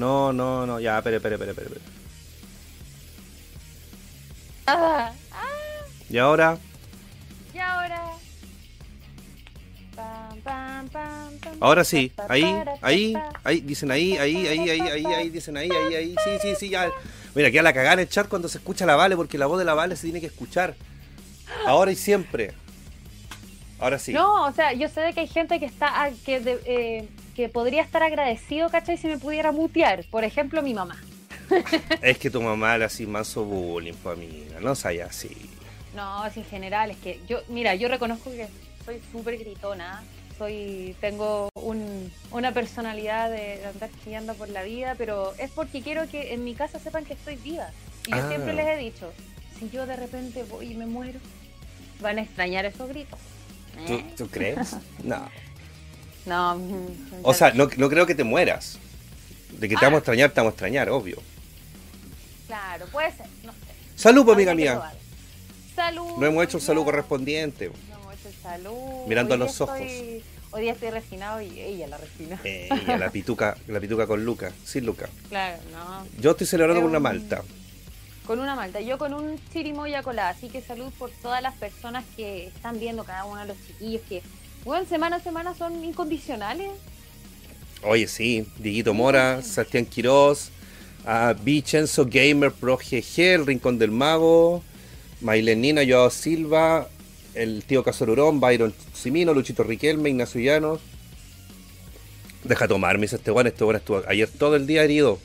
No, no, no, ya, espere, espere, espere, espere. Ah, ah, Y ahora, y ahora. Pam, pam, pam, pam, ahora sí, ahí, ahí, ahí, dicen ahí, ahí, ahí, ahí, ahí, ahí, dicen ahí, ahí, ahí, sí, sí, sí, ya. Mira, queda la cagada en el chat cuando se escucha la Vale, porque la voz de la Vale se tiene que escuchar. Ahora y siempre. Ahora sí. No, o sea, yo sé de que hay gente que está ah, que, de- eh, que podría estar agradecido, ¿cachai? Si me pudiera mutear. Por ejemplo, mi mamá. Es que tu mamá le hace manso bullying, pues amiga, no sea así. No, es en general, es que yo, mira, yo reconozco que soy súper gritona, soy, tengo un, una personalidad de, de andar chillando por la vida, pero es porque quiero que en mi casa sepan que estoy viva. Y yo Ah. siempre les he dicho, si yo de repente voy y me muero, van a extrañar esos gritos. ¿Tú, tú crees? No. No, mm, O sea, no, no creo que te mueras. De que te vamos a extrañar, te vamos a extrañar, obvio. claro, puede ser, no sé. Salud, pues, amiga mía. probar. Salud. No hemos hecho el saludo amiga. correspondiente. No hemos hecho el salud. Mirando a los ojos. hoy día estoy refinado y ella la refina. Ella, la pituca, la pituca con Luca, sin Luca. Claro, no. Yo estoy celebrando con una un- malta. Con una malta, yo con un chirimoya colada, así que salud por todas las personas que están viendo cada uno de los chiquillos que, bueno, semana a semana son incondicionales. Oye, sí, Dieguito Mora, Sebastián Quiroz, a Vincenzo Gamer Pro GG, El Rincón del Mago, Mailenina, Joao Silva, el tío Casorurón, Byron Simino, Luchito Riquelme, Ignacio Llanos. Deja tomar, me dice este bueno, este bueno estuvo ayer todo el día herido.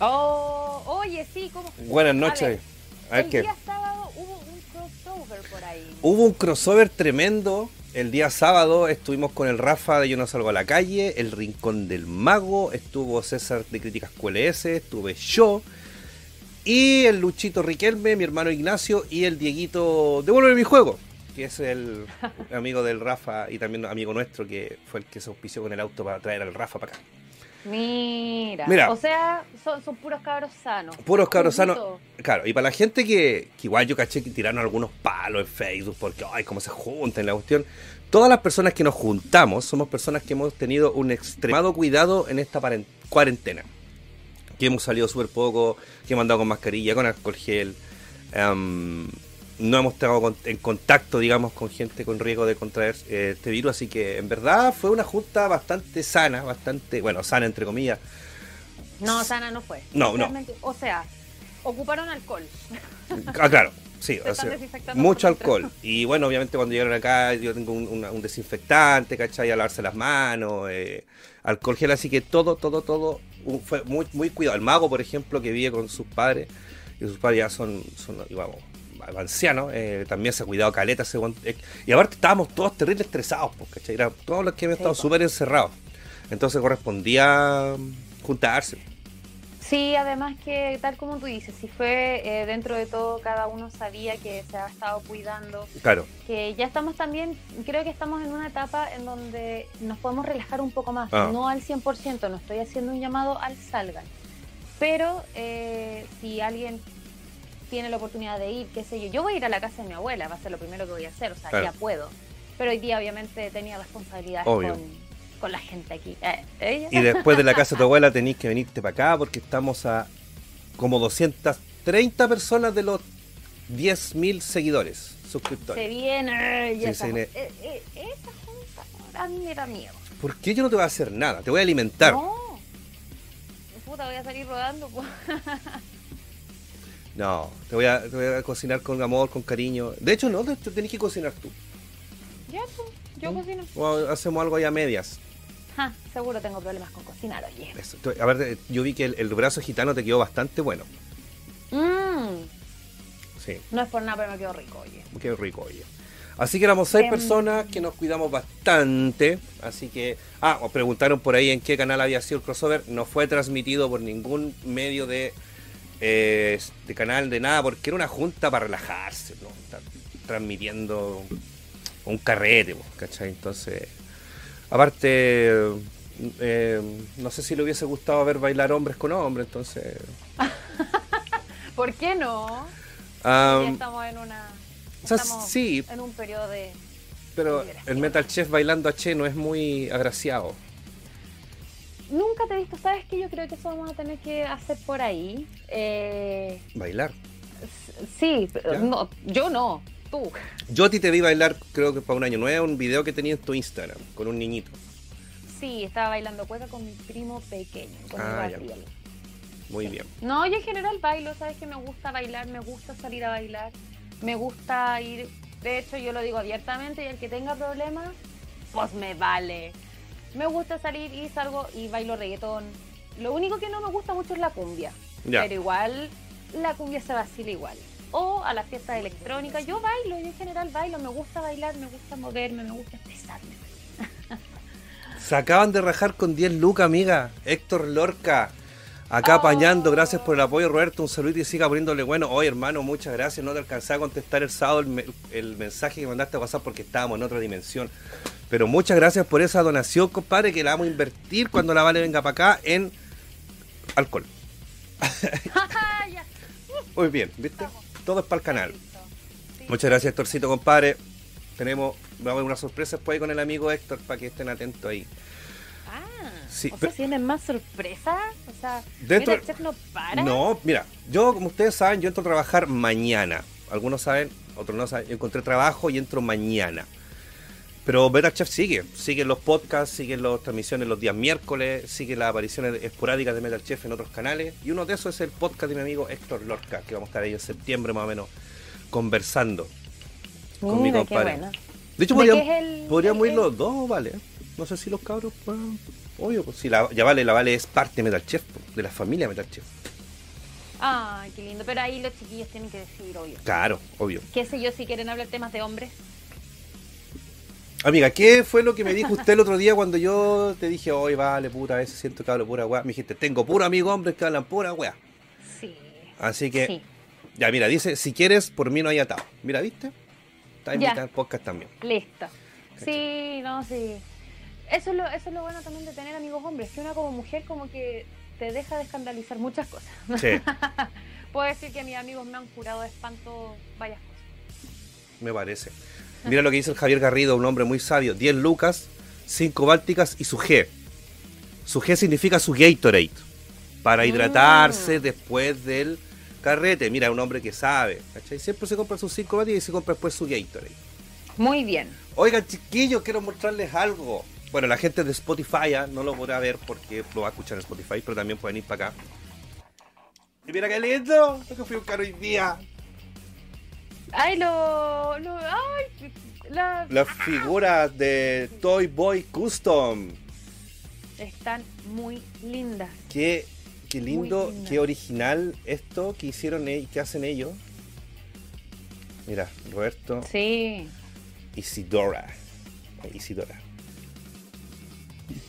Oh, oye, sí, ¿cómo? Buenas A noches. ver, A ver el qué. día sábado hubo un crossover por ahí. Hubo un crossover tremendo. El día sábado estuvimos con el Rafa de Yo no salgo a la calle, el Rincón del Mago, estuvo César de Críticas QLS, estuve yo y el Luchito Riquelme, mi hermano Ignacio y el Dieguito Devuelve mi juego, que es el amigo del Rafa y también amigo nuestro que fue el que se auspició con el auto para traer al Rafa para acá. Mira, Mira. o sea, son, son puros cabros sanos. Puros cabros sanos. Claro, y para la gente que, que igual yo caché que tiraron algunos palos en Facebook porque, ay, cómo se juntan la cuestión. Todas las personas que nos juntamos somos personas que hemos tenido un extremado cuidado en esta cuarentena. Que hemos salido súper poco, que hemos andado con mascarilla, con alcohol gel. em, no hemos estado con- en contacto, digamos, con gente con riesgo de contraer eh, este virus. Así que, en verdad, fue una junta bastante sana, bastante, bueno, sana entre comillas. No, sana no fue. No, no. O sea, ocuparon alcohol. Ah, claro, sí, o sea, mucho alcohol. Y bueno, obviamente cuando llegaron acá yo tengo un, desinfectante, ¿cachai? A lavarse las manos, eh, alcohol gel, así que todo, todo, todo fue muy, muy cuidado. El mago, por ejemplo, que vive con sus padres, y sus padres ya son, son vamos, ancianos, eh, también se ha cuidado caleta. eh, y aparte estábamos todos terribles estresados, pues, ¿cachai? Era todos los que habían estado súper encerrados. Entonces correspondía mm, juntarse. Sí, además que tal como tú dices, si fue eh, dentro de todo, cada uno sabía que se ha estado cuidando, Claro, que ya estamos también, creo que estamos en una etapa en donde nos podemos relajar un poco más, Ah. no al 100%, no estoy haciendo un llamado al salgan, pero eh, si alguien tiene la oportunidad de ir, qué sé yo, yo voy a ir a la casa de mi abuela, va a ser lo primero que voy a hacer, o sea, Claro. ya puedo, pero hoy día obviamente tenía responsabilidades Obvio. con, con la gente aquí. Eh, Y después de la casa de tu abuela tenéis que venirte para acá porque estamos a como 230 personas de los 10.000 seguidores, Se suscriptores. viene. y Sí, esa, se viene. eh, eh, esa junta a mí me da miedo. ¿Por qué yo no te voy a hacer nada? Te voy a alimentar. No, No. Puta, voy a salir rodando. pues. te, voy a, te voy a cocinar con amor, con cariño. De hecho, no, te, te tenés que cocinar tú. ya, pues, yo ¿Mm? cocino. O hacemos algo ahí a medias. Ja, seguro tengo problemas con cocinar, oye. Eso. Tú- A ver, eh, yo vi que el, el brazo gitano te quedó bastante bueno. Mm, Sí, no es por nada, pero me quedó rico, oye. qué rico, oye. Así que éramos seis Em. personas que nos cuidamos bastante. Así que. Ah, os preguntaron por ahí en qué canal había sido el crossover. No fue transmitido por ningún medio de, eh, de canal de nada, porque era una junta para relajarse, ¿no? Estar transmitiendo un carrete, ¿cachai? Entonces. Aparte. eh, no sé si le hubiese gustado ver bailar hombres con hombres, entonces. ¿Por qué no? ya estamos en una. o sea, estamos sí, en un periodo de. pero el Metal Chef bailando a Che no es muy agraciado. Nunca te he visto, ¿sabes que Yo creo que eso vamos a tener que hacer por ahí. Eh, Bailar. sí, no, yo no, tú. Yo a ti te vi bailar, creo que para un año nuevo, un video que tenía en tu Instagram con un niñito. Sí, estaba bailando cueca con mi primo pequeño, con Ah, ya. Gabriel. Muy bien. No, yo en general bailo, sabes que me gusta bailar, me gusta salir a bailar, me gusta ir, de hecho yo lo digo abiertamente y el que tenga problemas, pues me vale. Me gusta salir y salgo y bailo reggaetón. Lo único que no me gusta mucho es la cumbia, Ya. pero igual la cumbia se vacila igual. O a las fiestas electrónicas, yo bailo, yo en general bailo, me gusta bailar, me gusta moverme, me gusta expresarme. Se acaban de rajar con 10 lucas, amiga. Héctor Lorca. Acá Oh. apañando, gracias por el apoyo, Roberto. Un saludo y siga poniéndole bueno. Oye, hermano, muchas gracias. No te alcancé a contestar el sábado el, me- el mensaje que mandaste a WhatsApp porque estábamos en otra dimensión. Pero muchas gracias por esa donación, compadre, que la vamos a invertir cuando la Vale venga para acá en alcohol. Muy bien, ¿viste? Todo es para el canal. Muchas gracias, Héctorcito, compadre. Tenemos, vamos a ver una sorpresa después con el amigo Héctor para que estén atentos ahí. Ah, Sí, o sea, pero- si vienen más sorpresas, o sea, Dentro- mira, no para. No, mira, yo, como ustedes saben, yo entro a trabajar mañana. Algunos saben, otros no saben. Yo encontré trabajo y entro mañana. Pero Better Chef sigue. Siguen los podcasts, siguen las transmisiones los días miércoles, siguen las apariciones esporádicas de Metal Chef en otros canales. Y uno de esos es el podcast de mi amigo Héctor Lorca, que vamos a estar ahí en septiembre más o menos conversando con mi compadre. De hecho, ¿De podríamos, el- podríamos el- ir los dos, vale. No sé si los cabros, pues, obvio, pues si la, ya vale, la vale es parte de Metal Chef, pues, de la familia Metal Chef. Ay, qué lindo. Pero ahí los chiquillos tienen que decidir, obvio. Claro, obvio. ¿Qué sé yo si quieren hablar temas de hombres? Amiga, ¿qué fue lo que me dijo usted el otro día cuando yo te dije, hoy vale, puta, a veces siento que hablo pura weá? Me dijiste, tengo puro amigo hombres que hablan pura weá. Sí. Así que, Sí. ya mira, dice, si quieres, por mí no hay atado. Mira, ¿viste? Está Ya. invitada al podcast también. Listo. Sí, no, sí. Eso es, lo, eso es lo bueno también de tener amigos hombres, que una como mujer como que te deja de escandalizar muchas cosas. Sí, Puedo decir que mis amigos me han curado de espanto varias cosas. me parece. Mira lo que dice el Javier Garrido, un hombre muy sabio. 10 lucas, 5 bálticas y su G. Su G significa su Gatorade. Para Mm. hidratarse después del carrete. Mira, un hombre que sabe. ¿cachai? Siempre se compra sus 5 bálticas y se compra después su Gatorade. Muy bien. Oigan, chiquillos, quiero mostrarles algo. Bueno, la gente de Spotify ah, no lo podrá ver porque lo va a escuchar en Spotify, pero también pueden ir para acá. Y mira qué lindo, lo que fui un caro hoy día. Ay, lo. lo ay, la- Las figuras de Toy Boy Custom. Están muy lindas. Qué, qué lindo, linda. qué original esto que hicieron y que hacen ellos. Mira, Roberto Sí. Isidora. Isidora.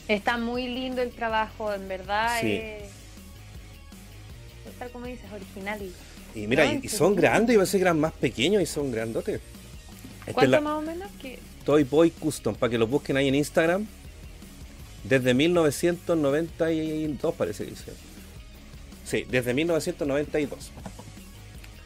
Está muy lindo el trabajo, en verdad. Sí. Es, es tal como dices, original. Y mira, y, son grandes, y a ser eran más pequeños y son grandotes. Esta es ¿Cuánto la- más o menos? Que... Toy Boy Custom, para que los busquen ahí en Instagram. Desde 1992 parece que dice. Sí, desde 1992.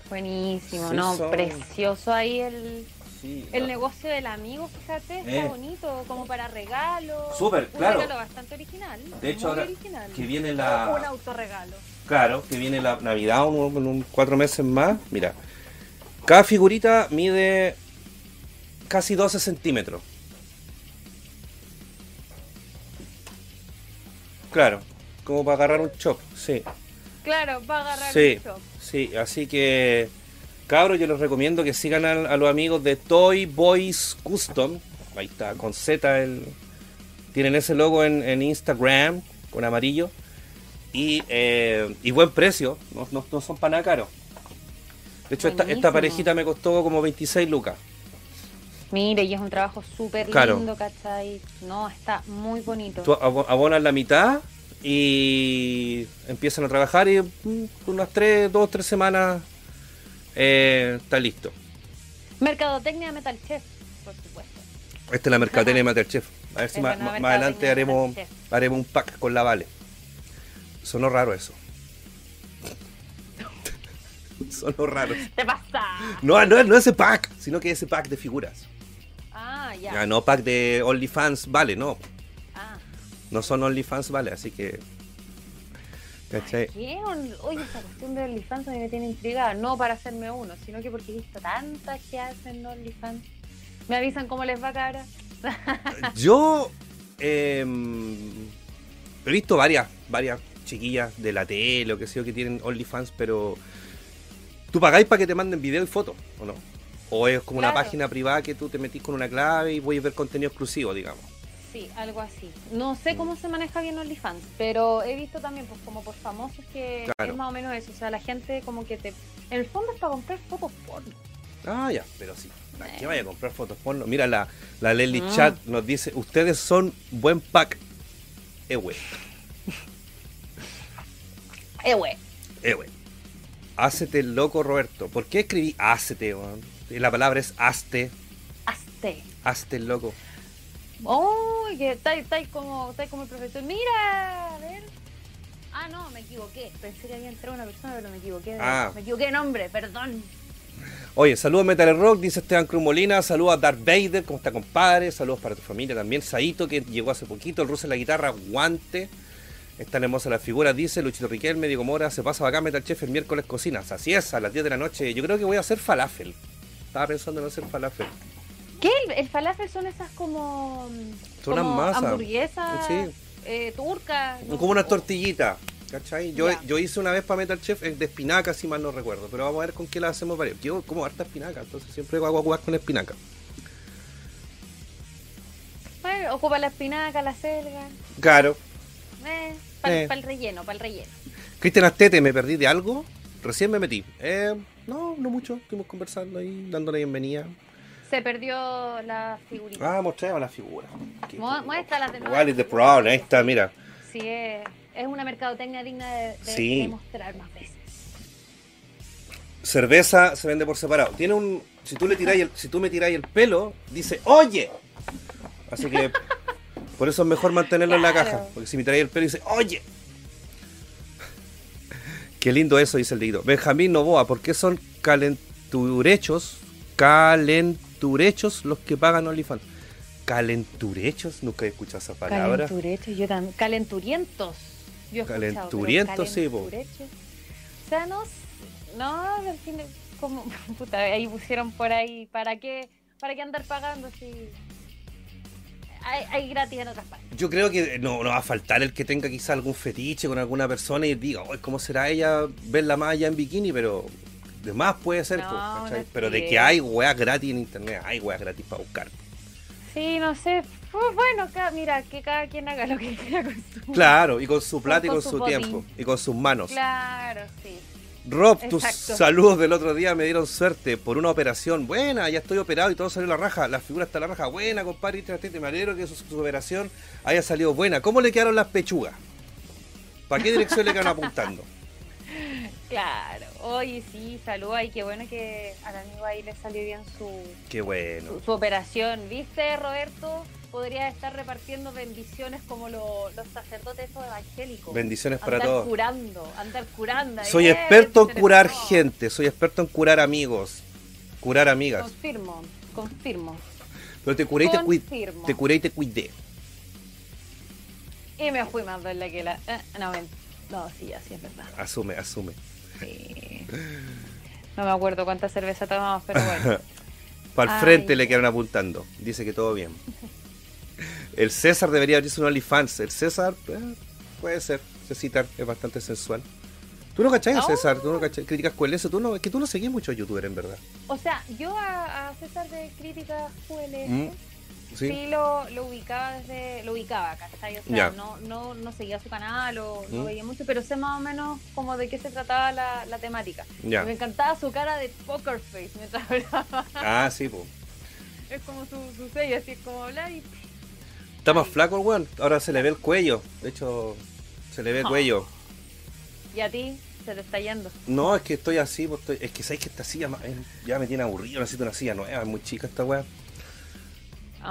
Buenísimo, Sí, ¿no? son- Precioso ahí el, Sí, el negocio del amigo, fíjate, está Eh. bonito, como para regalo. Súper, Un claro. regalo bastante original. De hecho, ahora original. que viene Un la. autorregalo. Claro, que viene la Navidad un, un- un- cuatro meses más. Mira, cada figurita mide casi 12 centímetros. Claro, como para agarrar un chop, sí. Claro, va a agarrar Sí, el shop. sí, así que cabros, yo les recomiendo que sigan a, a los amigos de Toy Boys Custom. Ahí está, con Z el. Tienen ese logo en, en Instagram, con amarillo. Y, eh, y buen precio, no, no- no son para nada caros. De hecho, esta, esta parejita me costó como 26 lucas. Mire, y es un trabajo súper Claro. lindo, ¿cachai? No, está muy bonito. Tú abonas la mitad y empiezan a trabajar y mm, unas 3, 2, 3 semanas eh, está listo. Mercadotecnia Metal Chef, por supuesto. Esta es la mercadotecnia de Masterchef. A ver si más, más- adelante de haremos, haremos un pack con la Vale. Sonó raro eso. Sonó raro. ¿Te pasa? No, no, no ese pack, sino que ese pack de figuras. Ah, ya. Ya, no pack de OnlyFans, vale, no. Ah, No son OnlyFans, vale, así que. ¿Cachai? ¿Qué? Oye, esa cuestión de OnlyFans me tiene intrigada. No para hacerme uno, sino que porque he visto tantas que hacen OnlyFans. ¿Me avisan cómo les va, cara? Yo em, he visto varias, varias chiquillas de la tele o que sé yo que tienen OnlyFans, pero tú pagáis para que te manden video y fotos, ¿o no? O es como una página privada que tú te metís con una clave y a ver contenido exclusivo, digamos. Sí, algo así. No sé cómo se maneja bien OnlyFans, pero he visto también, pues, como por famosos que Claro. es más o menos eso. O sea, la gente como que te. En el fondo es para comprar fotos porno. Ah, ya, pero sí. ¿Para qué vaya a comprar fotos porno? Mira, la, la Leslie Ah. Chat nos dice, ustedes son buen pack. Eh, Eh, güey. Hácete loco, Roberto. ¿Por qué escribí hácete? La palabra es hazte. Hazte. Hazte el loco. Oh, que está, está como, está como el profesor. Mira, a ver. Ah, no, me equivoqué. Pensé que había entrado una persona, pero me equivoqué. Ah. Me equivoqué de nombre, perdón. Oye, saludos Metal Rock, dice Esteban Cruz Molina, saludos a Darth Vader, ¿cómo está compadre? Saludos para tu familia también, Saito, que llegó hace poquito, el ruso en la guitarra, guante. Están hermosas las figuras, dice Luchito Riquelme, Diego Mora, se pasa acá Metal Chef el miércoles cocinas. Así es, a las 10 de la noche. Yo creo que voy a hacer falafel. Estaba pensando en hacer falafel. ¿Qué? ¿El, el falafel son esas como. Son como unas masas. hamburguesas Sí. eh, turcas. ¿no? Como una tortillita. ¿Cachai? Yo, yo hice una vez para Metal Chef eh, de espinaca, si mal no recuerdo. Pero vamos a ver con qué la hacemos varios. Quiero como harta espinaca, entonces siempre hago jugar con espinaca. Bueno, ocupa la espinaca, la selga. Claro. Eh, para Eh. el relleno, para el relleno. Cristian Astete, ¿me perdí de algo? Recién me metí. Eh, no, no mucho. Estuvimos conversando ahí, dando la bienvenida. Se perdió la figurita. Ah, mostraba la figura. Qué Mu- muéstrala de nuevo. What is the problem? Ahí está, mira. Sí, es, es una mercadotecnia digna de, de- Sí. de mostrar más veces. Cerveza se vende por separado. Tiene un. Si tú le tiráis el, si tú me tiráis el pelo, dice ¡Oye! Así que por eso es mejor mantenerlo en la caja. Porque si me tiráis el pelo dice ¡Oye! Qué lindo eso, dice el dedito. Benjamín Novoa, ¿por qué son calenturechos? Calenturechos los que pagan OnlyFans. ¿Calenturechos? Nunca he escuchado esa palabra. Calenturechos, yo también. Calenturientos. Yo he Calenturientos, sí, calenturechos. O sea, no, no, como, puta, ahí pusieron por ahí, ¿para qué, para qué andar pagando si hay, hay gratis en otras partes? Yo creo que no, no va a faltar el que tenga quizá algún fetiche con alguna persona y diga, "Ay, ¿cómo será ella verla más allá en bikini? Pero de más puede ser, No, pues, Pero de que hay weas gratis en internet, hay weas gratis para buscar. Sí, no sé, pues, bueno, mira, que cada quien haga lo que quiera con su... Claro, y con su plata y con con su su tiempo, y con sus manos. Claro, sí. Rob, tus saludos del otro día me dieron suerte por una operación. Buena, ya estoy operado y todo salió la raja. La figura está la raja. Buena, compadre. Me alegro que su, su operación haya salido buena. ¿Cómo le quedaron las pechugas? ¿Para qué dirección le quedaron apuntando? Claro, oye, sí, salud ahí, qué bueno que al amigo ahí le salió bien su, Qué bueno. su, su operación. ¿Viste, Roberto? Podría estar repartiendo bendiciones como lo- los sacerdotes esos evangélicos. Bendiciones para andar todos. curando, andar curando. Soy experto en curar gente, soy experto en curar amigos, curar amigas. Confirmo, confirmo. Pero te curé y te, cui- Confirmo. te curé y te cuidé. Y me fui más doble que la... eh, no, no, sí, así es verdad. Asume, asume. Sí. No me acuerdo cuánta cerveza tomamos, pero bueno. Para el Ay. frente le quedaron apuntando. Dice que todo bien. El César debería abrirse un OnlyFans. El César, eh, puede ser. Cecitar es bastante sensual. ¿Tú no cachai, a. César? ¿Tú no cachai? Críticas QLS? ¿Tú no? Es que tú no seguís muchos youtubers, en verdad. O sea, yo a, a César de Críticas QLS Mm, sí, ¿Sí? lo, lo ubicaba desde. Lo ubicaba, ¿cachai? O sea, no, no, no seguía su canal o no Mm. veía mucho, pero sé más o menos como de qué se trataba la, la temática. Me encantaba su cara de poker face mientras hablaba. Ah, sí, pues. es como su, su sello, así es como hablar y. Está más flaco el weón. Ahora se le ve el cuello. De hecho, se le ve el Ah. cuello. Y a ti se te está yendo. No, es que estoy así, pues, estoy- es que sabéis que esta silla ya me tiene aburrido, necesito una silla nueva, es muy chica esta weá.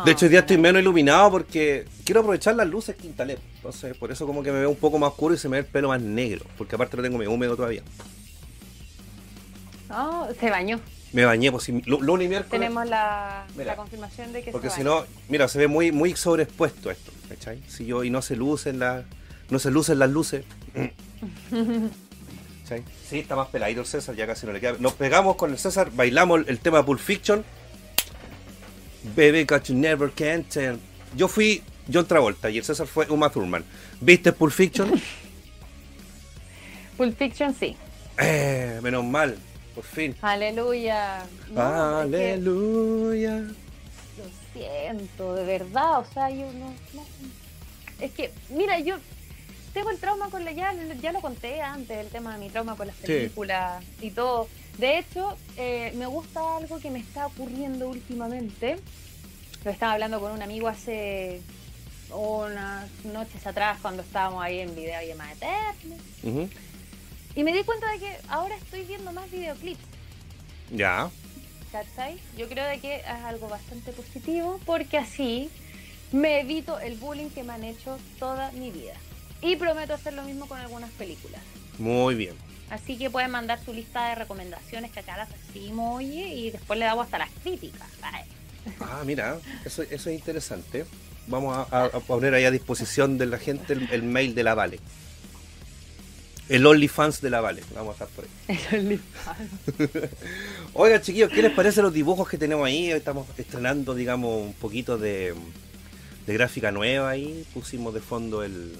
De hecho, hoy día estoy menos iluminado porque quiero aprovechar las luces que instalé. Entonces, por eso como que me veo un poco más oscuro y se me ve el pelo más negro, porque aparte lo tengo medio húmedo todavía. No, se bañó. Me bañé, pues, lunes y miércoles. Tenemos la, Mira, la confirmación de que Porque si no, mira, se ve muy, muy sobreexpuesto esto, ¿cachai? Si yo, y no se lucen las, no se lucen las luces. ¿Cachai? Sí, está más peladito el César, ya casi no le queda. Nos pegamos con el César, bailamos el tema de Pulp Fiction. Baby got you never can tell. Yo fui John Travolta y el César fue Uma Thurman. ¿Viste Pulp Fiction? Pulp Fiction sí. eh, menos mal, por fin. Aleluya. No, es que Aleluya. lo siento, de verdad. O sea, yo no, no- Es que, mira, yo tengo el trauma con la. Ya, ya lo conté antes, el tema de mi trauma con las Sí. películas y todo. De hecho, eh, me gusta algo que me está ocurriendo últimamente. Lo estaba hablando con un amigo hace unas noches atrás cuando estábamos ahí en video llamada Eterna. Ujú. Y me di cuenta de que ahora estoy viendo más videoclips. Ya. ¿Cachai? Yo creo de que es algo bastante positivo porque así me evito el bullying que me han hecho toda mi vida. Y prometo hacer lo mismo con algunas películas. Muy bien. Así que pueden mandar su lista de recomendaciones que acá las recibimos, oye, y después le damos hasta las críticas. Ay, Ah, mira, eso, eso es interesante. Vamos a, a- a poner ahí a disposición de la gente el, el mail de la Vale. El OnlyFans de la Vale. Vamos a estar por ahí. Oiga, chiquillos, ¿qué les parece los dibujos que tenemos ahí? Estamos estrenando, digamos, un poquito de, de gráfica nueva ahí. Pusimos de fondo el,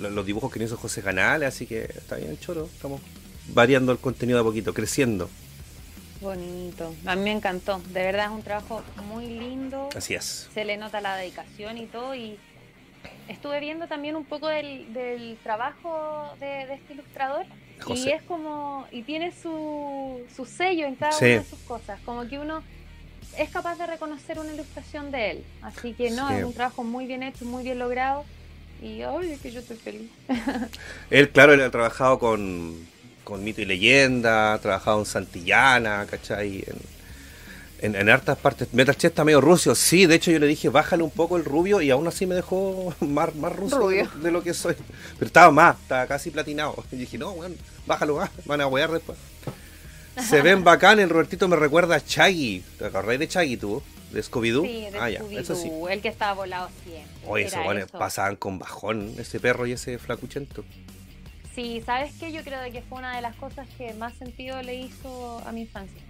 lo- los dibujos que nos hizo José Canales, así que está bien, choro. Estamos variando el contenido de a poquito, creciendo. Bonito. A mí me encantó. De verdad es un trabajo muy lindo. Así es. se le nota la dedicación y todo y estuve viendo también un poco del, del trabajo de, de este ilustrador y es como y tiene su, su sello en cada Sí. una de sus cosas como que uno es capaz de reconocer una ilustración de él así que no Sí. es un trabajo muy bien hecho muy bien logrado y es que yo estoy feliz Él, claro, él ha trabajado con, con Mito y Leyenda, ha trabajado en Santillana, ¿cachai? En, en, en hartas partes. Metal Chest está medio rucio, sí, de hecho yo le dije, bájale un poco el rubio y aún así me dejó más, más ruso Rubio. De, de lo que soy. Pero estaba más, estaba casi platinado. Y dije, no, weón, bájalo más, van a huear después. Se ven bacán, el Robertito me recuerda a Chaggy. ¿Te acordás de Chaggy tú? ¿De Scooby-Doo? sí de ah, ya, eso sí. El que estaba volado siempre Oye, eso. pasaban con bajón, ese perro y ese flacuchento. sí sabes qué yo creo que fue una de las cosas que más sentido le hizo a mi infancia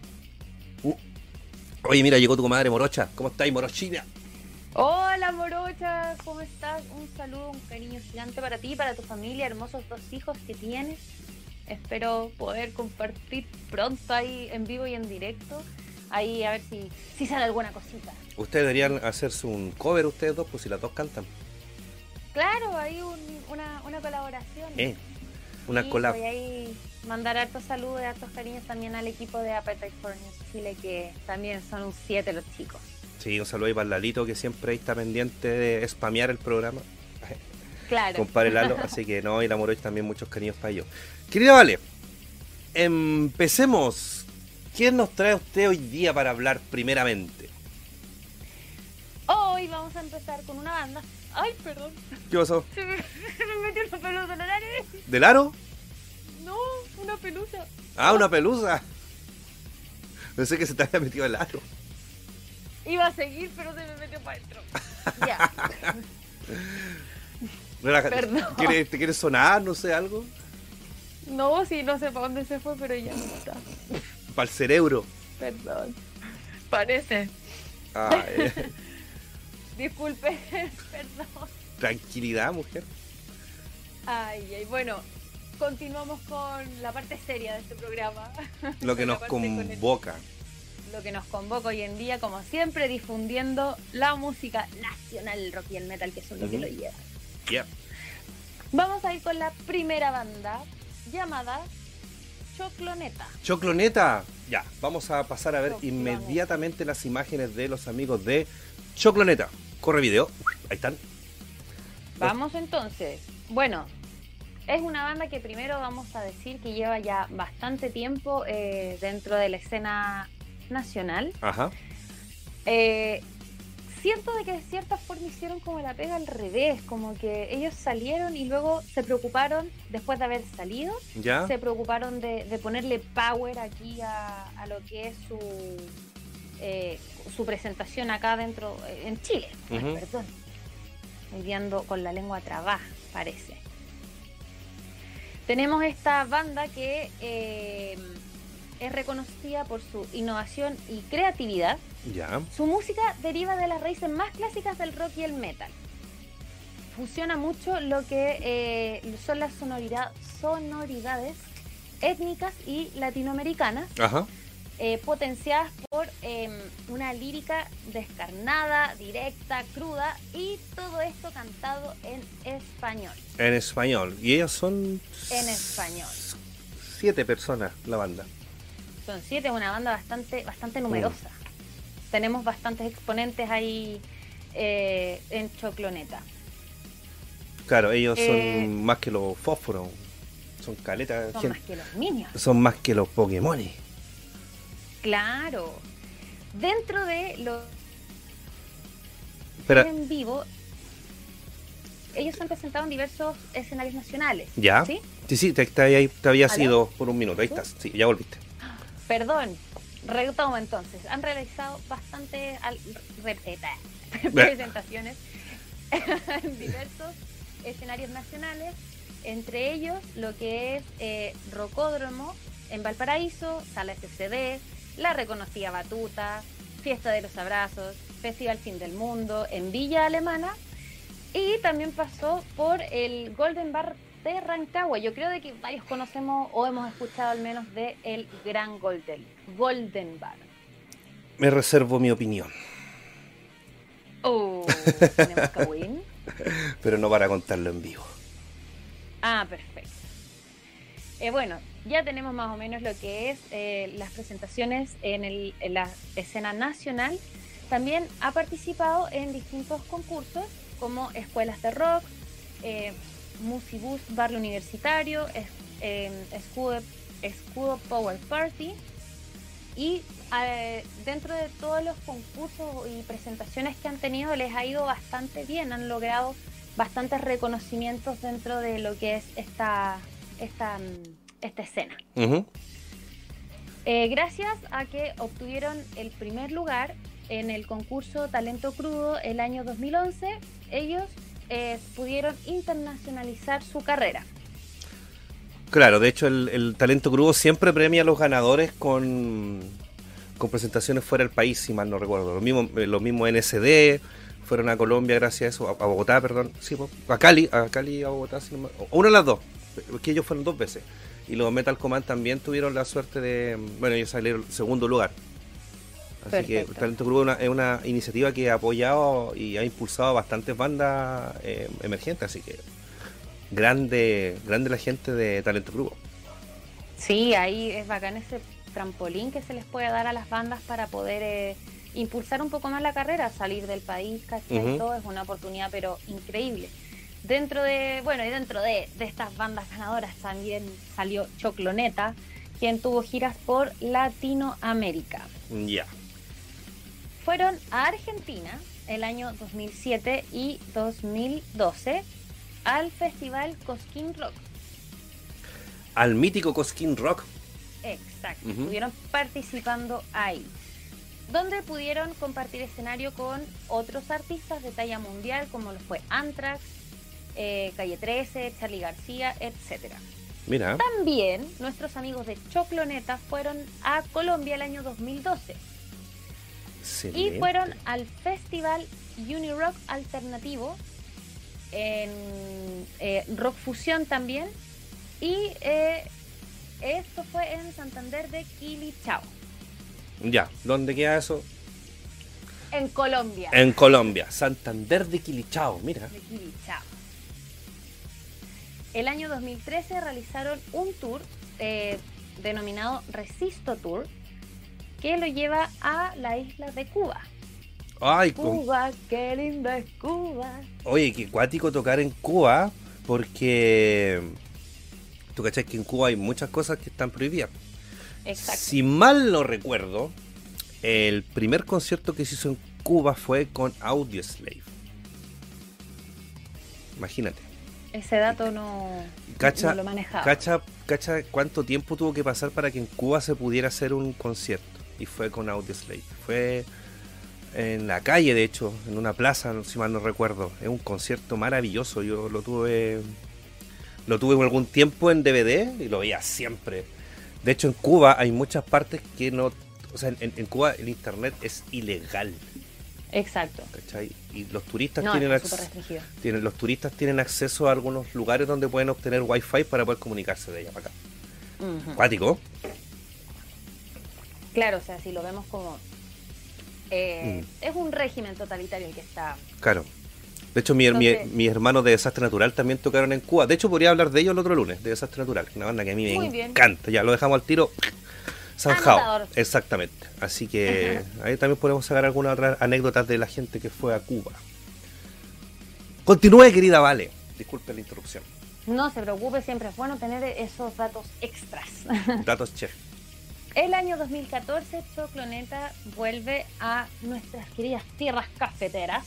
Oye, mira, llegó tu comadre Morocha. ¿Cómo estáis, Morochina? Hola Morocha, ¿cómo estás? Un saludo, un cariño gigante para ti, para tu familia, hermosos dos hijos que tienes. Espero poder compartir pronto ahí en vivo y en directo. Ahí a ver si, si sale alguna cosita. Ustedes deberían hacerse un cover ustedes dos, pues si las dos cantan. Claro, hay un- una, una colaboración. Eh, una Sí, collab. Voy ahí mandar hartos saludos y hartos cariños también al equipo de Appetite for News Chile, que también son un 7 los chicos. Sí, un saludo ahí para Lalito, que siempre ahí está pendiente de spamear el programa. Claro. Compadre Lalo, así que no, y la Morocha también muchos cariños para ellos. Querida Vale, empecemos. ¿Quién nos trae usted hoy día para hablar primeramente? Hoy vamos a empezar con una banda. Ay, perdón. ¿Qué pasó? Se me, se me metió una pelusa en nariz. ¿Del aro? No, una pelusa. Ah, una pelusa. Pensé que se te había metido el aro. Iba a seguir, pero se me metió para adentro. Ya. Relájate. Perdón. ¿Quieres- ¿Te quieres sonar, no sé, algo? No, sí, no sé para dónde se fue, pero ya no está. Para el cerebro. Perdón. Parece. Ah, eh, Disculpe, perdón. tranquilidad, mujer. Ay, ay, bueno, continuamos con la parte seria de este programa. Lo que nos parte con el- convoca. Lo que nos convoca hoy en día, como siempre, difundiendo la música nacional, el rock y el metal, que son lo que Ujú. lo lleva. Yeah. Vamos a ir con la primera banda, llamada Chocloneta. Chocloneta. Ya, vamos a pasar a ver Chocloneta. inmediatamente las imágenes de los amigos de Chocloneta. Corre video. Ahí están. Vamos entonces. Bueno, es una banda que primero vamos a decir que lleva ya bastante tiempo eh, dentro de la escena nacional. Ajá. Eh, siento de que de cierta forma hicieron como la pega al revés, como que ellos salieron y luego se preocuparon, después de haber salido, ¿Ya? se preocuparon de, de ponerle power aquí a, a lo que es su, eh, su presentación acá dentro, eh, en Chile. Ay, Ujú. perdón. Viendo con la lengua trabada, parece. Tenemos esta banda que eh, es reconocida por su innovación y creatividad. ¿Ya? Su música deriva de las raíces más clásicas del rock y el metal. Fusiona mucho lo que eh, son las sonoridad- sonoridades étnicas y latinoamericanas, Ajá. Eh, potenciadas por eh, una lírica descarnada, directa, cruda y todo esto cantado en español. En español. Y ellos son... En español. Siete personas, la banda. Son siete, es una banda bastante, bastante numerosa. Tenemos bastantes exponentes ahí eh, en Chocloneta. Claro, ellos Eh, son más que los fósforos. Son caletas. Son más que los niños. son más que los Pokémon. Claro. Dentro de los Espera, en vivo, ellos han presentado en diversos escenarios nacionales. ¿ya? ¿Sí? Sí, sí, te, te, había- te había sido por un minuto. Ahí ¿Sí? estás. Sí, ya volviste. Perdón, retomo entonces. Han realizado bastantes al- eh, presentaciones en diversos escenarios nacionales, entre ellos lo que es eh, Rocódromo en Valparaíso, Sala SCD, la reconocida Batuta, Fiesta de los Abrazos, Festival Fin del Mundo en Villa Alemana y también pasó por el Golden Bar de Rancagua. Yo creo de que varios conocemos o hemos escuchado al menos de el Gran Golden, Golden Bar. Me reservo mi opinión. Oh, tenemos Kawin. Pero no para contarlo en vivo. Ah, perfecto. Eh, bueno, ya tenemos más o menos lo que es eh, las presentaciones en, la escena nacional. También ha participado en distintos concursos como escuelas de rock, eh, Musibus Barrio Universitario, es- Escudo, Escudo Power Party. Y eh, dentro de todos los concursos y presentaciones que han tenido les ha ido bastante bien, han logrado bastantes reconocimientos dentro de lo que es esta, esta, mm, esta escena. Eh, gracias a que obtuvieron el primer lugar en el concurso Talento Crudo el año 2011, ellos eh, pudieron internacionalizar su carrera. Claro, de hecho el, el talento crudo siempre premia a los ganadores con, con presentaciones fuera del país, si mal no recuerdo. Lo mismo, eh, los mismos NSD fueron a Colombia gracias a eso, a, Bogotá, perdón, sí, a Cali, a Cali y a Bogotá, o una de las dos, porque ellos fueron dos veces. Y los Metal Command también tuvieron la suerte de, bueno, ellos salieron segundo lugar. Así que. Talento Crudo es una, es una iniciativa que ha apoyado y ha impulsado a bastantes bandas eh, emergentes, así que grande, grande la gente de Talento Crudo. Sí, ahí es bacán ese trampolín que se les puede dar a las bandas para poder eh, impulsar un poco más la carrera, salir del país, ¿cachai? Ujú. Todo es una oportunidad, pero increíble. Dentro de, bueno, y dentro de, de estas bandas ganadoras también salió Chocloneta, quien tuvo giras por Latinoamérica. Ya. Fueron a Argentina el año 2007 y 2012 al festival Cosquín Rock. Al mítico Cosquín Rock. Exacto, Ujú. estuvieron participando ahí, donde pudieron compartir escenario con otros artistas de talla mundial, como lo fue Anthrax, eh, Calle 13, Charlie García, etcétera. Mira. También nuestros amigos de Chocloneta fueron a Colombia el año 2012 y fueron al festival Unirock Alternativo en eh, Rock Fusión también y eh, esto fue en Santander de Quilichao, Ya. ¿Dónde queda eso? en Colombia. En Colombia. Santander de Quilichao. Mira. de Quilichao. El año 2013 realizaron un tour eh, denominado Resisto Tour que lo lleva a la isla de Cuba. Ay, con- Cuba, qué linda es Cuba. Oye, qué cuático tocar en Cuba, porque tú cachai que en Cuba hay muchas cosas que están prohibidas. Exacto. Si mal no recuerdo, el primer concierto que se hizo en Cuba fue con Audioslave. Imagínate. Ese dato no, Cacha, no lo manejaba. cacha, cacha cuánto tiempo tuvo que pasar para que en Cuba se pudiera hacer un concierto. Y fue con Audioslave. Fue en la calle, de hecho, en una plaza, si mal no recuerdo. Es un concierto maravilloso. Yo lo tuve. Lo tuve por algún tiempo en DVD y lo veía siempre. De hecho, en Cuba hay muchas partes que no. O sea, en, en Cuba el internet es ilegal. Exacto. ¿cachai? Y los turistas No, tienen, tienen los turistas tienen acceso a algunos lugares donde pueden obtener wifi para poder comunicarse de allá para acá. Ujú. Cuático. Claro, o sea, si lo vemos como... eh, Mm. Es un régimen totalitario el que está... Claro. De hecho, mi, mi- Entonces- mis hermanos de Desastre Natural también tocaron en Cuba. De hecho, podría hablar de ellos el otro lunes, de Desastre Natural. Una banda que a mí me bien. encanta. Ya lo dejamos al tiro. Zanjao. Anotador. Exactamente. Así que ahí también podemos sacar algunas otras anécdotas de la gente que fue a Cuba. Continúe, querida Vale. Disculpe la interrupción. No se preocupe, siempre es bueno tener esos datos extras. Datos chef. El año 2014, Chocloneta vuelve a nuestras queridas tierras cafeteras,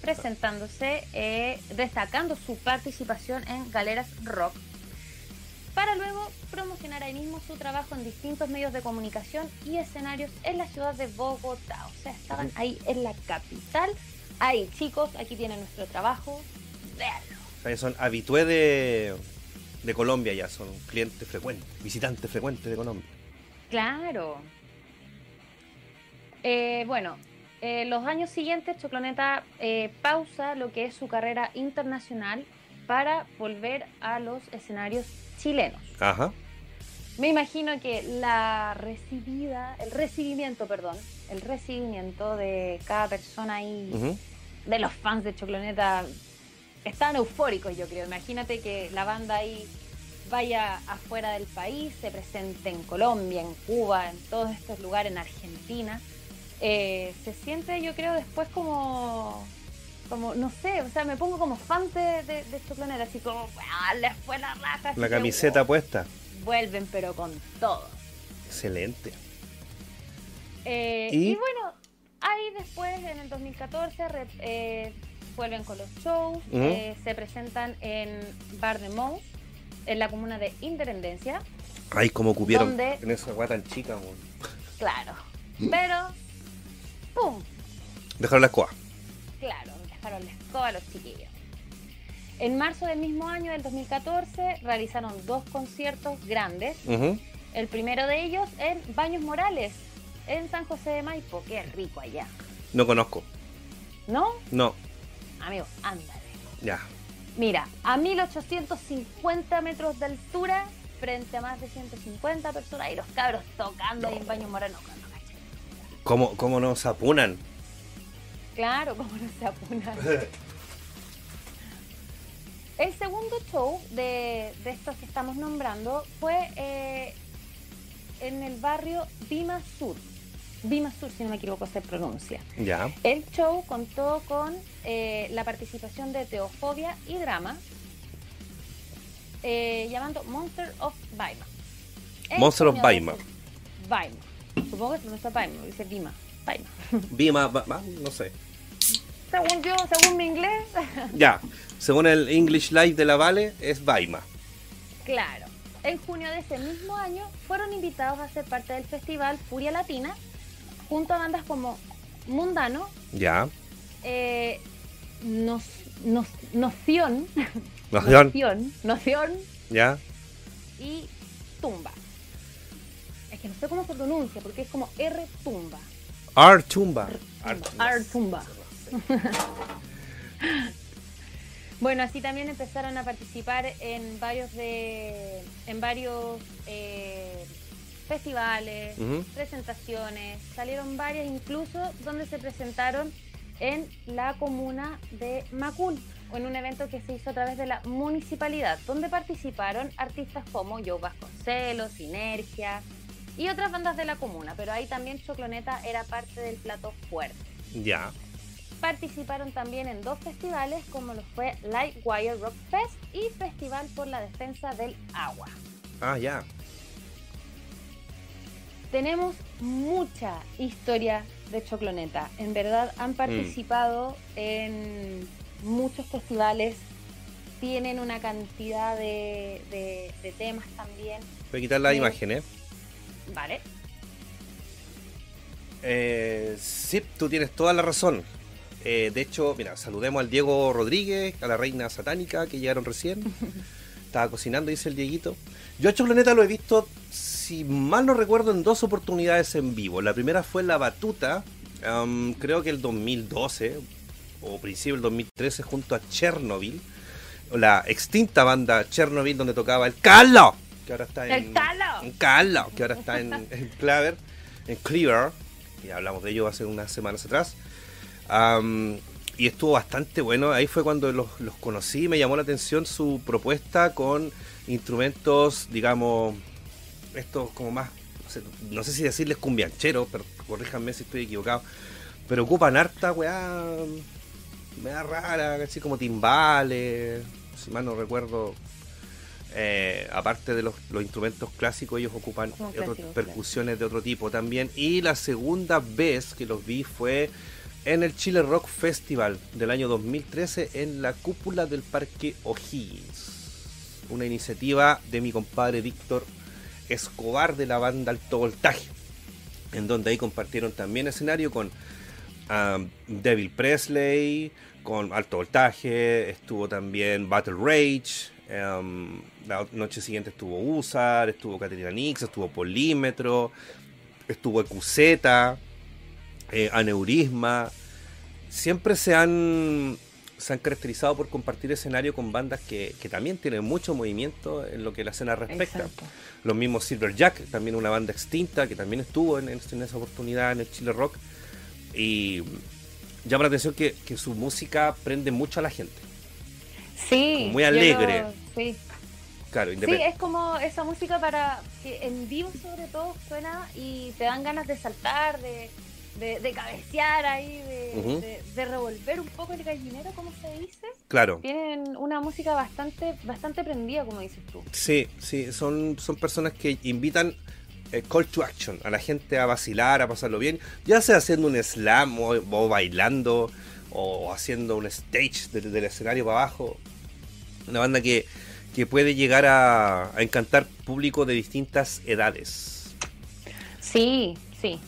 presentándose, eh, destacando su participación en Galeras Rock, para luego promocionar ahí mismo su trabajo en distintos medios de comunicación y escenarios en la ciudad de Bogotá. O sea, estaban ahí en la capital. Ahí, chicos, aquí tienen nuestro trabajo. Véanlo. O sea, son habitué de, de Colombia ya, son clientes frecuentes, visitantes frecuentes de Colombia. Claro. Eh, bueno, eh, los años siguientes Chocloneta eh, pausa lo que es su carrera internacional para volver a los escenarios chilenos. Ajá. Me imagino que la recibida, el recibimiento, perdón, el recibimiento de cada persona ahí, de los fans de Chocloneta, están eufóricos, yo creo. Imagínate que la banda ahí vaya afuera del país, se presente en Colombia, en Cuba, en todos estos lugares, en Argentina. Eh, se siente, yo creo, después como, como, no sé, o sea, me pongo como fan de, de, de Chocloneta, así como, "Ah, les fue la raja. La camiseta wow, puesta. Vuelven, pero con todo. Excelente. Eh, ¿Y? ¿Y? bueno, ahí después, en el 2014, re- eh, vuelven con los shows, eh, se presentan en Bar de Mons, en la comuna de Independencia, Ay, como cupieron ¿Dónde? en esa guata tan chica, claro. Pero, ¡pum! Dejaron la escoba. Claro, dejaron la escoba a los chiquillos. En marzo del mismo año, del 2014, realizaron dos conciertos grandes. El primero de ellos en Baños Morales, en San José de Maipo. Qué rico allá. No conozco. ¿No? No, Amigo, ándale. ya. Mira, a 1850 metros de altura, frente a más de 150 personas, y los cabros tocando ahí en Baños Morales. No. ¿Cómo, cómo nos apunan? Claro, como no se apuna. El segundo show de, de estos que estamos nombrando fue eh, en el barrio Vima Sur. Vima Sur, si no me equivoco, se pronuncia. Ya. El show contó con eh, la participación de Teofobia y Drama, eh, llamando Monster of Baima. Monster of Baima. Baima. Supongo que se pronuncia Baima, dice Vima. Baima. Vima, ba- no sé. Según yo, según mi inglés, Ya. Según el English Live de la Vale, es Baima. claro. En junio de ese mismo año fueron invitados a ser parte del festival Furia Latina, junto a bandas como Mundano, Ya. eh, Nos, Nos- Noción, Noción. Noción, Noción Ya. y Tumba. Es que no sé cómo se pronuncia, porque es como R Tumba. Artumba. R Tumba. Bueno, así también empezaron a participar en varios de, en varios eh, festivales, presentaciones, salieron varias incluso donde se presentaron en la comuna de Macul, o en un evento que se hizo a través de la municipalidad, donde participaron artistas como Joe Vasconcelos, Sinergia y otras bandas de la comuna, pero ahí también Chocloneta era parte del plato fuerte. Ya. Participaron también en dos festivales como lo fue Lightwire Rock Fest y Festival por la Defensa del Agua. Ah, ya. Tenemos mucha historia de Chocloneta. En verdad han participado en muchos festivales, tienen una cantidad de, de, temas también. Voy a quitar la imagen, ¿eh? Vale. Eh, sí, tú tienes toda la razón. Eh, de hecho, mira, saludemos al Diego Rodríguez, a la reina satánica que llegaron recién. Estaba cocinando, dice el Dieguito. Yo a Chocloneta lo he visto, si mal no recuerdo, en dos oportunidades en vivo. La primera fue La Batuta, creo que el 2012 o principio del 2013 junto a Chernobyl, la extinta banda Chernobyl donde tocaba el Calo, que ahora está en el Calo, en Calo, que ahora está en, en Claver, en Cleaver, y hablamos de ello hace unas semanas atrás. y estuvo bastante bueno. Ahí fue cuando los, los, conocí. Me llamó la atención su propuesta con instrumentos, digamos, estos como más, no sé si decirles cumbiancheros, pero corríjanme si estoy equivocado. Pero ocupan harta, weá, me da rara, así como timbales, si mal no recuerdo. Eh, aparte de los, instrumentos clásicos, ellos ocupan percusiones de otro tipo también. Y la segunda vez que los vi fue en el Chile Rock Festival del año 2013 en la cúpula del Parque O'Higgins. Una iniciativa de mi compadre Víctor Escobar de la banda Alto Voltaje, en donde ahí compartieron también escenario con um, Devil Presley, con Alto Voltaje, estuvo también Battle Rage, um, la noche siguiente estuvo Usar, estuvo Caterina Nix, estuvo Polímetro, estuvo EQZ, eh, Aneurisma. Siempre se han se han caracterizado por compartir escenario con bandas que, también tienen mucho movimiento en lo que la escena respecta. Los mismos Silver Jack, también una banda extinta que también estuvo en, esa oportunidad en el Chile Rock. Y llama la atención que, su música prende mucho a la gente. Sí. muy alegre. Sí. Claro, sí, es como esa música para que en vivo sobre todo suena y te dan ganas de saltar, de, de, cabecear ahí, de, revolver un poco el gallinero, como se dice. Claro. Tienen una música bastante bastante prendida, como dices tú. Sí, sí, son, son personas que invitan eh, call to action a la gente a vacilar, a pasarlo bien, ya sea haciendo un slam o, bailando o haciendo un stage del escenario para abajo. Una banda que, que puede llegar a, a encantar público de distintas edades. Sí, sí,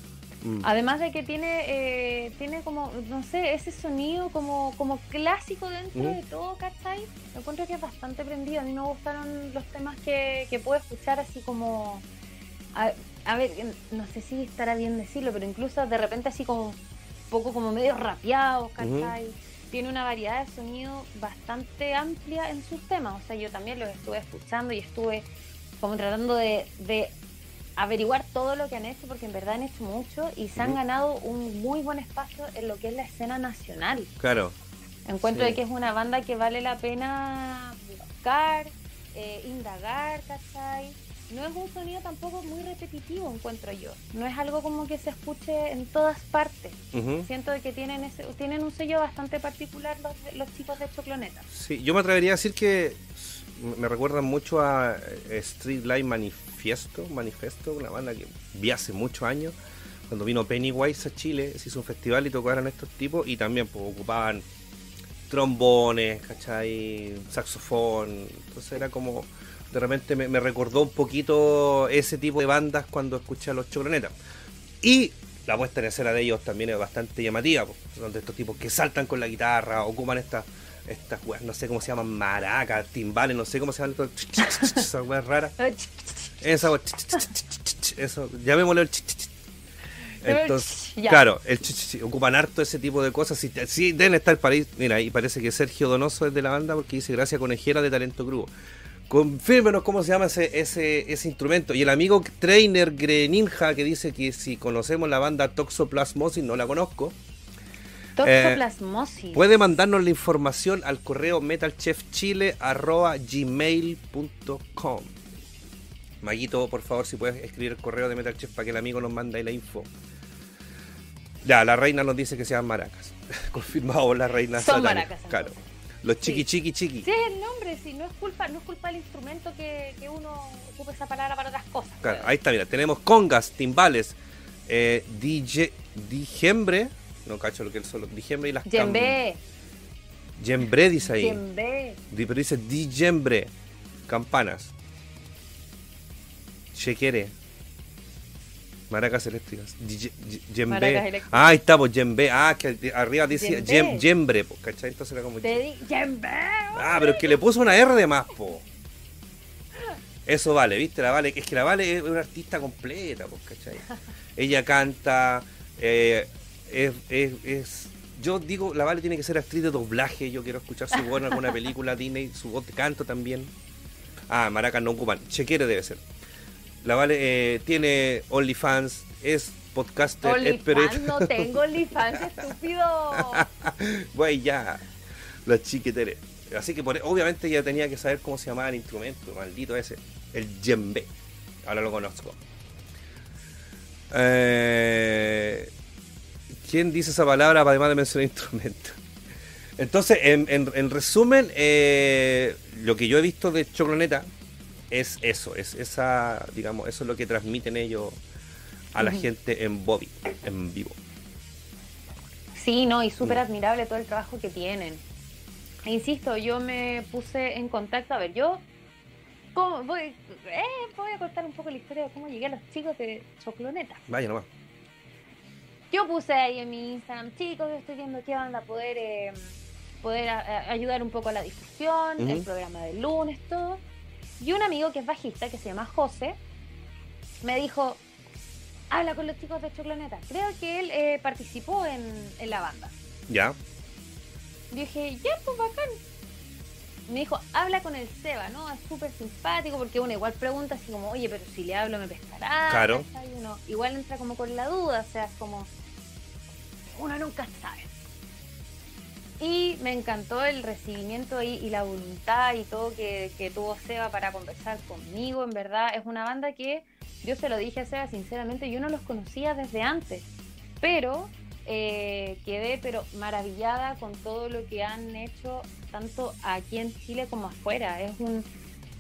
Mm. Además de que tiene eh, tiene como, no sé, ese sonido como, como clásico dentro mm. de todo, ¿cachai? Me encuentro que es bastante prendido. A mí me gustaron los temas que, que puedo escuchar así como... A, ver, no sé si estará bien decirlo, pero incluso de repente así como un poco como medio rapeado, ¿cachai? Tiene una variedad de sonido bastante amplia en sus temas. O sea, yo también los estuve escuchando y estuve como tratando de averiguar todo lo que han hecho, porque en verdad han hecho mucho y se han ganado un muy buen espacio en lo que es la escena nacional. Claro. Encuentro de que es una banda que vale la pena buscar, eh, indagar, ¿cachai? No es un sonido tampoco muy repetitivo, encuentro yo. No es algo como que se escuche en todas partes. Siento que tienen ese, tienen un sello bastante particular los, los chicos de Chocloneta. Sí, yo me atrevería a decir que me recuerdan mucho a eh, Street Light Manifesto, Manifesto, una banda que vi hace muchos años, cuando vino Pennywise a Chile, se hizo un festival y tocaron estos tipos y también pues, ocupaban trombones, ¿cachai? Saxofón, entonces era como, de repente me, recordó un poquito ese tipo de bandas cuando escuché a los Chocronetas. Y la puesta en escena de ellos también es bastante llamativa, pues, son de estos tipos que saltan con la guitarra, ocupan estas estas no sé cómo se llaman, maracas, timbales, no sé cómo se llaman esas weas raras. Esa wea, eso, llamémosle el entonces, claro, el ocupan harto ese tipo de cosas. Sí, sí deben estar para Mira, y parece que Sergio Donoso es de la banda porque dice gracias conejera de talento crudo. Confírmenos cómo se llama ese, ese, ese instrumento. Y el amigo Trainer Greninja que dice que si conocemos la banda Toxoplasmosis, no la conozco. Toxoplasmosis. Eh, puede mandarnos la información al correo metalchefchile.gmail.com Maguito, por favor, si puedes escribir el correo de Metalchef para que el amigo nos mande ahí la info. Ya, la reina nos dice que sean maracas. Confirmado la reina. Son maracas. Claro. Los chiqui chiqui chiqui. Sí, es el nombre, sí, no es culpa, no es culpa del instrumento que, que uno ocupe esa palabra para otras cosas. Claro, ahí está, mira, tenemos congas, timbales, eh, DJ, Dijembre, no cacho lo que es solo, Dijembre y las Yembe. Yembre dice ahí. Yembe. Pero dice Dijembre, campanas. Chequere. Maracas eléctricas. Eléctricas. Ah, ahí está, pues Yembe. Ah, que arriba dice Yembre, pues, ¿cachai? Entonces era como. Yembe. Ah, pero es que le puso una R de más, po. Eso vale, ¿viste? La Vale, es que la Vale es una artista completa, pues, ¿cachai? Ella canta, eh, es, es- es- Yo digo, la Vale tiene que ser actriz de doblaje, yo quiero escuchar su voz en alguna película Disney, su voz de canto también. Ah, Maracas no ocupan, Chequere debe ser. La Vale eh, tiene OnlyFans, es podcaster, es OnlyFans, periodista. no tengo OnlyFans, estúpido. Güey, ya. La chiquetere. Así que por- obviamente ya tenía que saber cómo se llamaba el instrumento, maldito ese. El djembe. Ahora lo conozco. Eh, ¿Quién dice esa palabra además de mencionar instrumento? Entonces, en, en- en resumen, eh, lo que yo he visto de Chocloneta es eso, es esa, digamos, eso es lo que transmiten ellos a la gente en Bobby, en vivo. Sí, no, y súper Mm. admirable todo el trabajo que tienen. E insisto, yo me puse en contacto, a ver, yo ¿cómo voy, eh, voy a contar un poco la historia de cómo llegué a los chicos de Chocloneta. Vaya nomás. Yo puse ahí en mi Instagram, chicos, yo estoy viendo qué onda poder eh, poder a- a- ayudar un poco a la difusión, el programa del lunes, todo. Y un amigo que es bajista, que se llama José, me dijo, habla con los chicos de Chocloneta. Creo que él eh, participó en, en la banda. Ya. Yo dije, ya, pues bacán. Me dijo, habla con el Seba, ¿no? Es súper simpático porque uno igual pregunta así como, oye, pero si le hablo me pescará. Claro. igual entra como con la duda, o sea, es como, uno nunca sabe. Y me encantó el recibimiento y, y la voluntad y todo que, tuvo Seba para conversar conmigo. En verdad, es una banda que yo se lo dije a Seba, sinceramente, yo no los conocía desde antes. Pero eh, quedé pero maravillada con todo lo que han hecho tanto aquí en Chile como afuera. Es un,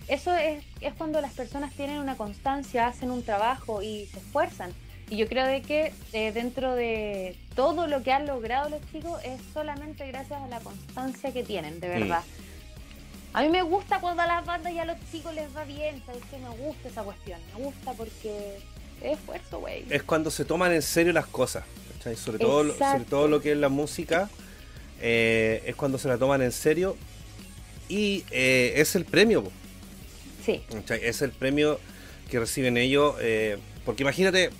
eso es, es cuando las personas tienen una constancia, hacen un trabajo y se esfuerzan. Y yo creo de que eh, dentro de todo lo que han logrado los chicos es solamente gracias a la constancia que tienen, de verdad. A mí me gusta cuando a las bandas y a los chicos les va bien, ¿sabes qué? Me gusta esa cuestión, me gusta porque es esfuerzo, güey. es cuando se toman en serio las cosas. ¿cachai? Sobre, todo, lo- sobre todo lo que es la música, eh, es cuando se la toman en serio y eh, es el premio. po, Sí, ¿cachai? Es el premio que reciben ellos. eh, porque imagínate,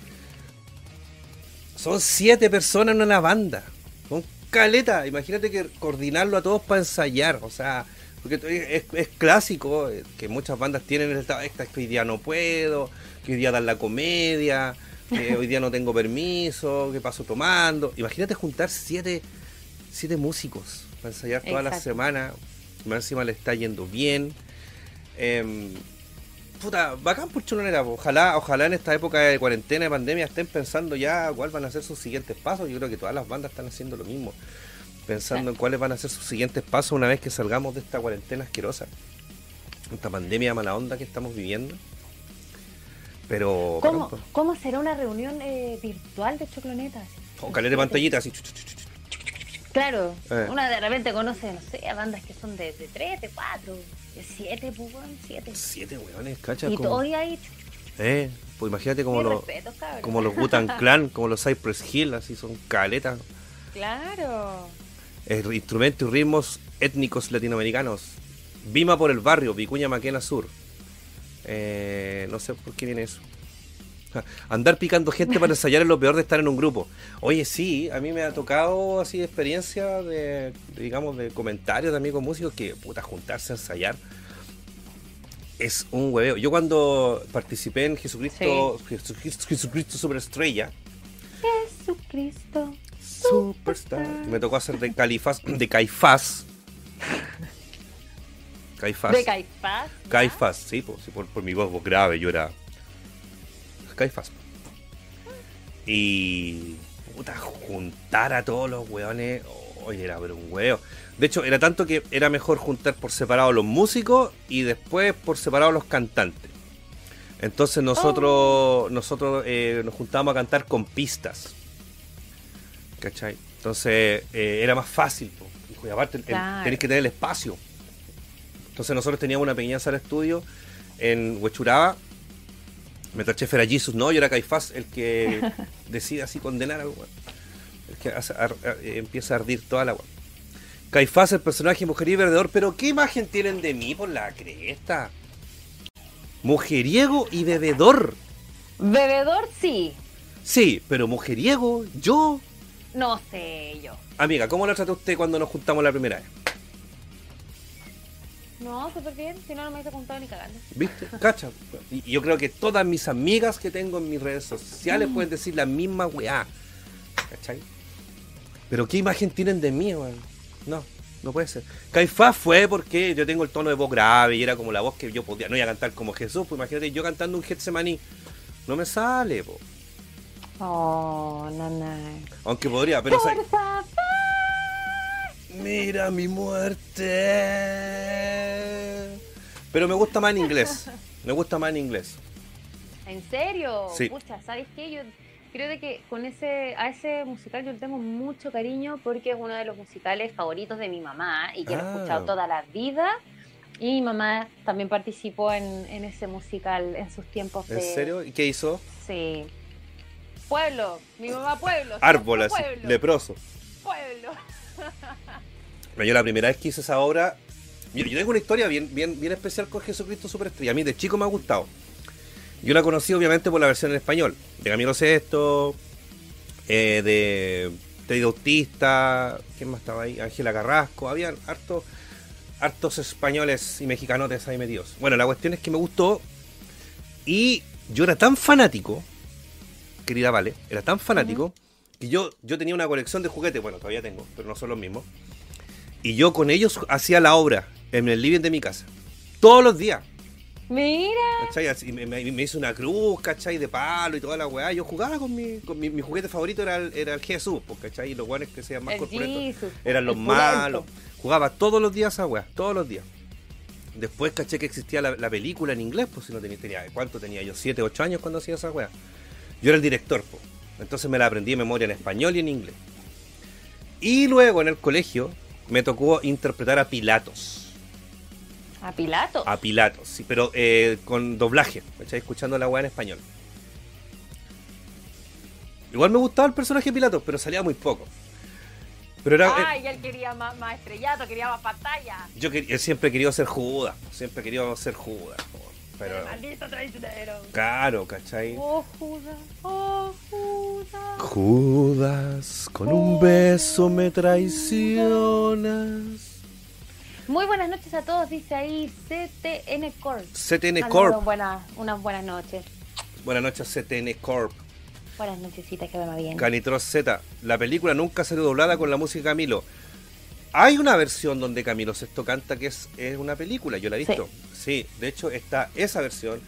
son siete personas en una banda. Son caleta. Imagínate que coordinarlo a todos para ensayar. O sea, porque es, es clásico eh, que muchas bandas tienen el estado esta que hoy día no puedo, que hoy día dan la comedia, que hoy día no tengo permiso, que paso tomando. Imagínate juntar siete, siete músicos para ensayar toda la Exacto. semana. Más encima le está yendo bien. Em, puta, bacán por chulonera. po. Ojalá, ojalá en esta época de cuarentena, de pandemia, estén pensando ya cuáles van a ser sus siguientes pasos. Yo creo que todas las bandas están haciendo lo mismo. Pensando en cuáles van a ser sus siguientes pasos una vez que salgamos de esta cuarentena asquerosa. Esta pandemia mala onda que estamos viviendo. Pero. ¿Cómo. ¿Cómo será una reunión eh, virtual de Choclonetas? Con caleta de pantallita así. Claro, Eh. una de repente conoce, no sé, a bandas que son de, de 3, de 4, 7, pues, weón, 7. Siete weones, cacha. Y como- todo ahí, eh, pues imagínate como los, respetos, cabrón. como los Butan Clan, como los Cypress Hill, así son caletas. Claro. Instrumentos y ritmos étnicos latinoamericanos. Vima por el barrio, Vicuña Maquena Sur. Eh, no sé por qué viene eso. Andar picando gente para ensayar es lo peor de estar en un grupo. Oye, sí, a mí me ha tocado así experiencia de, de, digamos, de comentarios de amigos músicos que, puta, juntarse a ensayar es un hueveo. Yo cuando participé en Jesucristo, Jesucristo, Jesucristo Superestrella, Jesucristo. Superstar. Me tocó hacer de Califas, de Caifás. Caifás. De Caifás. Caifás, sí, por, por mi voz grave, yo era Caifás. Y puta, juntar a todos los weones, oye, era pero un huevo. De hecho, era tanto que era mejor juntar por separado los músicos y después por separado los cantantes. Entonces nosotros, nosotros eh, nos juntábamos a cantar con pistas. ¿Cachai? Entonces eh, era más fácil. po. Y aparte el- Claro. tenés que tener el espacio. Entonces nosotros teníamos una pequeña sala de estudio en Huechuraba. Mientras Chef era Jesus, no, yo era Caifás, el que decide así condenar al weón. El que hace ar- ar- eh, empieza a ardir toda la weón. Caifás, el personaje mujeriego y bebedor, pero ¿qué imagen tienen de mí por la cresta? Mujeriego y bebedor. Bebedor, sí. Sí, pero mujeriego, yo. No sé yo. Amiga, ¿cómo lo trató usted cuando nos juntamos la primera vez? No, súper bien. Si no, no me hubiese contado ni cagando. ¿Viste? Cacha. Y yo creo que todas mis amigas que tengo en mis redes sociales pueden decir la misma weá. ¿Cachai? Pero ¿qué imagen tienen de mí, weón? No, no puede ser. Caifás fue porque yo tengo el tono de voz grave y era como la voz que yo podía. No iba a cantar como Jesús, pues imagínate yo cantando un Getsemaní. No me sale, po. Oh, nana. Aunque podría, pero... Fuerza, Mira mi muerte. Pero me gusta más en inglés. Me gusta más en inglés. ¿En serio? Sí. Pucha, ¿sabes qué? Yo creo de que con ese, a ese musical yo le tengo mucho cariño porque es uno de los musicales favoritos de mi mamá y que lo Ah. he escuchado toda la vida. Y mi mamá también participó en, en ese musical en sus tiempos ¿En serio? ¿Y qué hizo? Sí. Pueblo, mi mamá pueblo. Árbol, siempre así, pueblo, leproso. pueblo. Yo la primera vez que hice esa obra, yo, yo tengo una historia bien, bien, bien especial con Jesucristo Superestrella. A mí de chico me ha gustado. Yo la conocí obviamente por la versión en español, de Camilo Sesto, eh, de Teddy Autista, ¿quién más estaba ahí? Ángela Carrasco, habían hartos, hartos españoles y mexicanotes ahí metidos. Bueno, la cuestión es que me gustó y yo era tan fanático, querida Vale, era tan fanático que yo, yo tenía una colección de juguetes, bueno, todavía tengo, pero no son los mismos. Y yo con ellos hacía la obra en el living de mi casa. Todos los días. Mira. ¿Cachai? Así, me, me- me hizo una cruz, ¿cachai? De palo y toda la weá. Yo jugaba con mi, con mi, mi juguete favorito era el, era el Jesús, pues, ¿cachai? Y los weones que sean más corpulentos eran los malos. Jugaba todos los días esa weá, todos los días. Después caché que existía la, la película en inglés, pues si no tenía, tenía, ¿cuánto tenía yo? ¿Siete, ocho años cuando hacía esa weá? Yo era el director, pues. Entonces me la aprendí de memoria en español y en inglés. Y luego en el colegio me tocó interpretar a Pilatos. A Pilato. A Pilatos, sí, pero eh, con doblaje. Escuchando la weá en español. Igual me gustaba el personaje de Pilatos, pero salía muy poco. Pero era, eh, Ay, él quería más, más estrellato, quería más pantalla. yo quer- yo siempre he querido ser Judas, siempre he querido ser Judas. Pero, Maldito traicionero. claro, ¿cachai? Oh, Judas, oh, Judas. Judas, con un beso me traicionas. Muy buenas noches a todos, dice ahí CTN Corp. CTN Corp. Buenas, unas buenas noches. Buenas noches, CTN Corp. Buenas nochecitas, que va bien. Canitros Z. La película nunca salió doblada con la música Camilo. Hay una versión donde Camilo Sesto canta que es, es una película, yo la he visto. Sí. de hecho está esa versión.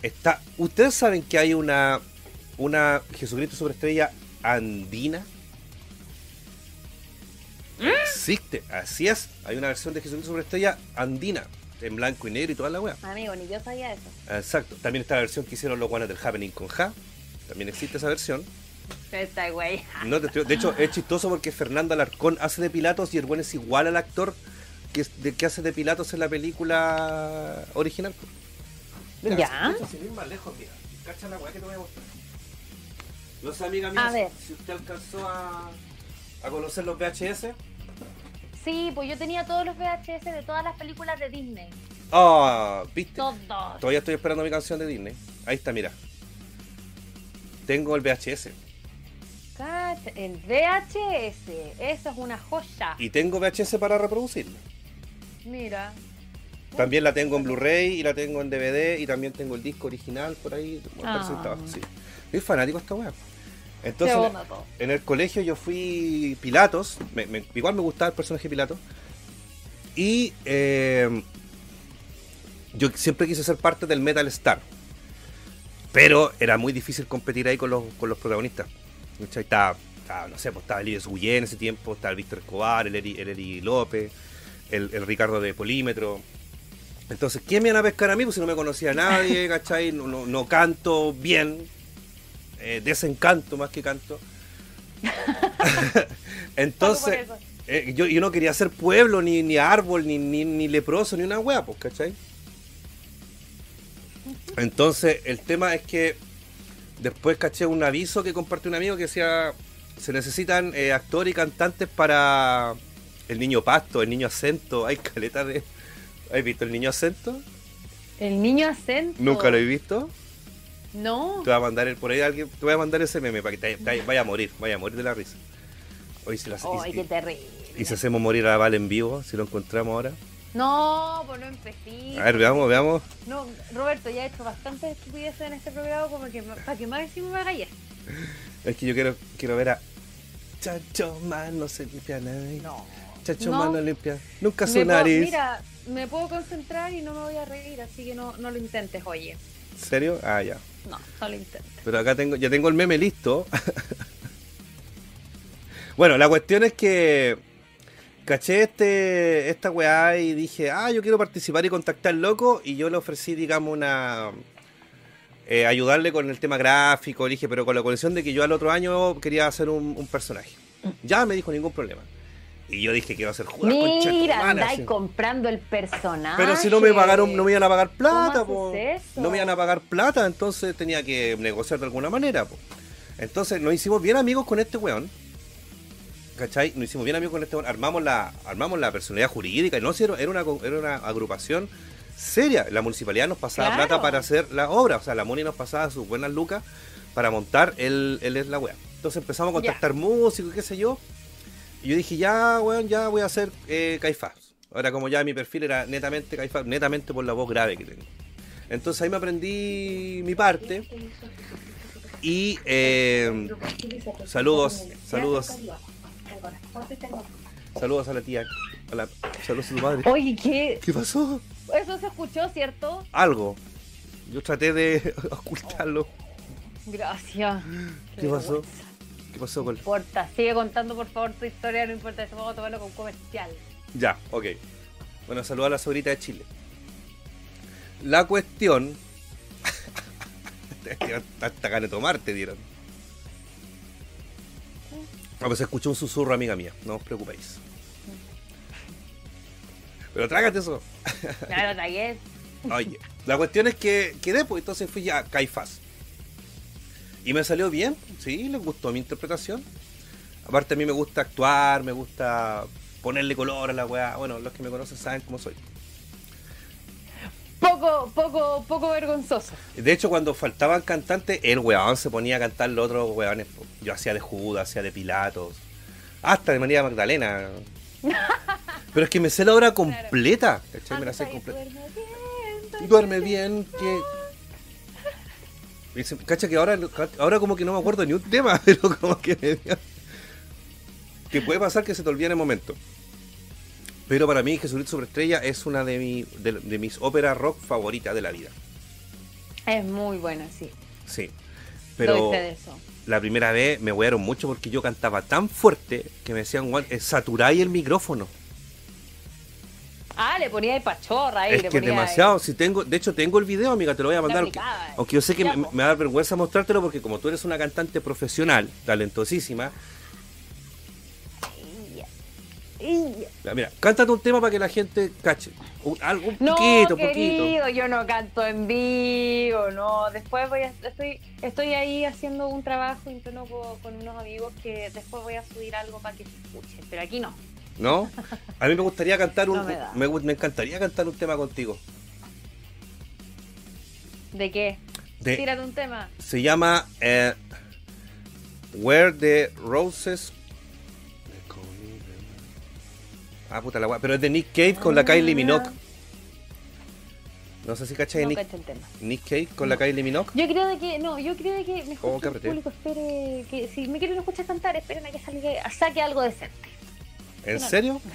Está. ¿Ustedes saben que hay una una Jesucristo Superestrella andina? Existe, así es. Hay una versión de Jesucristo Superestrella andina, en blanco y negro y toda la wea. Amigo, ni yo sabía eso. Exacto. También está la versión que hicieron los guanes del Happening con Ja. También existe esa versión. Esta güey. No, te estoy- de hecho, es chistoso porque Fernando Alarcón hace de Pilatos y el buen es igual al actor que, es- de, que hace de Pilatos en la película original. Ya. de hecho, sin ir más lejos, mira. Cacha la weá que te voy a mostrar. No sé, amiga mía, A ver. si usted alcanzó a, a conocer los VHS. Sí, pues yo tenía todos los VHS de todas las películas de Disney. Ah, viste. Todos. Todavía estoy esperando mi canción de Disney. Ahí está, mira. Tengo el VHS. Cacha, El VHS, eso es una joya. Y tengo VHS para reproducirlo. Mira. También la tengo en Blu-ray y la tengo en DVD y también tengo el disco original por ahí. Ah. sí. Soy fanático de esta weá. Entonces, en el colegio yo fui Pilatos, me- me- igual me gustaba el personaje Pilatos. Y eh, yo siempre quise ser parte del Metal Star. Pero era muy difícil competir ahí con los, con los protagonistas. ¿Cachai? Estaba, estaba, no sé, pues estaba el Ives Guillén en ese tiempo, estaba el Víctor Escobar, el Eri, el Eri López, el, el Ricardo de Polímetro. Entonces, ¿quién me iban a pescar a mí? Pues si no me conocía a nadie, ¿cachai? No, no, no canto bien, eh, desencanto más que canto. Entonces, eh, yo, yo no quería ser pueblo, ni, ni árbol, ni, ni, ni leproso, ni una wea, pues, ¿cachai? Entonces, el tema es que después caché un aviso que compartió un amigo que decía, se necesitan eh, actores y cantantes para el niño pasto, el niño acento, hay caleta de... ¿Has visto el niño acento? El niño acento. ¿Nunca lo he visto? No. Te voy a mandar el, por ahí alguien, te voy a mandar ese meme para que te, te- vaya a morir, vaya a morir de la risa. Hoy se las, Ay, y, qué terrible. y si hacemos morir a Val en vivo, si lo encontramos ahora. No, pues no empecé. A ver, veamos, veamos. No, Roberto, ya he hecho bastantes estupideces en este programa como que para que más encima me haga. Es que yo quiero, quiero ver a Chacho Man no se limpia nadie. No. Chacho No. Man no limpia. Nunca Me su puedo- nariz. mira, me puedo concentrar y no me voy a reír, así que no, no lo intentes, oye. ¿En serio? Ah, ya. No, no lo intentes. Pero acá tengo, ya tengo el meme listo. bueno, la cuestión es que caché este, esta weá y dije, ah, yo quiero participar y contactar al loco. Y yo le ofrecí, digamos, una. eh, ayudarle con el tema gráfico. Le dije, pero con la condición de que yo al otro año quería hacer un, un personaje. Ya me dijo, ningún problema. Y yo dije, quiero hacer jugar con Mira, Chetumana, andáis comprando el personaje. Pero si no me pagaron, no me iban a pagar plata. No me iban a pagar plata, entonces tenía que negociar de alguna manera, po. Entonces nos hicimos bien amigos con este weón. ¿Cachai? Nos hicimos bien amigos con este. Armamos la, armamos la personalidad jurídica. Y no, era, una, era una agrupación seria. La municipalidad nos pasaba Claro. plata para hacer la obra. O sea, la Moni nos pasaba sus buenas lucas para montar el, el es la wea. Entonces empezamos a contactar músicos, qué sé yo. Y yo dije, ya, weón, ya voy a hacer eh, Caifás. Ahora, como ya mi perfil era netamente Caifás, netamente por la voz grave que tengo. Entonces ahí me aprendí mi parte. Y eh, saludos, saludos, saludos a la tía. a la- saludos a tu madre. Oye, ¿qué? ¿Qué pasó? Eso se escuchó, ¿cierto? Algo. Yo traté de ocultarlo. Gracias. ¿Qué pasó? vergüenza. ¿Qué pasó con No importa, sigue contando por favor tu historia, no importa, eso vamos a tomarlo con comercial. Ya, ok. Bueno, saludos a la sobrita de Chile. La cuestión. Hasta ganas de tomar te dieron. Ah, pues escuchó un susurro, amiga mía. No os preocupéis. Pero trágate eso. Lo tragué. Oye, la cuestión es que quedé, pues entonces fui ya a Caifás. Y me salió bien, sí, les gustó mi interpretación. Aparte a mí me gusta actuar, me gusta ponerle color a la weá. Bueno, los que me conocen saben cómo soy. Poco, poco, poco vergonzoso. De hecho, cuando faltaban cantantes, el weón se ponía a cantar los otros weones. Yo hacía de Judas, hacía de Pilatos, hasta de María Magdalena. Pero es que me sé la obra completa. ¿cachai? Me la sé completa. duerme bien, Duerme bien, que. Cacha que ahora, ahora como que no me acuerdo ni un tema, pero como que me dio- Que puede pasar que se te olvide en el momento. Pero para mí, Jesucristo Superestrella es una de, mi, de, de mis óperas rock favoritas de la vida. Es muy buena, sí. Sí. Pero de eso. la primera vez me huearon mucho porque yo cantaba tan fuerte que me decían, "Juan, eh, saturáis el micrófono. Ah, le ponía de pachorra ahí. es le que ponía demasiado. Si tengo, de hecho, tengo el video, amiga, te lo voy a mandar. Aunque, aunque yo sé que me, me da vergüenza mostrártelo porque como tú eres una cantante profesional, talentosísima, mira, cántate un tema para que la gente cache. Un, algo, un No, poquito, poquito. querido, yo no canto en vivo, no. Después voy a, estoy, estoy ahí haciendo un trabajo interno co- con, unos amigos que después voy a subir algo para que se escuche, pero aquí no. ¿No? A mí me gustaría cantar un. No me da. me, gu- me encantaría cantar un tema contigo. ¿De qué? De- Tírate un tema. se llama eh, Where the Roses. Ah, puta la wea. Pero es de Nick Cave con la Kylie Minogue. No sé si cachai No Nick, cacho el tema. Nick Cave con la Kylie Minogue. Yo creo de que, no, yo creo de que mejor Oh, que el público espere, que si me quieren escuchar cantar, esperen a que salga, saque algo decente. ¿En no. serio?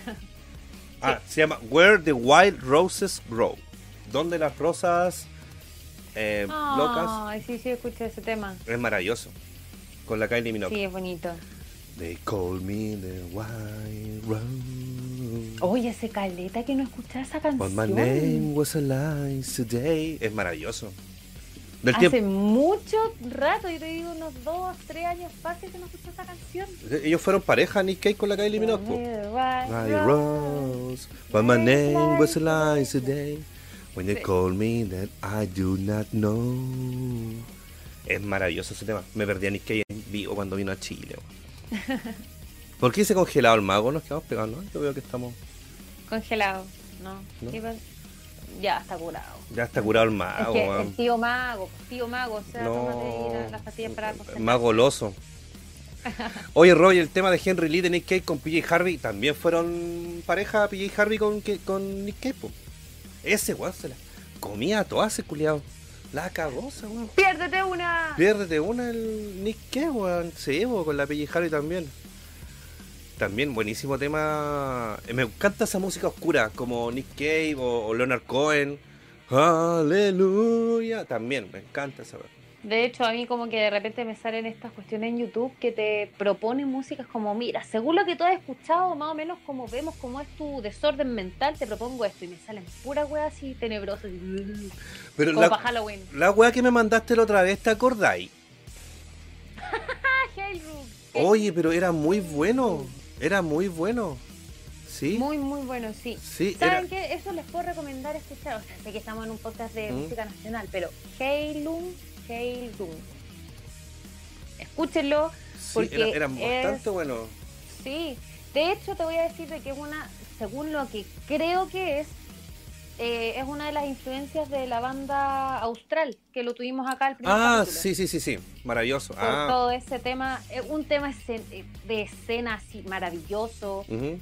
Ah, se llama Where the Wild Roses Grow. Donde las rosas eh, locas. Ay, sí, sí, escuché ese tema. Es maravilloso. Con la Kylie Minogue. Sí, es bonito. They call me the white rose. Oye, ese caleta que no escuchaba esa But canción. my name was alive today. Es maravilloso. Del Hace tiempo. mucho rato, yo te digo unos dos, tres años fácil que no escuché esa canción. Ellos fueron pareja, Nick Cave con la Kylie Minogue. White rose, but my name was alive today. When they Sí. call me that I do not know. Es maravilloso ese tema. Me perdí a Nick Cave en vivo cuando vino a Chile. ¿Por qué se congelado el mago? Nos quedamos pegados, ¿no? Yo veo que estamos. Congelado, ¿no? ¿No? ¿Qué pasa? Ya está curado. Ya está curado el es mago, que weón. el tío mago, tío mago, o sea, tómate No. la- las pastillas para concentrar. Más goloso. Oye, Roy, el tema de Henry Lee de Nick Cave con PJ Harvey también fueron pareja PJ Harvey con, que- con Nick Cave. Ese weón se la comía a todas ese culiado. La cagó weón. ¡Piérdete una! Piérdete una el Nick Cave, weón. Sí, po, con la Harvey también. También buenísimo tema. Eh, Me encanta esa música oscura, como Nick Cave o, o Leonard Cohen. Aleluya. También, me encanta esa weón. De hecho, a mí como que de repente me salen estas cuestiones en YouTube que te proponen músicas como, mira, según lo que tú has escuchado, más o menos como vemos cómo es tu desorden mental, te propongo esto y me salen puras weas así tenebrosas, Pero como la, para Halloween. La weá que me mandaste la otra vez, ¿te acordáis? Oye, pero era muy bueno. Era muy bueno. ¿Sí? Muy, muy bueno, sí. Sí, ¿Saben era. qué? Eso les puedo recomendar escuchar. O sea, sé que estamos en un podcast de Mm. música nacional, pero Heilung, Heilung. Escúchenlo, Sí, porque era, era es- bastante bueno. Sí, de hecho te voy a decir de que es una, según lo que creo que es, eh, es una de las influencias de la banda Austral, que lo tuvimos acá al primer Ah, capítulo. sí, sí, sí, sí. Maravilloso. Por Ah, todo ese tema, eh, un tema de escena así maravilloso, ujú.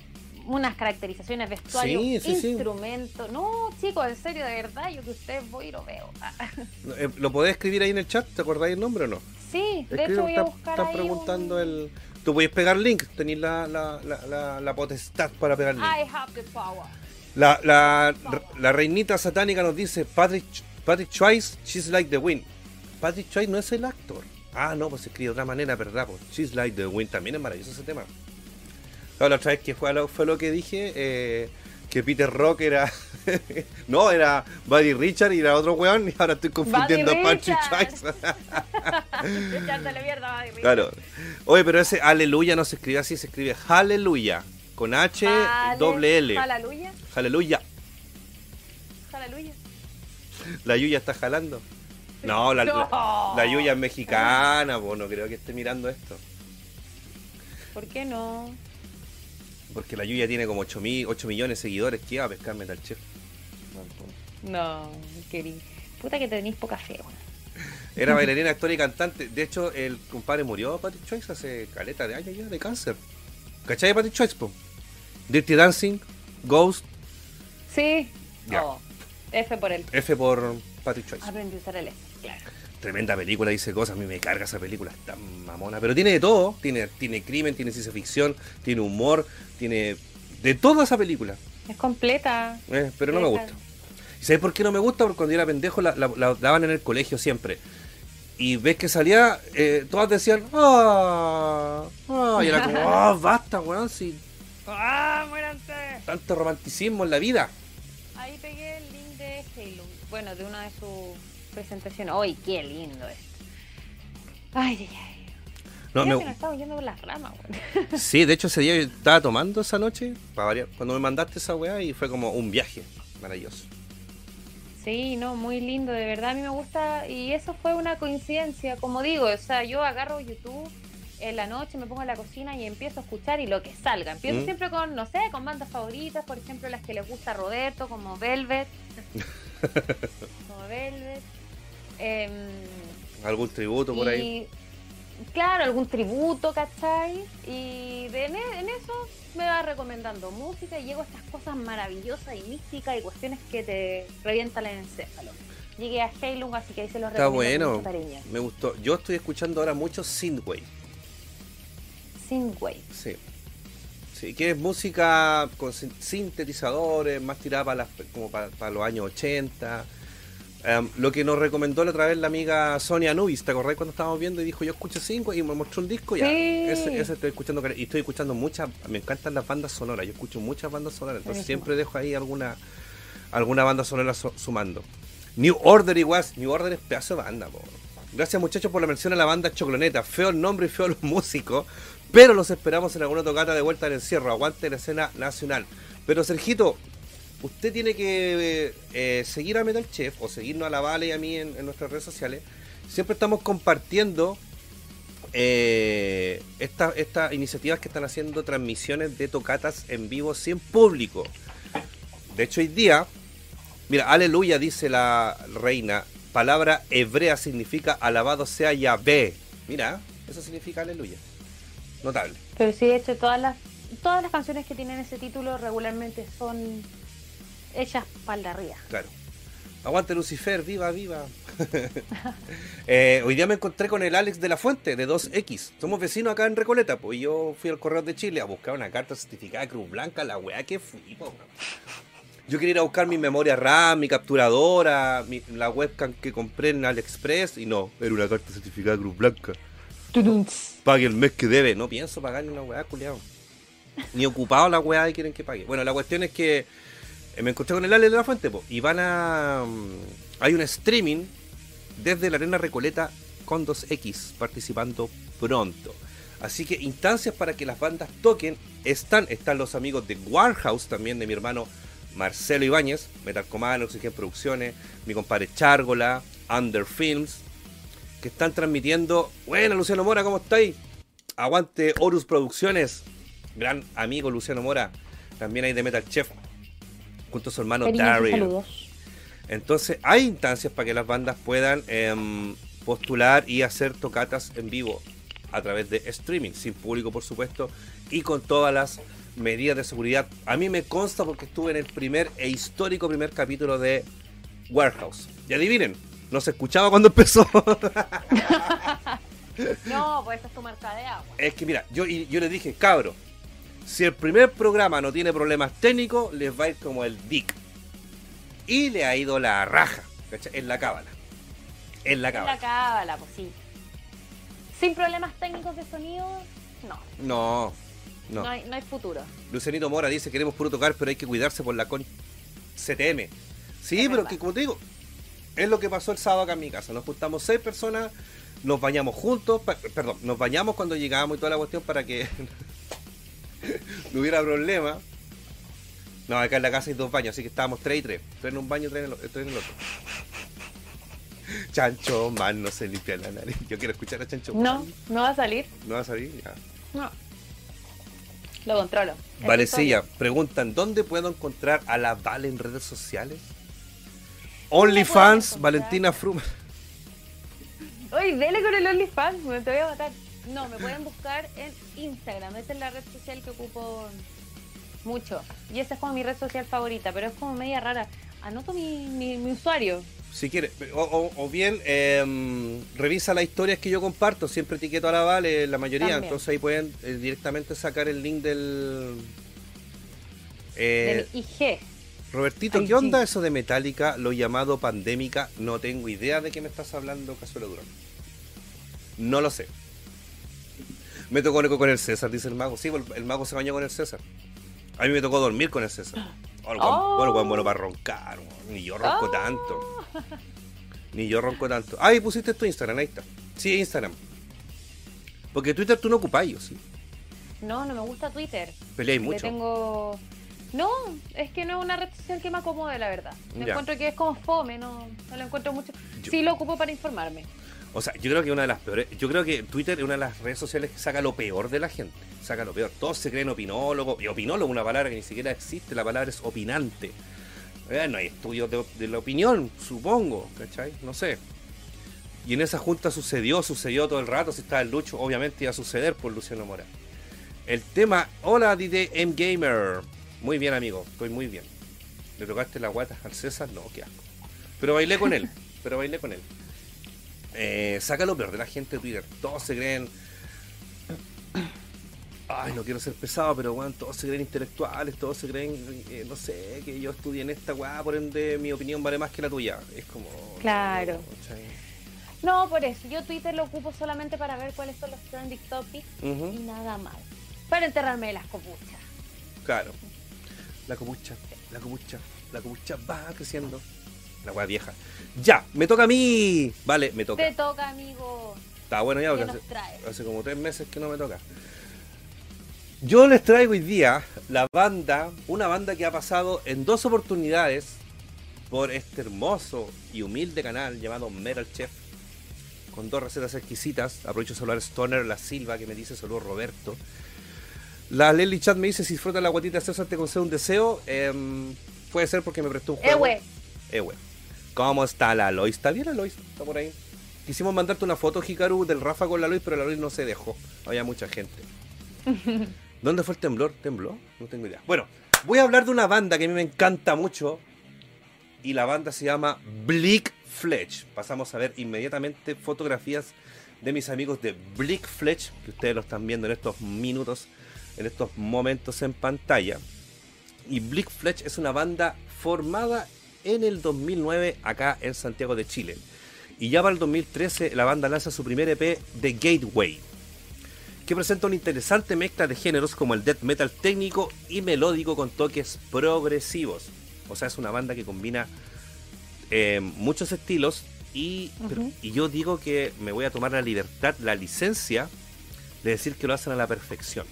Unas caracterizaciones, vestuario, Sí, sí, sí. instrumento. No, chicos, en serio, de verdad, yo que ustedes voy y lo veo. Eh, ¿Lo podés escribir ahí en el chat? ¿Te acordáis el nombre o no? sí, de Escribe, hecho voy a están- buscar están ahí preguntando un- el... Tú podés pegar link, tenéis la, la, la, la, la potestad para pegar link. I have the power. La, la, la reinita satánica nos dice, Patrick, Patrick Choice, she's like the wind. Patrick Choice no es el actor. Ah, no, pues se escribe de otra manera, ¿verdad? Pues she's like the wind también es maravilloso ese tema. Claro, la otra vez que fue, lo, fue lo que dije, eh, que Peter Rock era... no, era Buddy Richard y era otro weón y ahora estoy confundiendo a Buddy mierda, madre mía. claro. Oye, pero ese aleluya no se escribe así, se escribe aleluya. Con H, Ale- doble L. Aleluya, Aleluya. aleluya. La Yuya está jalando. No, la, No. la, la Yuya es mexicana, pues no creo que esté mirando esto. ¿Por qué no? Porque la Yuya tiene como 8, mil, 8 millones de seguidores. ¿Qué va a pescar Metal Chef? No, querido. Puta que tenéis poca fe. Era bailarina, actora y cantante. De hecho, el compadre murió, Patrick Choice, hace caleta de años ya de cáncer. ¿Cachai, Patrick Choice, po? Dirty Dancing, Ghost, Sí. Ya. Oh, F por él. F por Patrick Choice. Aprendí a usar el F, claro. Tremenda película, dice cosas. A mí me carga esa película, es tan mamona. Pero tiene de todo: tiene, tiene crimen, tiene ciencia ficción, tiene humor, tiene de toda esa película. Es completa. Eh, pero no me gusta. ¿Y sabes por qué no me gusta? Porque cuando yo era pendejo la, la- la daban en el colegio siempre. Y ves que salía, eh, todas decían, ¡ah! ah", y era como, ¡ah, basta, weón! Si ¡Ah, muéranse! tanto romanticismo en la vida. Ahí pegué el link de Halo. Bueno, de una de sus presentaciones. ¡Ay, qué lindo esto! Ay, ay, ay. No, me- que nos estamos yendo por las ramas, weón. sí, de hecho ese día yo estaba tomando esa noche, para variar, cuando me mandaste esa weá, y fue como un viaje maravilloso. Sí, no, muy lindo, de verdad a mí me gusta y eso fue una coincidencia, como digo, o sea, yo agarro YouTube en la noche, me pongo en la cocina y empiezo a escuchar y lo que salga. Empiezo Mm. siempre con, no sé, con bandas favoritas, por ejemplo, las que les gusta a Roberto, como Velvet, como Velvet. Em, ¿Algún tributo por ahí? claro, algún tributo, ¿cachai? Y de, en, en eso me va recomendando música y llego a estas cosas maravillosas y místicas y cuestiones que te revientan el encéfalo. Llegué a Heilung, así que ahí se los Está recomiendo con bueno, mucho me gustó. Yo estoy escuchando ahora mucho Synthwave. Synthwave. Sí. Sí, que es música con sin- sintetizadores, más tirada para las, como para, para los años 80. Em, lo que nos recomendó la otra vez la amiga Sonia Nubis, ¿te acordás cuando estábamos viendo y dijo yo escucho cinco y me mostró un disco? Ya, Sí. ese, ese estoy escuchando y estoy escuchando muchas, me encantan las bandas sonoras, yo escucho muchas bandas sonoras, entonces Buenísimo. siempre dejo ahí alguna alguna banda sonora su- sumando. New Order igual, New Order es pedazo de banda. Gracias muchachos por la mención a la banda Chocloneta, feo el nombre y feo los músicos, pero los esperamos en alguna tocata de vuelta al encierro, aguante la escena nacional. Pero Sergito, usted tiene que eh, seguir a Metal Chef o seguirnos a la Vale y a mí en, nuestras redes sociales. Siempre estamos compartiendo eh, esta- estas iniciativas que están haciendo transmisiones de tocatas en vivo sin público. De hecho, hoy día, mira, aleluya, dice la reina, palabra hebrea significa alabado sea Yahvé. Mira, eso significa aleluya. Notable. Pero sí, de hecho, todas las, todas las canciones que tienen ese título regularmente son hechas para la ría. Claro. Aguante Lucifer, viva, viva. Eh, hoy día me encontré con el Alex de la Fuente, de 2X. Somos vecinos acá en Recoleta, pues yo fui al Correo de Chile a buscar una carta certificada de Cruz Blanca, la weá que fui, po. Yo quería ir a buscar mi memoria RAM, mi capturadora, mi- la webcam que compré en AliExpress y no, era una carta certificada de Cruz Blanca. Pague el mes que debe. No pienso pagar ni una weá, culiao. Ni ocupado la weá y quieren que pague. Bueno, la cuestión es que me encontré con el Ale de la Fuente po, y van a. mm, hay un streaming desde la Arena Recoleta con 2X participando pronto. Así que instancias para que las bandas toquen están. Están los amigos de Warhouse también, de mi hermano Marcelo Ibáñez, Metal Command, Oxygen Producciones, mi compadre Chargola, Under Films, que están transmitiendo. Bueno, Luciano Mora, ¿cómo estáis? Aguante Horus Producciones, gran amigo Luciano Mora, también hay de Metal Chef, junto a su hermano Daryl. Entonces, hay instancias para que las bandas puedan em, postular y hacer tocatas en vivo a través de streaming, sin público, por supuesto, y con todas las medidas de seguridad. A mí me consta porque estuve en el primer e histórico primer capítulo de Warehouse. Y adivinen, no se escuchaba cuando empezó. No, pues es tu marca de agua. es que mira, yo, yo les dije, cabro, si el primer programa no tiene problemas técnicos, les va a ir como el Dick. Y le ha ido la raja, ¿cachai? En la cábala. En la En la cábala. cábala, pues sí. Sin problemas técnicos de sonido, no. No, No, no. hay, no hay futuro. Lucianito Mora dice, queremos puro tocar, pero hay que cuidarse por la con CTM. Sí, Es pero verdad. que como te digo, es lo que pasó el sábado acá en mi casa. Nos juntamos seis personas, nos bañamos juntos, perdón, nos bañamos cuando llegábamos y toda la cuestión para que no hubiera problema. No, acá en la casa hay dos baños, así que estábamos tres y tres. Tres en un baño, tres en el, tres en el otro. Chancho Man no se limpia la nariz. Yo quiero escuchar a Chancho Man. No, no va a salir. No va a salir, ya. No. Lo controlo. Valecilla, preguntan, ¿dónde puedo encontrar a la Vale en redes sociales? OnlyFans? Valentina Fruma. Uy, dele con el OnlyFans, me te voy a matar. No, me pueden buscar en Instagram. Esa es la red social que ocupo mucho. Y esa es como mi red social favorita, pero es como media rara. Anoto mi, mi, mi usuario. Si quieres, o, o- o bien em, revisa las historias que yo comparto, siempre etiqueto a la Vale, la mayoría, También. entonces ahí pueden eh, directamente sacar el link del... Eh, Del IG. Robertito, ¿qué onda eso de Metallica, lo llamado pandémica? No tengo idea de qué me estás hablando, Cazuela Durán. No lo sé. Me tocó con el César, dice el mago. Sí, el, el mago se bañó con el César. A mí me tocó dormir con el César. Oh, el guan- Oh. bueno, guan bueno para roncar. Ni yo ronco Oh. tanto. Ni yo ronco tanto. Ah, y pusiste tu Instagram, ahí está. Sí, Instagram. Porque Twitter tú no ocupáis, ¿o sí. No, no me gusta Twitter. Peleáis Le mucho. tengo. No, es que no es una red social que me acomode, la verdad. Me encuentro que es como fome, no, no lo encuentro mucho. Yo- Sí lo ocupo para informarme. O sea, yo creo que una de las peores. Yo creo que Twitter es una de las redes sociales que saca lo peor de la gente. Saca lo peor. Todos se creen opinólogos. Y opinólogo, una palabra que ni siquiera existe. La palabra es opinante. Eh, no hay estudios de, de la opinión, supongo. ¿Cachai? No sé. Y en esa junta sucedió, sucedió todo el rato. Si estaba el Lucho, obviamente iba a suceder por Luciano Mora. El tema. Hola, DDM Gamer. Muy bien, amigo. Estoy muy bien. ¿Le tocaste la guata al César? No, qué asco. Pero bailé con él. Pero bailé con él. Eh, saca lo peor de la gente de Twitter. Todos se creen. ay, no quiero ser pesado, pero bueno, todos se creen intelectuales, todos se creen, eh, no sé, que yo estudié en esta weá, por ende mi opinión vale más que la tuya. Es como... Claro. No, por eso. Yo Twitter lo ocupo solamente para ver cuáles son los trending topics y nada más. Para enterrarme de las copuchas. Claro. La copucha, la copucha, la copucha va creciendo. La weá vieja. Ya, me toca a mí. Vale, me toca. Te toca, amigo. Está bueno ya, porque hace como tres meses que no me toca. Yo les traigo hoy día la banda, una banda que ha pasado en dos oportunidades por este hermoso y humilde canal llamado Metal Chef, con dos recetas exquisitas. Aprovecho de saludar a Stoner, la Silva, que me dice saludo Roberto. La Lely Chat me dice si disfruta la guatita César te concede un deseo. Em, puede ser porque me prestó un juego. Ewe. Ewe. ¿Cómo está la Lois? ¿Está bien la Lois? Está por ahí. Quisimos mandarte una foto, Hikaru, del Rafa con la Lois, pero la Lois no se dejó. Había mucha gente. ¿Dónde fue el temblor? ¿Tembló? No tengo idea. Bueno, voy a hablar de una banda que a mí me encanta mucho. Y la banda se llama Bleak Fletch. Pasamos a ver inmediatamente fotografías de mis amigos de Bleak Fletch, que ustedes lo están viendo en estos minutos, en estos momentos en pantalla. Y Bleak Fletch es una banda formada en el 2009 acá en Santiago de Chile. Y ya para el 2013 la banda lanza su primer EP The Gateway que presenta una interesante mezcla de géneros como el death metal técnico y melódico con toques progresivos. O sea, es una banda que combina eh, muchos estilos y, y yo digo que me voy a tomar la libertad, la licencia de decir que lo hacen a la perfección.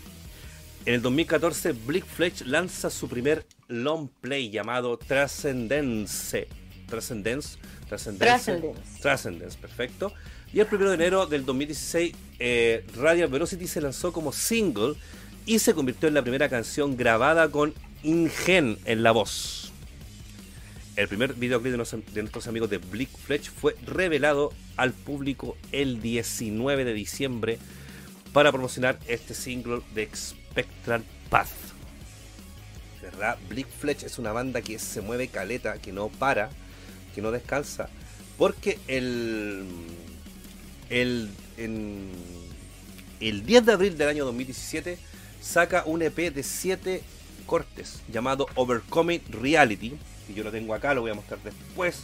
En el 2014, Bleak Fletch lanza su primer long play llamado Transcendence. Transcendence. Transcendence. Transcendence, perfecto. Y el 1 de enero del 2016, eh, Radio Velocity se lanzó como single y se convirtió en la primera canción grabada con Ingen en la voz. El primer videoclip de, nuestros amigos de Bleak Fletch fue revelado al público el 19 de diciembre para promocionar este single de Spectral Path. ¿Verdad? Bleak Fletch es una banda que se mueve caleta, que no para, que no descansa. Porque el, el, el 10 de abril del año 2017 saca un EP de 7 cortes llamado Overcoming Reality, que yo lo tengo acá, lo voy a mostrar después,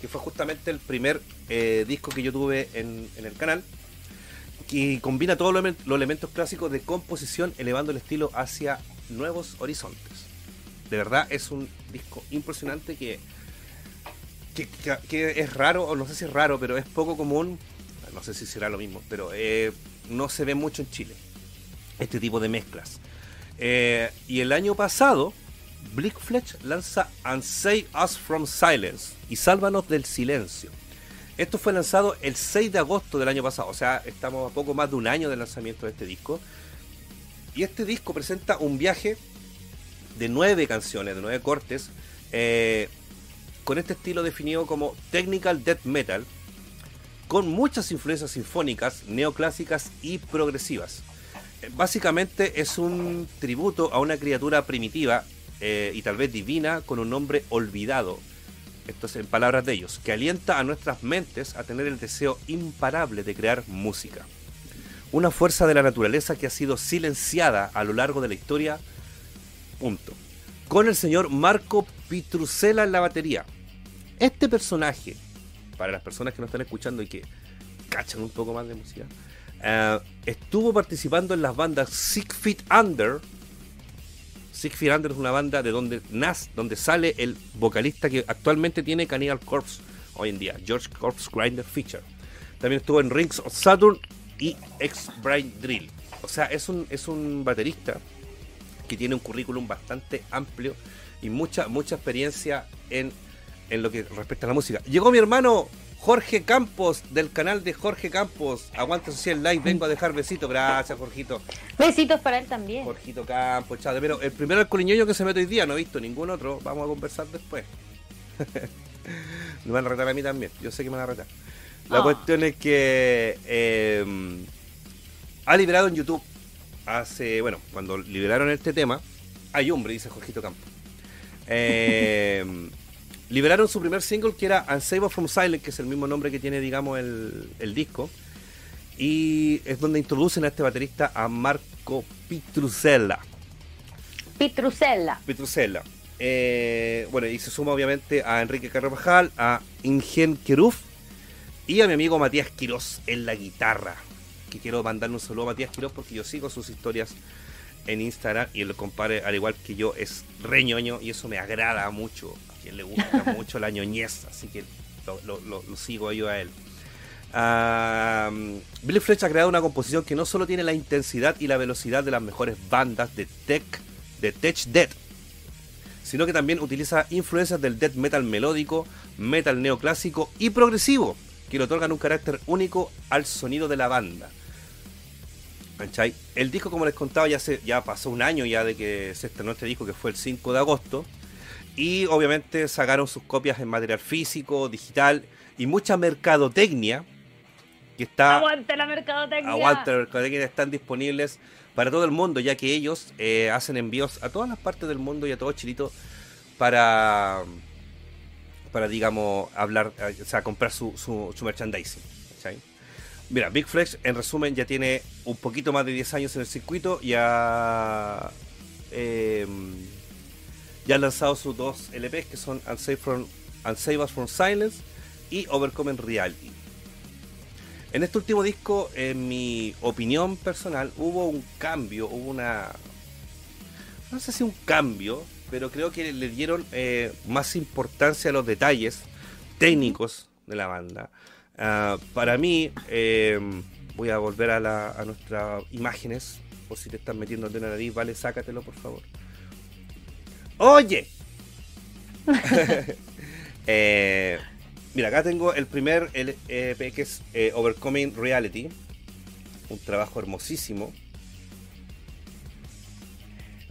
que fue justamente el primer eh, disco que yo tuve en, el canal, que combina todos los, elementos clásicos de composición, elevando el estilo hacia nuevos horizontes. De verdad es un disco impresionante que, que, es raro, o no sé si es raro, pero es poco común no sé si será lo mismo, pero eh, no se ve mucho en Chile este tipo de mezclas. Eh, y el año pasado, Bleak Fletch lanza And Save Us From Silence y Sálvanos del Silencio. Esto fue lanzado el 6 de agosto del año pasado, o sea, estamos a poco más de un año del lanzamiento de este disco. Y este disco presenta un viaje de nueve canciones, de nueve cortes, eh, con este estilo definido como Technical Death Metal, con muchas influencias sinfónicas, neoclásicas y progresivas. Eh, básicamente es un tributo a una criatura primitiva eh, y tal vez divina con un nombre olvidado, esto es en palabras de ellos, que alienta a nuestras mentes a tener el deseo imparable de crear música. Una fuerza de la naturaleza que ha sido silenciada a lo largo de la historia. Punto. Con el señor Marco Pitrusela en la batería. Este personaje, para las personas que nos están escuchando y que cachan un poco más de música, eh, estuvo participando en las bandas Six Feet Under. Feet Under es una banda de donde nace, donde sale el vocalista que actualmente tiene Cannibal Corpse hoy en día, George Corpse Grinder Feature. También estuvo en Rings of Saturn y X Brain Drill. O sea, es un, es un baterista que tiene un currículum bastante amplio y mucha, mucha experiencia en en lo que respecta a la música. Llegó mi hermano Jorge Campos del canal de Jorge Campos. Aguanta social live, vengo a dejar besitos. Gracias, Jorgito. Besitos para él también. Jorgito Campos, chao. Pero el primero alcoholiño que se mete hoy día, no he visto ningún otro. Vamos a conversar después. me van a retar a mí también. Yo sé que me van a retar. La ah. cuestión es que eh, ha liberado en YouTube hace, bueno, cuando liberaron este tema, hay hombre, dice Jorgito Campos. Eh, liberaron su primer single que era Unsable from Silent, que es el mismo nombre que tiene, digamos, el, disco. Y es donde introducen a este baterista a Marco Pitrusella. Pitrusella. Pitrusella. Eh, bueno, y se suma obviamente a Enrique Carvajal, a Ingen Keruf y a mi amigo Matías Quiroz en la guitarra. Que quiero mandarle un saludo a Matías Quiroz porque yo sigo sus historias en Instagram y el compadre, al igual que yo, es reñoño y eso me agrada mucho. A quien le gusta mucho la ñoñez, así que lo, sigo yo a él. Billy Fletch ha creado una composición que no solo tiene la intensidad y la velocidad de las mejores bandas de tech, de tech death, sino que también utiliza influencias del death metal melódico, metal neoclásico y progresivo, que le otorgan un carácter único al sonido de la banda. El disco, como les contaba, ya, se, ya pasó un año ya de que se estrenó este disco, que fue el 5 de agosto. Y obviamente sacaron sus copias en material físico, digital y mucha mercadotecnia. Que está, aguante la mercadotecnia. Aguante la mercadotecnia, están disponibles para todo el mundo, ya que ellos eh, hacen envíos a todas las partes del mundo y a todo Chilito para, para digamos, hablar, o sea, comprar su, su, su merchandising. Mira, Big Flex en resumen ya tiene un poquito más de 10 años en el circuito, ya, eh, ya han lanzado sus dos LPs que son Unsave, from, Us from Silence y Overcoming Reality. En este último disco, en mi opinión personal, hubo un cambio, hubo una... No sé si un cambio, pero creo que le dieron eh, más importancia a los detalles técnicos de la banda. Ah, para mí, eh, voy a volver a, nuestras imágenes. O si te están metiendo de la nariz, vale, sácatelo por favor. ¡Oye! Eh, mira, acá tengo el primer EP que es eh, Overcoming Reality. Un trabajo hermosísimo.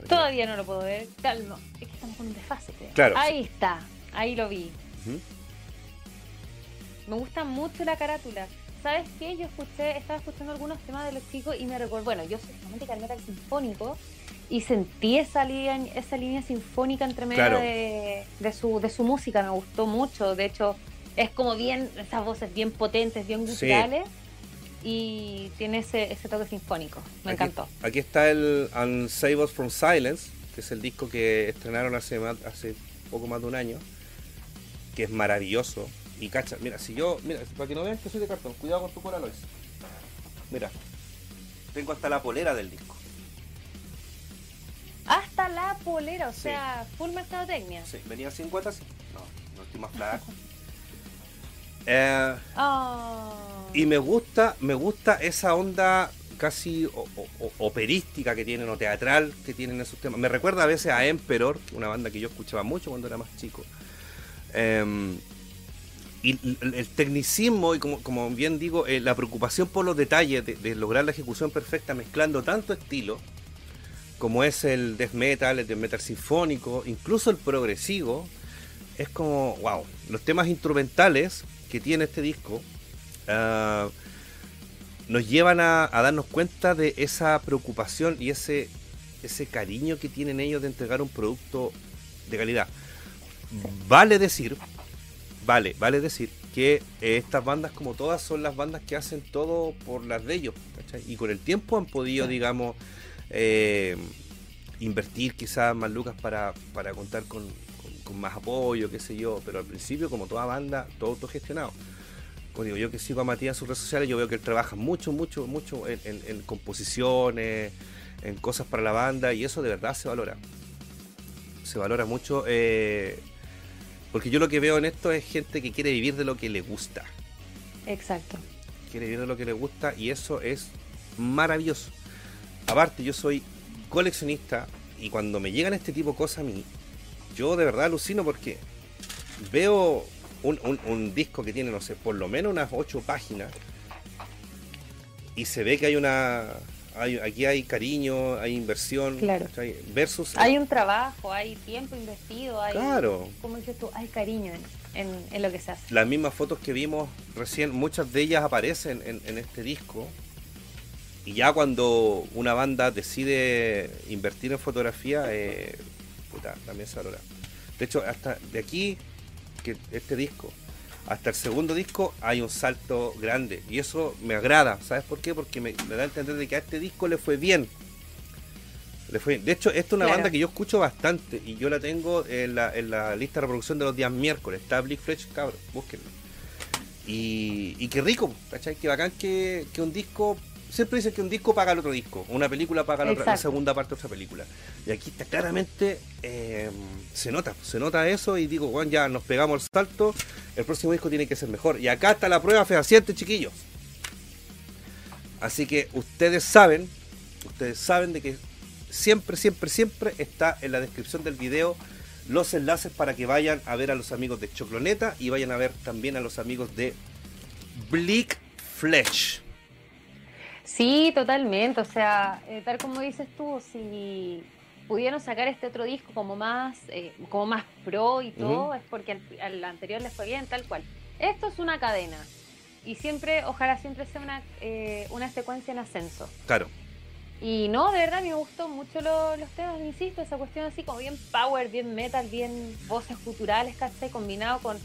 Todavía no lo puedo ver. Calma. Es que estamos con un desfase, Claro. Ahí está. Ahí lo vi. Me gusta mucho la carátula. ¿Sabes qué? Yo escuché, estaba escuchando algunos temas de los chicos y me recuerdo, bueno, yo soy fanática del metal sinfónico y sentí esa línea, esa línea sinfónica entre medio de, su, de su música, me gustó mucho. De hecho, es como bien, esas voces bien potentes, bien musicales. Y tiene ese, ese toque sinfónico. Me encantó. Aquí está el Unsave Us from Silence, que es el disco que estrenaron hace, hace poco más de un año, que es maravilloso y cacha, mira, si yo, mira, para que no vean que soy de cartón, cuidado con tu cola, Lois. Mira, tengo hasta la polera del disco. Hasta la polera, o sea, full mercadotecnia. Sí, venía sin cuotas, no, no estoy más flaco. eh, oh. Y me gusta, me gusta esa onda casi operística que tienen o teatral que tienen esos temas. Me recuerda a veces a Emperor, una banda que yo escuchaba mucho cuando era más chico. Eh, y el tecnicismo y como, bien digo, eh, la preocupación por los detalles de, lograr la ejecución perfecta mezclando tanto estilo como es el death metal, el death metal sinfónico, incluso el progresivo, es como, wow, los temas instrumentales que tiene este disco ah, nos llevan a, darnos cuenta de esa preocupación y ese, ese cariño que tienen ellos de entregar un producto de calidad. Vale decir vale, vale decir que eh, estas bandas, como todas, son las bandas que hacen todo por las de ellos, Y con el tiempo han podido, digamos, eh, invertir quizás más lucas para, contar con, más apoyo, qué sé yo, pero al principio, como toda banda, todo autogestionado. Como digo, yo que sigo a Matías en sus redes sociales, yo veo que él trabaja mucho, mucho, mucho en, composiciones, en cosas para la banda, y eso de verdad se valora. Se valora mucho. Eh, porque yo lo que veo en esto es gente que quiere vivir de lo que le gusta. Exacto. Quiere vivir de lo que le gusta y eso es maravilloso. Aparte, yo soy coleccionista y cuando me llegan este tipo de cosas a mí, yo de verdad alucino porque veo un, disco que tiene, no sé, por lo menos unas ocho páginas y se ve que hay una aquí hay cariño, hay inversión. Claro. Versus. Hay un trabajo, hay tiempo investido, hay. Claro. Como dices tú, hay cariño en, lo que se hace. Las mismas fotos que vimos recién, muchas de ellas aparecen en, este disco. Y ya cuando una banda decide invertir en fotografía, eh, puta, también se valora. De hecho, hasta de aquí, que este disco hasta el segundo disco hay un salto grande. Y eso me agrada. ¿Sabes por qué? Porque me, da a entender de que a este disco le fue bien. Le fue De hecho, esta es una banda que yo escucho bastante. Y yo la tengo en la, en la lista de reproducción de los días miércoles. Está Blick Fletch, cabrón, búsquenlo. Y, y qué rico, ¿cachai? Qué bacán que, que un disco siempre dicen que un disco paga el otro disco, una película paga la, otra, la segunda parte de otra película. Y aquí está claramente, eh, se nota, se nota eso y digo, bueno, ya nos pegamos el salto, el próximo disco tiene que ser mejor. Y acá está la prueba fehaciente, chiquillos. Así que ustedes saben, ustedes saben de que siempre, siempre, siempre está en la descripción del video los enlaces para que vayan a ver a los amigos de Chocloneta y vayan a ver también a los amigos de Bleak Flesh. Sí, totalmente. O sea, eh, tal como dices tú, si pudieron sacar este otro disco como más, eh, como más pro y todo, es porque al, anterior les fue bien, tal cual. Esto es una cadena. Y siempre, ojalá siempre sea una, eh, una secuencia en ascenso. Claro. Y no, de verdad me gustó mucho los temas, insisto, esa cuestión así como bien power, bien metal, bien voces culturales, ¿cachai? Combinado con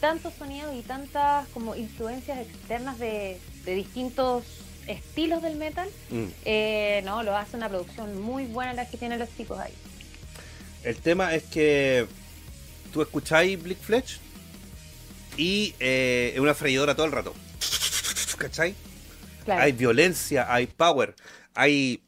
tantos sonidos y tantas como influencias externas de, de distintos estilos del metal, mm. eh, no, lo hace una producción muy buena la que tienen los tipos ahí. El tema es que tú escucháis Blick Fletch y eh, es una freidora todo el rato. ¿Cachai? Hay violencia, hay power, hay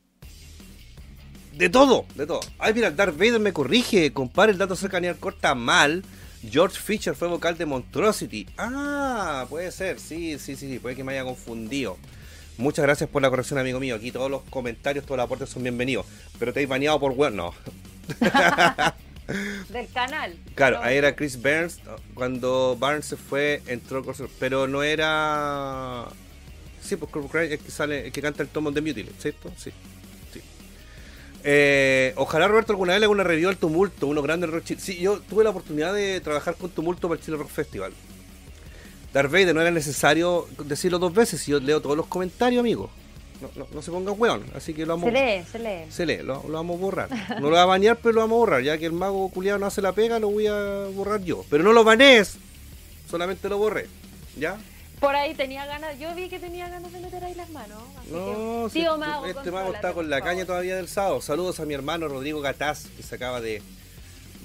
de todo, de todo. Ay, mira, Darth Vader me corrige, compare el dato cercanía corta mal. George Fisher fue vocal de Monstrosity. Ah, puede ser, sí, sí, sí, sí, puede que me haya confundido. Muchas gracias por la corrección, amigo mío. Aquí todos los comentarios, todos los aportes son bienvenidos. Pero te has bañado por web, no. Del canal. Claro, ahí era Chris Burns. Cuando Barnes se fue, entró. Pero no era. Sí, pues Cry es que sale, el que canta el tomo de Mutile, ¿cierto? Sí. sí. Eh, ojalá Roberto alguna vez le haga una review al tumulto, uno grande rock Sí, yo tuve la oportunidad de trabajar con tumulto para el Chile Rock Festival. Darth Vader no era necesario decirlo dos veces. Si yo leo todos los comentarios, amigo. No, se ponga weón, así que lo vamos Se lee, se lee. Se lee, lo, vamos a borrar. No lo va a bañar, pero lo vamos a borrar. Ya que el mago culiado no hace la pega, lo voy a borrar yo. Pero no lo banees, solamente lo borré. ¿Ya? Por ahí tenía ganas, yo vi que tenía ganas de meter ahí las manos. no, este, mago, este mago está con la caña todavía del sábado. Saludos a mi hermano Rodrigo Gataz, que se acaba de,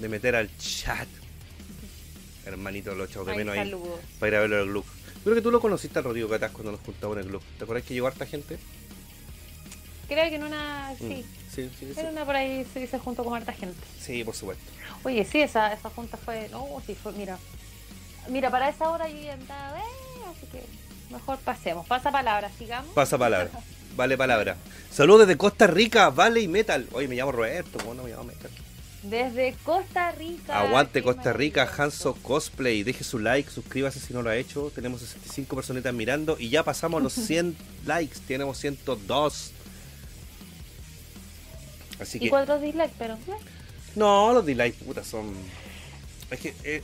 de meter al chat hermanito lo echado de menos ahí para ir a verlo en el club. Creo que tú lo conociste al Rodrigo Catás cuando nos juntamos en el club. ¿Te acuerdas que llegó harta gente? Creo que en una. Mm, sí. sí, sí, En una por ahí se, se juntó con harta gente. Sí, por supuesto. Oye, sí, esa, esa junta fue. No, sí, fue. Mira. Mira, para esa hora yo ya andaba. Eh, así que mejor pasemos. Pasa palabra, sigamos. Pasa palabra. Vale palabra. Saludos desde Costa Rica, Vale y Metal. Oye, me llamo Roberto, bueno, me llamo Metal. Desde Costa Rica. Aguante Costa Rica, Hanso Cosplay. Deje su like, suscríbase si no lo ha hecho. Tenemos 65 personitas mirando y ya pasamos los 100 likes. Tenemos 102. Así que... ¿Y cuatro dislikes? Pero... No, los dislikes, puta, son... Es que eh,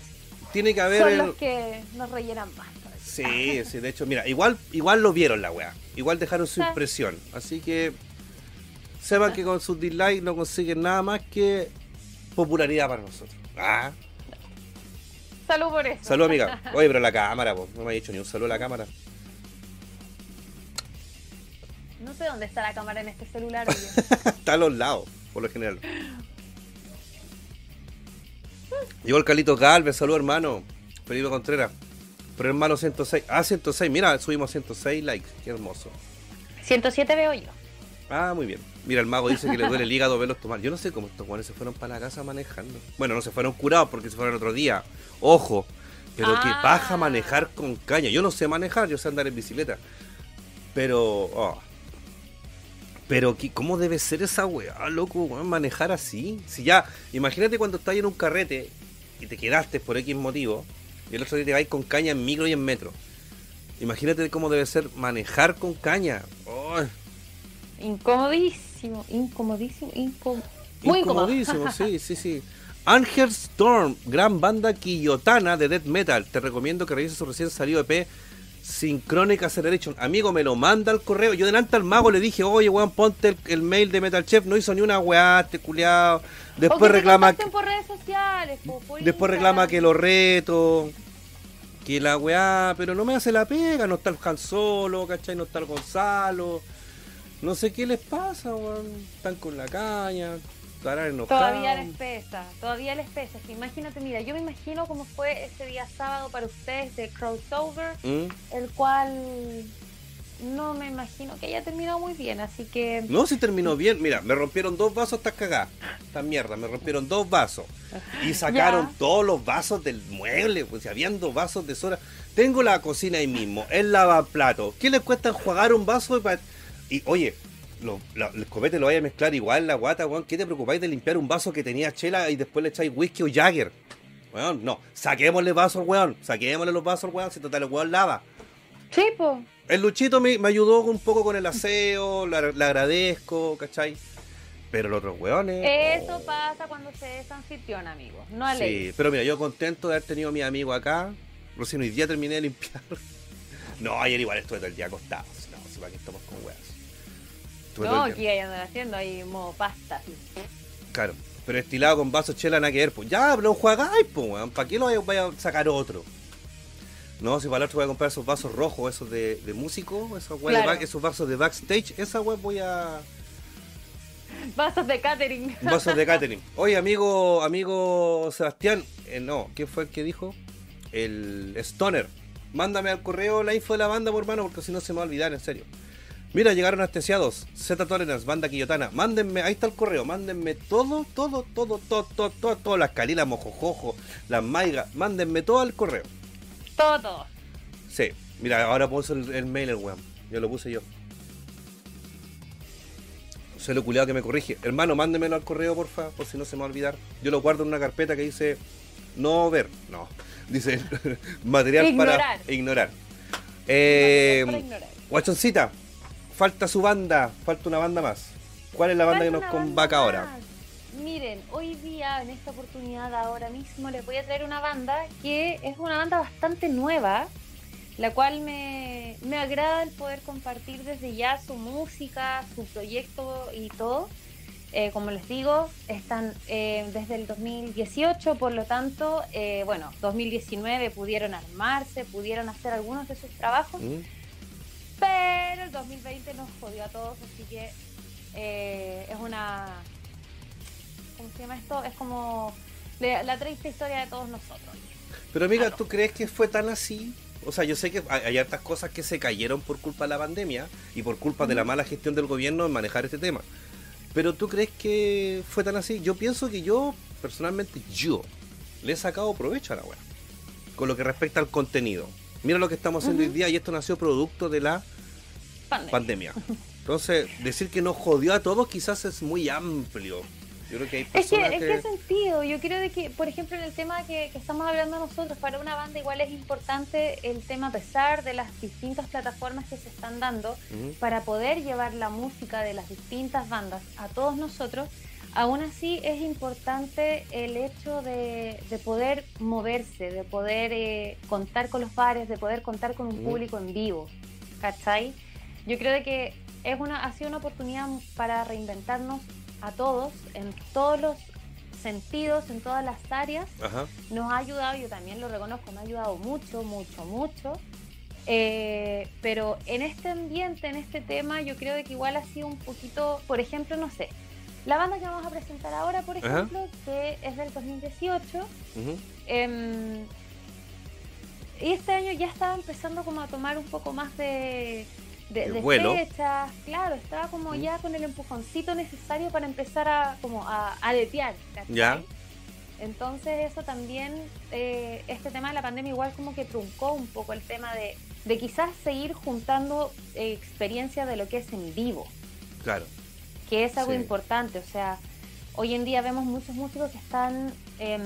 tiene que haber... Son los que nos rellenan más. Sí, sí, de hecho, mira, igual, igual lo vieron la weá. Igual dejaron su impresión. Así que sepan que con sus dislikes no consiguen nada más que popularidad para nosotros. Ah. Salud por eso. Salud, amiga. Oye, pero la cámara, no me ha dicho ni un saludo a la cámara. No sé dónde está la cámara en este celular. está a los lados, por lo general. Llegó el Calito Galvez, salud hermano. Felipe Contreras. Pero hermano 106. Ah, 106. Mira, subimos 106 likes. Qué hermoso. 107 veo yo. Ah, muy bien. Mira, el mago dice que le duele el hígado verlos tomar. Yo no sé cómo estos guanes se fueron para la casa manejando. Bueno, no se fueron curados porque se fueron otro día. Ojo, pero que ah. baja manejar con caña. Yo no sé manejar, yo sé andar en bicicleta. Pero, oh. Pero, ¿cómo debe ser esa weá, loco? manejar así. Si ya, imagínate cuando estás en un carrete y te quedaste por X motivo, y el otro día te vais con caña en micro y en metro. Imagínate cómo debe ser manejar con caña. Oh. Incomodísimo, incomodísimo, muy incomodísimo, sí, sí, sí. Angel Storm, gran banda quillotana de death metal. Te recomiendo que revises su recién salido EP Synchronic Acceleration. Amigo, me lo manda al correo. Yo delante al mago le dije, oye, weón, ponte el, mail de Metal Chef. No hizo ni una weá, este culiado. Después reclama. Que, por redes sociales, después reclama que lo reto. que la weá, pero no me hace la pega, no está el Han Solo, ¿cachai? No está el Gonzalo. No sé qué les pasa, weón. Están con la caña, estarán enojados. Todavía les pesa, todavía les pesa. Es que imagínate, mira, yo me imagino cómo fue ese día sábado para ustedes de crossover, ¿Mm? el cual no me imagino que haya terminado muy bien, así que... No, si terminó bien. Mira, me rompieron dos vasos estas cagadas. Esta mierda, me rompieron dos vasos. Y sacaron Ya. todos los vasos del mueble. Pues si habían dos vasos de soda. Tengo la cocina ahí mismo, el lavaplato. ¿Qué les cuesta enjuagar un vaso? Y, pa- y, oye, lo, la- el copete lo vaya a mezclar igual la guata, weón. ¿Qué te preocupáis de limpiar un vaso que tenía chela y después le echáis whisky o Jagger? Weón, no. Saquémosle vasos al weón. Saquémosle los vasos al weón. Si total el weón lava. Sí, pues. El Luchito me, me ayudó un poco con el aseo, le, agradezco, ¿cachai? Pero los otros weones. Eso pasa cuando se es anfitrión, amigos, no a Sí, pero mira, yo contento de haber tenido a mi amigo acá. Recién hoy día terminé de limpiar. No, ayer igual estuve todo el día acostado. No, si para qué estamos con weas. No, aquí hay andan haciendo ahí modo pasta. así. Claro, pero estilado con vaso chela nada que ver, pues. Ya, pero jugáis, pues, weón. ¿Para qué lo vaya, a sacar otro? No, si para el otro voy a comprar esos vasos rojos, esos de, de músico, esos, weas de Claro. back- esos vasos de backstage, esa web voy a. Vasos de catering. Vasos de catering. Oye, amigo, amigo Sebastián, eh, no, ¿quién fue el que dijo? El Stoner. Mándame al correo la info de la banda, por hermano, porque si no se me va a olvidar, en serio. Mira, llegaron anestesiados, Z Tolerance, banda quillotana. Mándenme, ahí está el correo, mándenme todo, todo, todo, todo, todo, todo, todo, las calilas, mojojojo, las maigas, mándenme todo al correo. Todo. Sí, mira, ahora puso el, el mail el weón. Yo lo puse yo. Soy lo culiado que me corrige. Hermano, mándemelo al correo, porfa, por si no se me va a olvidar. Yo lo guardo en una carpeta que dice no ver. No. Dice material Ignorar. para ignorar. Eh, Para ignorar. Guachoncita, falta su banda, falta una banda más. ¿Cuál es la banda Falta que nos banda ahora? más. Miren, hoy día, en esta oportunidad, ahora mismo, les voy a traer una banda que es una banda bastante nueva, la cual me, me agrada el poder compartir desde ya su música, su proyecto y todo. Eh, como les digo, están eh, desde el 2018, por lo tanto, eh, bueno, 2019 pudieron armarse, pudieron hacer algunos de sus trabajos, ¿Mm? Pero el 2020 nos jodió a todos, así que eh, es una. ¿Cómo se llama esto? Es como la, la triste historia de todos nosotros. Pero amiga, Claro. ¿tú crees que fue tan así? O sea, yo sé que hay, hay hartas cosas que se cayeron por culpa de la pandemia y por culpa de la mala gestión del gobierno en manejar este tema. Pero ¿tú crees que fue tan así? Yo pienso que yo, personalmente, yo, le he sacado provecho a la web. Con lo que respecta al contenido. Mira lo que estamos haciendo hoy día y esto nació producto de la Pandemia. pandemia. Entonces, decir que nos jodió a todos quizás es muy amplio. Yo creo que hay Es que, personas es que ¿qué sentido? Yo creo de que, por ejemplo, en el tema que, que estamos hablando nosotros, para una banda igual es importante el tema, a pesar de las distintas plataformas que se están dando, para poder llevar la música de las distintas bandas a todos nosotros, aún así es importante el hecho de, de poder moverse, de poder eh, contar con los bares, de poder contar con un público en vivo, ¿cachai? Yo creo de que es una, ha sido una oportunidad para reinventarnos a todos, en todos los sentidos, en todas las áreas, Ajá. nos ha ayudado, yo también lo reconozco, me ha ayudado mucho, mucho, mucho. Eh, pero en este ambiente, en este tema, yo creo de que igual ha sido un poquito, por ejemplo, no sé, la banda que vamos a presentar ahora, por Ajá. ejemplo, que es del 2018, Ujú. em, y este año ya estaba empezando como a tomar un poco más de, fechas, claro, estaba como ya con el empujoncito necesario para empezar a como a, a detear. Ya. Entonces eso también, eh, este tema de la pandemia igual como que truncó un poco el tema de, de quizás seguir juntando eh, experiencia de lo que es en vivo, Claro. Que es algo Sí. importante. O sea, hoy en día vemos muchos músicos que están em,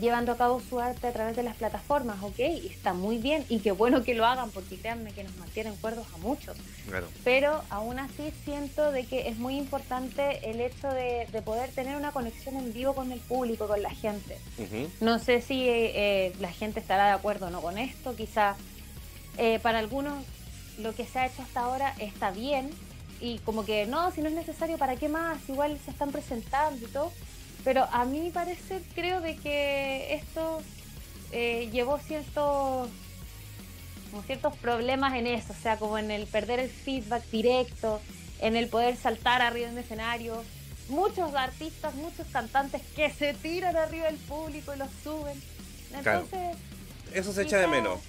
llevando a cabo su arte a través de las plataformas, ¿ok? Y está muy bien y qué bueno que lo hagan porque créanme que nos mantienen cuerdos a muchos Claro. pero aún así siento de que es muy importante el hecho de, de poder tener una conexión en vivo con el público, con la gente. No sé si eh, eh, la gente estará de acuerdo o no con esto, quizá eh, para algunos lo que se ha hecho hasta ahora está bien y como que no, si no es necesario, ¿para qué más? Igual se están presentando y todo. Pero a mi parecer creo de que esto eh, llevó ciertos, como ciertos problemas en eso, o sea, como en el perder el feedback directo, en el poder saltar arriba de un escenario. Muchos artistas, muchos cantantes que se tiran arriba del público y los suben. Entonces, Eso se echa de menos.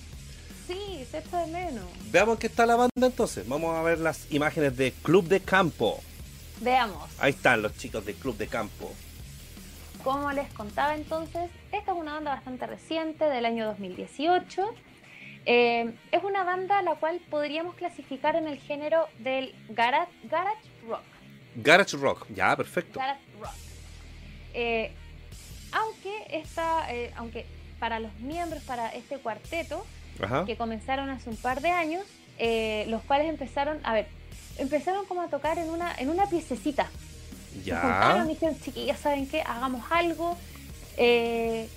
Sí, se echa de menos. Veamos qué está la banda entonces. Vamos a ver las imágenes de Club de Campo. Veamos. Ahí están los chicos de Club de Campo. Como les contaba entonces, esta es una banda bastante reciente del año 2018. Eh, es una banda la cual podríamos clasificar en el género del garage, garage rock. Garage Rock. Ya, perfecto. Garage rock. Eh, aunque esta, eh, aunque para los miembros, para este cuarteto, Ajá. que comenzaron hace un par de años, eh, los cuales empezaron, a ver, empezaron como a tocar en una, en una piececita. Se juntaron Ya. y dijeron, chiquillas, ¿saben qué? Hagamos algo. Eh,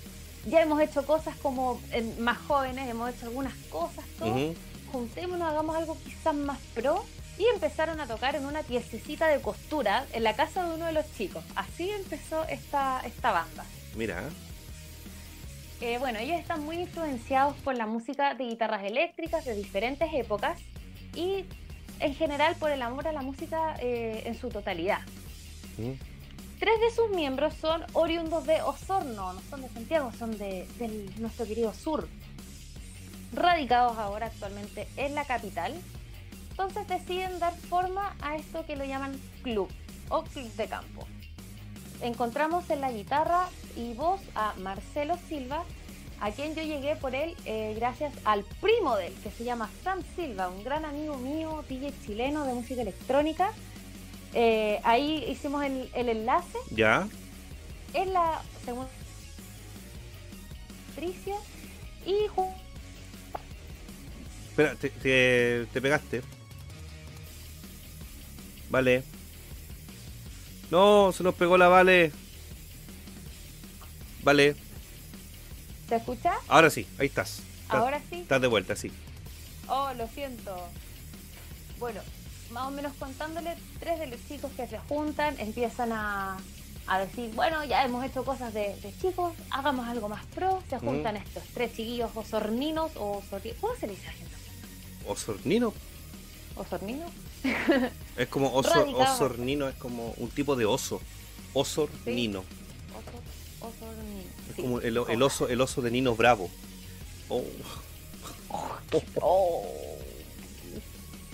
ya hemos hecho cosas como más jóvenes, hemos hecho algunas cosas, todo. Ujú. Juntémonos, hagamos algo quizás más pro. Y empezaron a tocar en una piececita de costura en la casa de uno de los chicos. Así empezó esta, esta banda. Mira. Eh, bueno, ellos están muy influenciados por la música de guitarras eléctricas de diferentes épocas y en general por el amor a la música eh, en su totalidad. Tres de sus miembros son oriundos de Osorno, no son de Santiago, son de, del nuestro querido sur, radicados ahora actualmente en la capital. Entonces deciden dar forma a esto que lo llaman club o club de campo. Encontramos en la guitarra y voz a Marcelo Silva, a quien yo llegué por él eh, gracias al primo de él, que se llama Sam Silva, un gran amigo mío, DJ chileno de música electrónica. Eh, ahí hicimos el, el enlace. Ya. Es la segunda Patricia y Espera, te, te, te pegaste. Vale. No, se nos pegó la Vale. Vale. ¿se escucha? Ahora sí, ahí estás. Estás, Ahora sí. estás de vuelta, sí. Oh, lo siento. Bueno, más o menos contándole, tres de los chicos que se juntan empiezan a, a decir, bueno, ya hemos hecho cosas de, de chicos, hagamos algo más pro. Se juntan estos tres chiquillos osorninos o osorni- ¿Cómo se le dice a la gente? Osornino. ¿Osorninos? Es como oso, osornino, es como un tipo de oso. Osornino. Oso- osorninos. Es Sí. como el, el oso, el oso de Nino Bravo. Oh. Oh.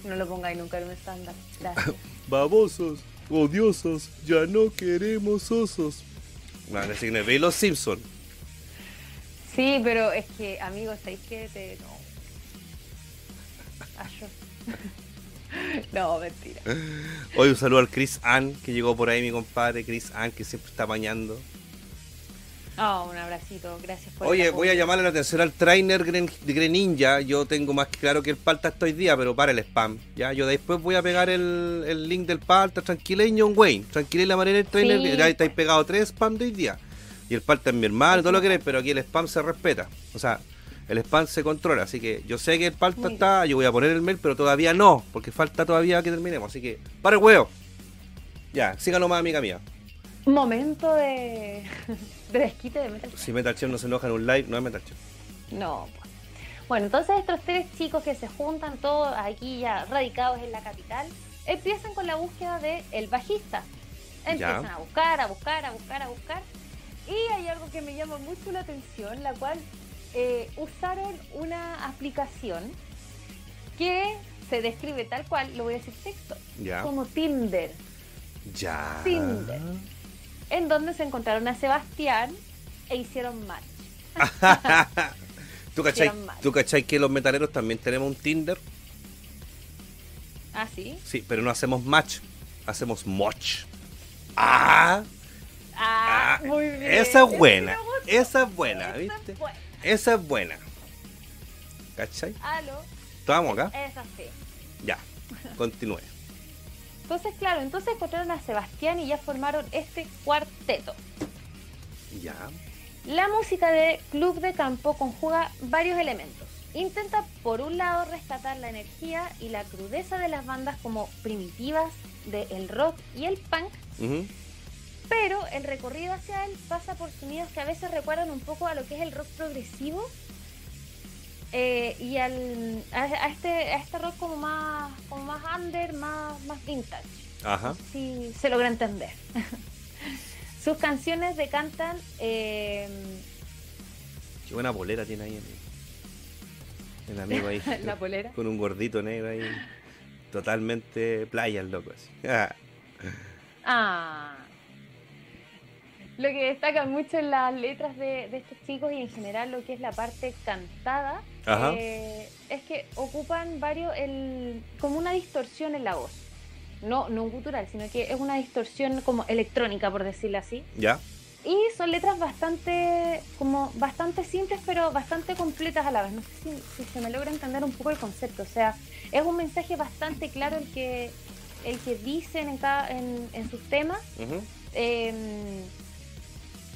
No lo pongáis nunca en un estándar. Gracias. Babosos, odiosos, ya no queremos osos. No sé, ¿veis los Simpsons? Sí, pero es que, amigos, ¿sabéis que te.? No. no, mentira. Hoy un saludo al Chris Ann, que llegó por ahí, mi compadre Chris Ann, que siempre está bañando. Oh, un abracito, gracias por Oye, voy a llamarle la atención al trainer Gren- Greninja. Yo tengo más claro que el palta estoy día, pero para el spam. Ya, yo después voy a pegar el, el link del palta. Tranquileño, Wayne. Tranquile la manera del trainer. Sí. Ya estáis pegado tres spam de hoy día. Y el palta es mi hermano, todo lo que queréis, pero aquí el spam se respeta. O sea, el spam se controla. Así que yo sé que el palta está. Yo voy a poner el mail, pero todavía no, porque falta todavía que terminemos. Así que, para el huevo. Ya, siga nomás, amiga mía. Momento de. de desquite de Metal Si Metal Chef no se enoja en un live, no es Metal Chef. No, pues. Bueno, entonces estos tres chicos que se juntan todos aquí ya radicados en la capital, empiezan con la búsqueda del el bajista. Empiezan Ya. a buscar, a buscar, a buscar, a buscar. Y hay algo que me llama mucho la atención, la cual eh, usaron una aplicación que se describe tal cual, lo voy a decir texto, Ya. como Tinder, Ya. Tinder. en donde se encontraron a Sebastián e hicieron match. ¿Tú cachai, Hicieron. ¿Tú cachai que los metaleros también tenemos un Tinder? ¿Ah, sí? Sí, pero no hacemos match, hacemos moch. ¡Ah! Ah, Ah, muy bien. esa es buena, esa es buena, ¿viste? es buena. Esa es buena. ¿Cachai? Aló, Estamos acá. esa sí. Ya. Continúe. Entonces, claro, entonces encontraron a Sebastián y ya formaron este cuarteto. Ya. La música de Club de Campo conjuga varios elementos. Intenta, por un lado, rescatar la energía y la crudeza de las bandas como primitivas del rock y el punk, Ujú. Pero el recorrido hacia él pasa por sonidos que a veces recuerdan un poco a lo que es el rock progresivo eh, y al, a, este, a este rock como más, como más under, más, más vintage. Ajá. Si se logra entender. Sus canciones decantan. Eh, Qué buena bolera tiene ahí el, el amigo ahí. La polera. Con un gordito negro ahí. Totalmente playa el loco así. Ah. Lo que destaca mucho en las letras de, de estos chicos y en general lo que es la parte cantada eh, es que ocupan varios el, como una distorsión en la voz. No, no un gutural, sino que es una distorsión como electrónica, por decirlo así. ¿Ya? Y son letras bastante, como bastante simples, pero bastante completas a la vez. No sé si, si se me logra entender un poco el concepto. O sea, es un mensaje bastante claro el que, el que dicen en, cada, en, en sus temas. Eh,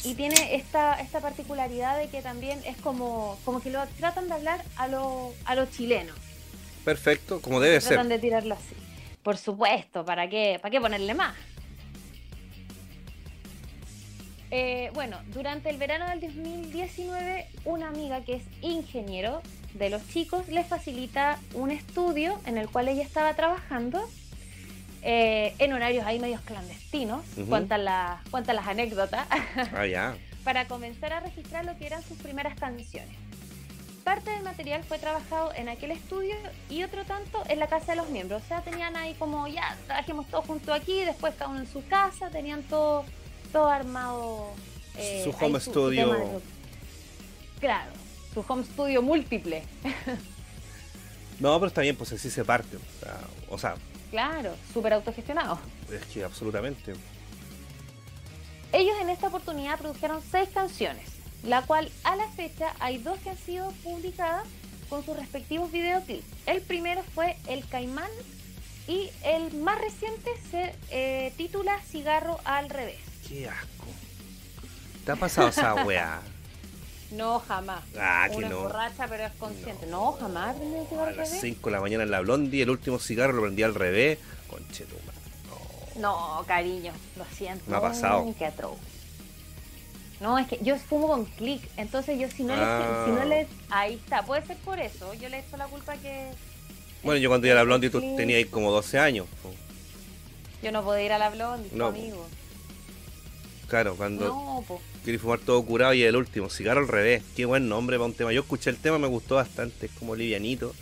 y tiene esta, esta particularidad de que también es como, como que lo tratan de hablar a lo, a lo chileno. Perfecto, como debe ser. Tratan de tirarlo así. Por supuesto, ¿para qué, ¿para qué ponerle más? Eh, bueno, durante el verano del 2019, una amiga que es ingeniero de los chicos le facilita un estudio en el cual ella estaba trabajando eh, en horarios ahí medios clandestinos, Ujú. cuentan, las cuentan las anécdotas, Ah, ya. para comenzar a registrar lo que eran sus primeras canciones. Parte del material fue trabajado en aquel estudio y otro tanto en la casa de los miembros. O sea, tenían ahí como ya, trabajemos todos juntos aquí, después cada uno en su casa, tenían todo, todo armado. eh, Su ahí home studio. Claro, su home studio múltiple. No, pero está bien, pues así se parte. O sea, o sea, Claro, súper autogestionado. es que absolutamente. Ellos en esta oportunidad produjeron seis canciones, la cual a la fecha hay dos que han sido publicadas con sus respectivos videoclips. El primero fue El Caimán y el más reciente se eh, titula Cigarro al revés. Qué asco. ¿Te ha pasado esa weá? No, jamás. Ah, que Una no. borracha, pero es consciente. No, jamás el cigarro A las revés. 5 de la mañana en la blondie, el último cigarro lo prendí al revés. Conchetuma. No, cariño, lo siento. Me ha pasado. Qué atroz. No, es que yo fumo con clic, entonces yo si no, Ah. le, si no le... Ahí está, puede ser por eso. Yo le echo la culpa que... Bueno, yo cuando iba a la blondie tú tenías ahí como 12 años. Yo no puedo ir a la blondie, No, amigo. Claro, cuando No, po. Quería fumar todo curado y el último, cigarro al revés. Qué buen nombre para un tema. Yo escuché el tema, me gustó bastante, es como livianito.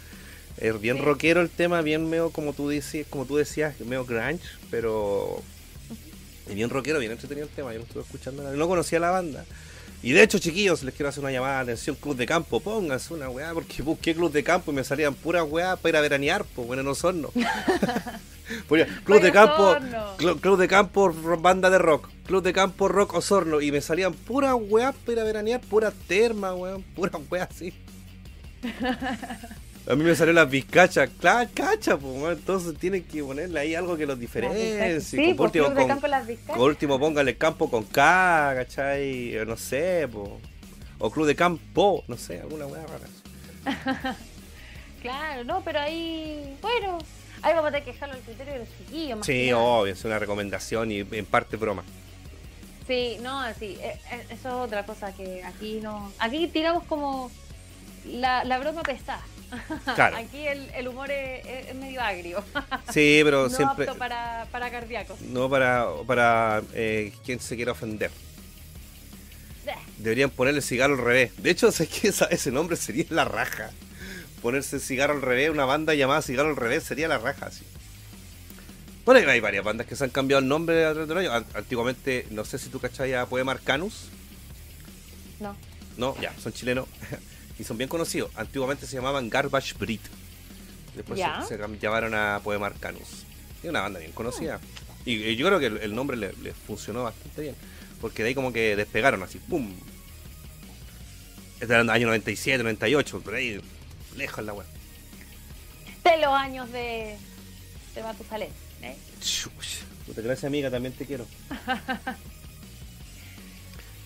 Es bien Sí. rockero el tema, bien medio como tú dices, como tú decías, medio grunge, pero es bien rockero, bien entretenido el tema. Yo lo estuve escuchando, no conocía la banda. Y de hecho, chiquillos, les quiero hacer una llamada de atención, Club de Campo, pónganse una weá, porque busqué Club de Campo y me salían puras weá para ir a veranear, pues bueno, no son, no. Club de Campo, Club de Campo, banda de rock. Club de Campo, rock Osorno. Y me salían puras weas para ir a veranear, puras termas, weón. Puras weas así. A mí me salió las bizcachas. Claro, cacha, pues. Entonces tienen que ponerle ahí algo que los diferencie. Sí, Con- por último, Club de con- Campo Las Vizcachas. por último, póngale campo con K, ¿cachai? No sé, po. O Club de Campo, no sé, alguna wea rara. Claro, no, pero ahí... Bueno, ahí vamos a tener que dejarlo al criterio de los chiquillos. más Sí, obvio, es una recomendación y en parte broma. Sí, no, sí, eh, eh, eso es otra cosa que aquí no... Aquí tiramos como la, la broma pesada. Claro. Aquí el, el humor es, medio agrio. Sí, pero no siempre. apto para, para cardíacos. No para, para eh, quien se quiera ofender. Deberían ponerle cigarro al revés. De hecho, que esa- ese nombre sería la raja. Ponerse cigarro al revés, una banda llamada cigarro al revés sería la raja, así. Bueno, hay varias bandas que se han cambiado el nombre a través de los años. An- Antiguamente, no sé si tú cachai a Poema Arcanus. No. No, ya, son chilenos. y son bien conocidos. Antiguamente se llamaban Garbage Breed. Después se, llamaron a Poema Arcanus. Es una banda bien conocida. Y, y yo creo que el, el nombre le, le funcionó bastante bien. Porque de ahí como que despegaron así, ¡pum! Este era el año 97, 98, por ahí, lejos la web. De los años de, de Matusalén. ¿eh? Puta, gracias amiga, también te quiero.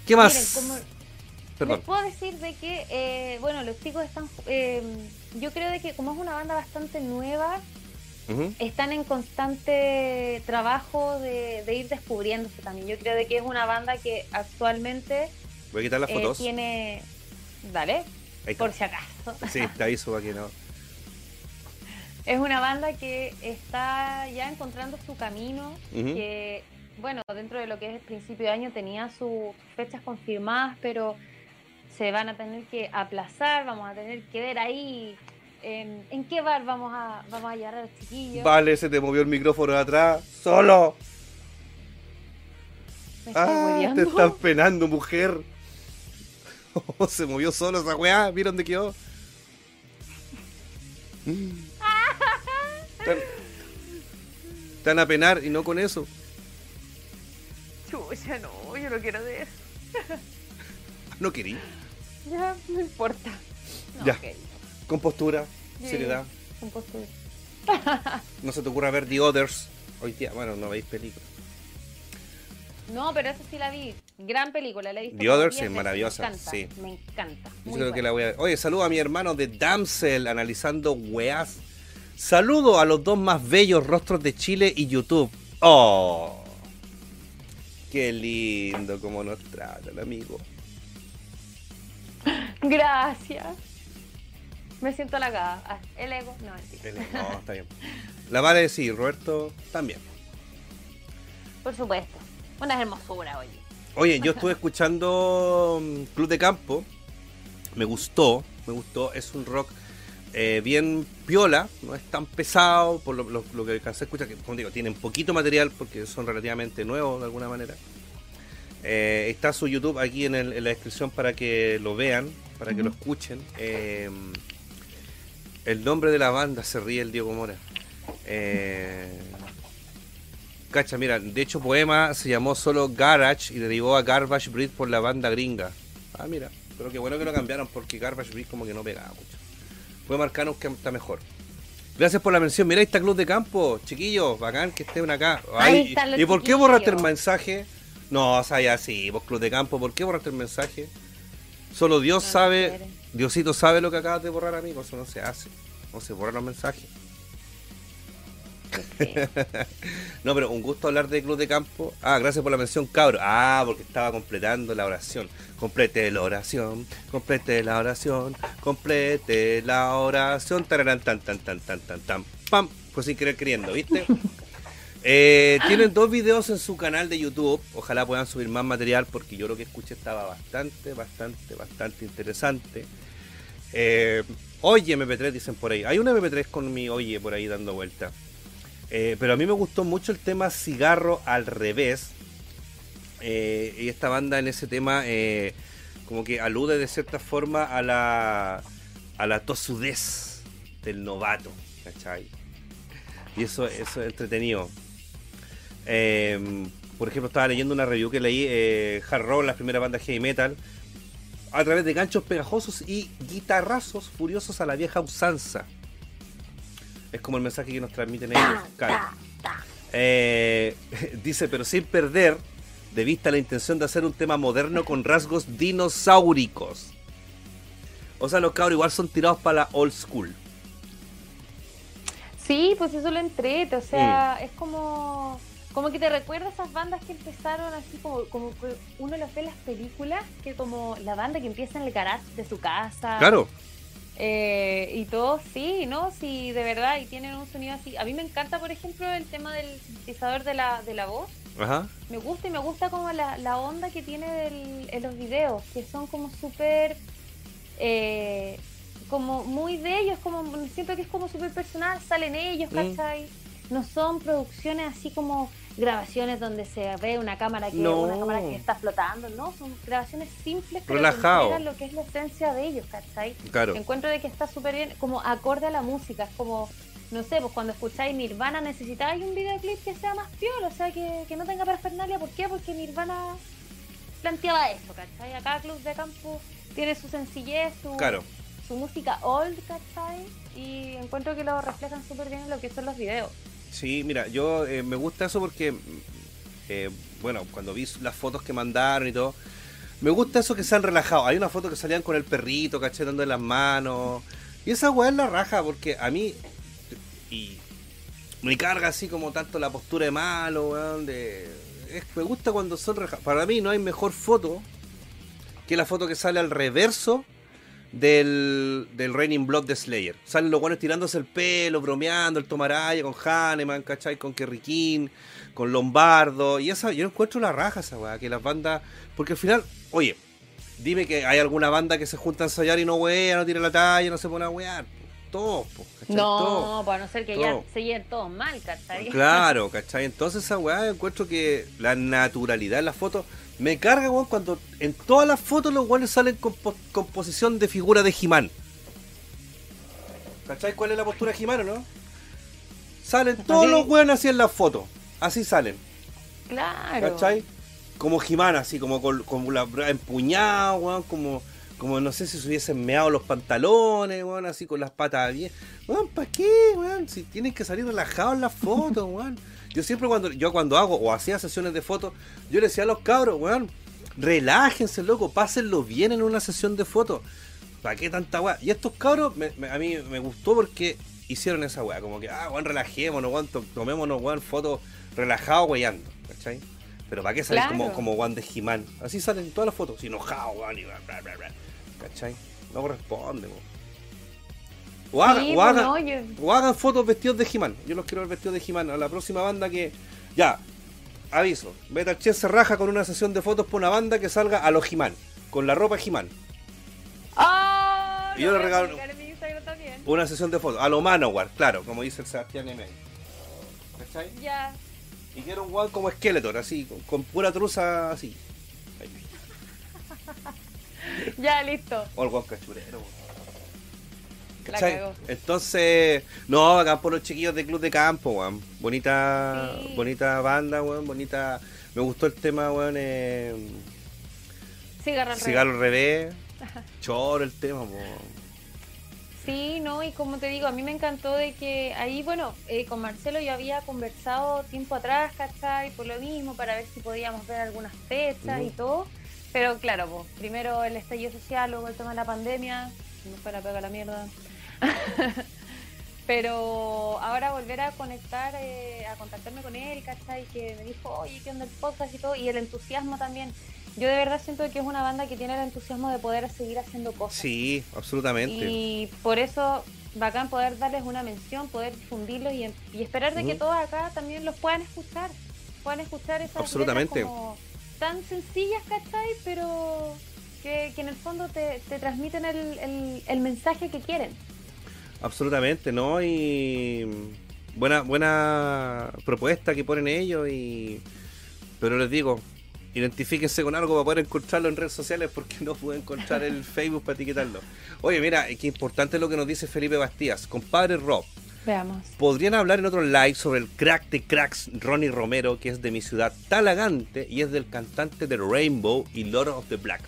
¿Qué más? Miren, como- Perdón. Les puedo decir de que, eh, bueno, los chicos están, eh, yo creo de que como es una banda bastante nueva, están en constante trabajo de, de ir descubriéndose también. Yo creo de que es una banda que actualmente Voy a quitar las eh, fotos. tiene... Dale. Por si acaso. Sí, te aviso para que no. Es una banda que está ya encontrando su camino, que, bueno, dentro de lo que es el principio de año tenía sus fechas confirmadas, pero se van a tener que aplazar, vamos a tener que ver ahí en, en qué bar vamos a, vamos a llevar a los chiquillos. Vale, se te movió el micrófono de atrás. ¡Solo! Me ¡Ah! Te están penando, mujer. se movió solo esa weá. ¿Vieron dónde quedó? Están, están a penar y no con eso. Chucha, no, yo no quiero de eso. No querí. Ya, no importa. No, Ya. Con postura, seriedad. Con postura. No se te ocurra ver The Others. Hoy día, bueno, no veis películas. No, pero esa sí la vi. Gran película, la he visto. The Others 10 es maravillosa, Me encanta, sí. me encanta. Yo creo que la voy a Oye, saludo a mi hermano de Damsel analizando weas. Saludo a los dos más bellos rostros de Chile y YouTube. Oh. Qué lindo como nos tratan, amigo. Gracias. Me siento halagada. Ah, el ego, no, mentira. Él- No, está bien. La vale sí, Roberto también. Por supuesto. Una hermosura, oye. Oye, yo estuve escuchando mm, Club de Campo. Me gustó, me gustó. Es un rock eh, bien piola, no es tan pesado por lo, lo- lo que alcancé a escuchar. Que, como digo, tienen poquito material porque son relativamente nuevos de alguna manera. Eh, está su YouTube aquí en, el- en la descripción para que lo vean, para que lo escuchen. Eh, el nombre de la banda se ríe el Diego Mora. Cacha, mira, de hecho Poema se llamó solo Garage y derivó a Garbage Breed por la banda gringa. Ah, mira, pero qué bueno que lo cambiaron porque Garbage Breed como que no pegaba mucho. Poema Arcanus que está mejor. Gracias por la mención. Mira, ahí está Club de Campo, chiquillos, bacán que estén acá. Ay, ¿Y por qué borraste el mensaje? No, o sea, ya sí, vos Club de Campo, ¿por qué borraste el mensaje? Solo Dios No, sabe. Diosito sabe lo que acabas de borrar, amigo. Eso no se hace. No se borran los mensajes. No, pero un gusto hablar de Club de Campo. Ah, gracias por la mención, cabro. Ah, porque estaba completando la oración. Complete la oración, complete la oración, complete la oración. Tararán, tan, tan, tan, tan, tan, tan, pam. Pues sin querer queriendo, ¿viste? Eh, tienen dos videos en su canal de YouTube. Ojalá puedan subir más material porque yo lo que escuché estaba bastante, bastante, bastante interesante. Eh, oye, MP3 dicen por ahí. Hay un MP3 con mi oye por ahí dando vuelta. Eh, pero a mí me gustó mucho el tema Cigarro al revés. Eh, y esta banda en ese tema eh, como que alude de cierta forma a la, a la tosudez del novato. ¿Cachai? Y eso, eso es entretenido. Eh, por ejemplo, estaba leyendo una review que leí, Hard Rock, las primeras bandas heavy metal, a través de ganchos pegajosos y guitarrazos furiosos a la vieja usanza. Es como el mensaje que nos transmiten ellos. claro. Eh, dice, pero sin perder de vista la intención de hacer un tema moderno con rasgos dinosauricos. O sea, los cabros igual son tirados para la old school. Sí, pues eso lo entrete, o Mm. sea, es como como que te recuerda a esas bandas que empezaron así como como que uno los ve en las películas, que como la banda que empieza en el garage de su casa. Claro. Eh, y todo, sí, ¿no? Sí, de verdad, y tienen un sonido así. A mí me encanta, por ejemplo, el tema del sintetizador de la, de la voz. Ajá. Me gusta y me gusta como la, la onda que tiene del- en los videos, que son como súper, eh, como muy de ellos, como siento que es como súper personal, salen ellos, Mm. ¿cachai? No son producciones así como grabaciones donde se ve una cámara que No. una cámara que está flotando, no, son grabaciones simples pero Relajado. que lo que es la esencia de ellos, ¿cachai? Claro. Encuentro de que está súper bien, como acorde a la música, es como, no sé, pues cuando escucháis Nirvana necesitáis un videoclip que sea más piola, o sea, que, que no tenga parafernalia, ¿por qué? Porque Nirvana planteaba eso, ¿cachai? Acá Club de Campo tiene su sencillez, su, Claro. su música old, ¿cachai? Y encuentro que lo reflejan súper bien en lo que son los videos. Sí, mira, yo eh, me gusta eso porque, eh, bueno, cuando vi las fotos que mandaron y todo, me gusta eso que se han relajado. Hay una foto que salían con el perrito, caché, dando las manos. Y esa weá es la raja porque a mí, y me carga así como tanto la postura de malo, weón, de... me gusta cuando son... Para mí no hay mejor foto que la foto que sale al reverso del, del Raining Blood de Slayer. Salen los buenos tirándose el pelo, bromeando, el Tomaraya con Hanneman, ¿cachai? Con Kerry King, con Lombardo. Y esa, yo encuentro la raja esa weá, que las bandas. Porque al final, oye, dime que hay alguna banda que se junta a ensayar y no wea, no tira la talla, no se pone a wear. Todos, No, para no ser que ya se lleven todos mal, ¿cachai? Claro, ¿cachai? Entonces esa weá encuentro que la naturalidad en las fotos me carga, weón, cuando en todas las fotos los weones salen con composición de figura de Jimán. ¿Cachai cuál es la postura de Jimán o no? Salen todos los weones así en las fotos. Así salen. Claro. ¿Cachai? Como Jimán, así, como con, la empuñada, weón, como, como no sé si se hubiesen meado los pantalones, weón, así con las patas bien. Weón, ¿para qué, weón? Si tienen que salir relajados en las fotos, weón. Yo siempre cuando, yo cuando hago o hacía sesiones de fotos, yo le decía a los cabros, weón, relájense, loco, pásenlo bien en una sesión de fotos. ¿Para qué tanta weá? Y estos cabros, a mí me gustó porque hicieron esa weá, como que, ah, weón, relajémonos, weón, tomémonos, weón, fotos relajados, weyando, ¿cachai? Pero ¿para qué salir como, como weón de Jimán? Así salen todas las fotos, enojado, weón, y bla, bla, bla, ¿cachai? No corresponde, weón. O, hagan, fotos vestidos de He-Man. Yo los quiero ver vestidos de He-Man. A la próxima banda que. Ya, aviso. Metal Chen se raja con una sesión de fotos por una banda que salga a los He-Man. Con la ropa He-Man. ¡Oh! Y yo le regalo. Una sesión de fotos. A lo Manowar, claro, como dice el Sebastián M. ¿Cachai? Ya. Y quiero un guan como Skeletor, así, con, pura truza así. ya, listo. O el guan cachurero, entonces, no, acá por los chiquillos de Club de Campo, weón. Bonita, bonita banda, weón, bonita. Me gustó el tema, weón. Eh... Cigarro al Cigarro al revés. Choro el tema, weón. Sí, no, y como te digo, a mí me encantó de que ahí, bueno, eh, con Marcelo yo había conversado tiempo atrás, ¿cachai? Por lo mismo, para ver si podíamos ver algunas fechas y todo. Pero claro, pues, primero el estallido social, luego el tema de la pandemia, me fue la pega la mierda. Pero ahora volver a conectar, eh, a contactarme con él, ¿cachai? Que me dijo, oye, ¿qué onda el podcast y todo? Y el entusiasmo también. Yo de verdad siento que es una banda que tiene el entusiasmo de poder seguir haciendo cosas. Sí, absolutamente. Y por eso bacán poder darles una mención, poder difundirlos y, esperar de que todos acá también los puedan escuchar. Puedan escuchar esas absolutamente. como tan sencillas, ¿cachai? Pero que, en el fondo te, transmiten el, el mensaje que quieren. Absolutamente, ¿no? Y buena, buena propuesta que ponen ellos y... Pero les digo, identifíquense con algo para poder encontrarlo en redes sociales porque no pude encontrar el Facebook para etiquetarlo. Oye, mira, qué importante es lo que nos dice Felipe Bastías. Compadre Rob. Veamos. Podrían hablar en otro live sobre el crack de cracks Ronnie Romero, que es de mi ciudad Talagante y es del cantante de Rainbow y Lord of the Black.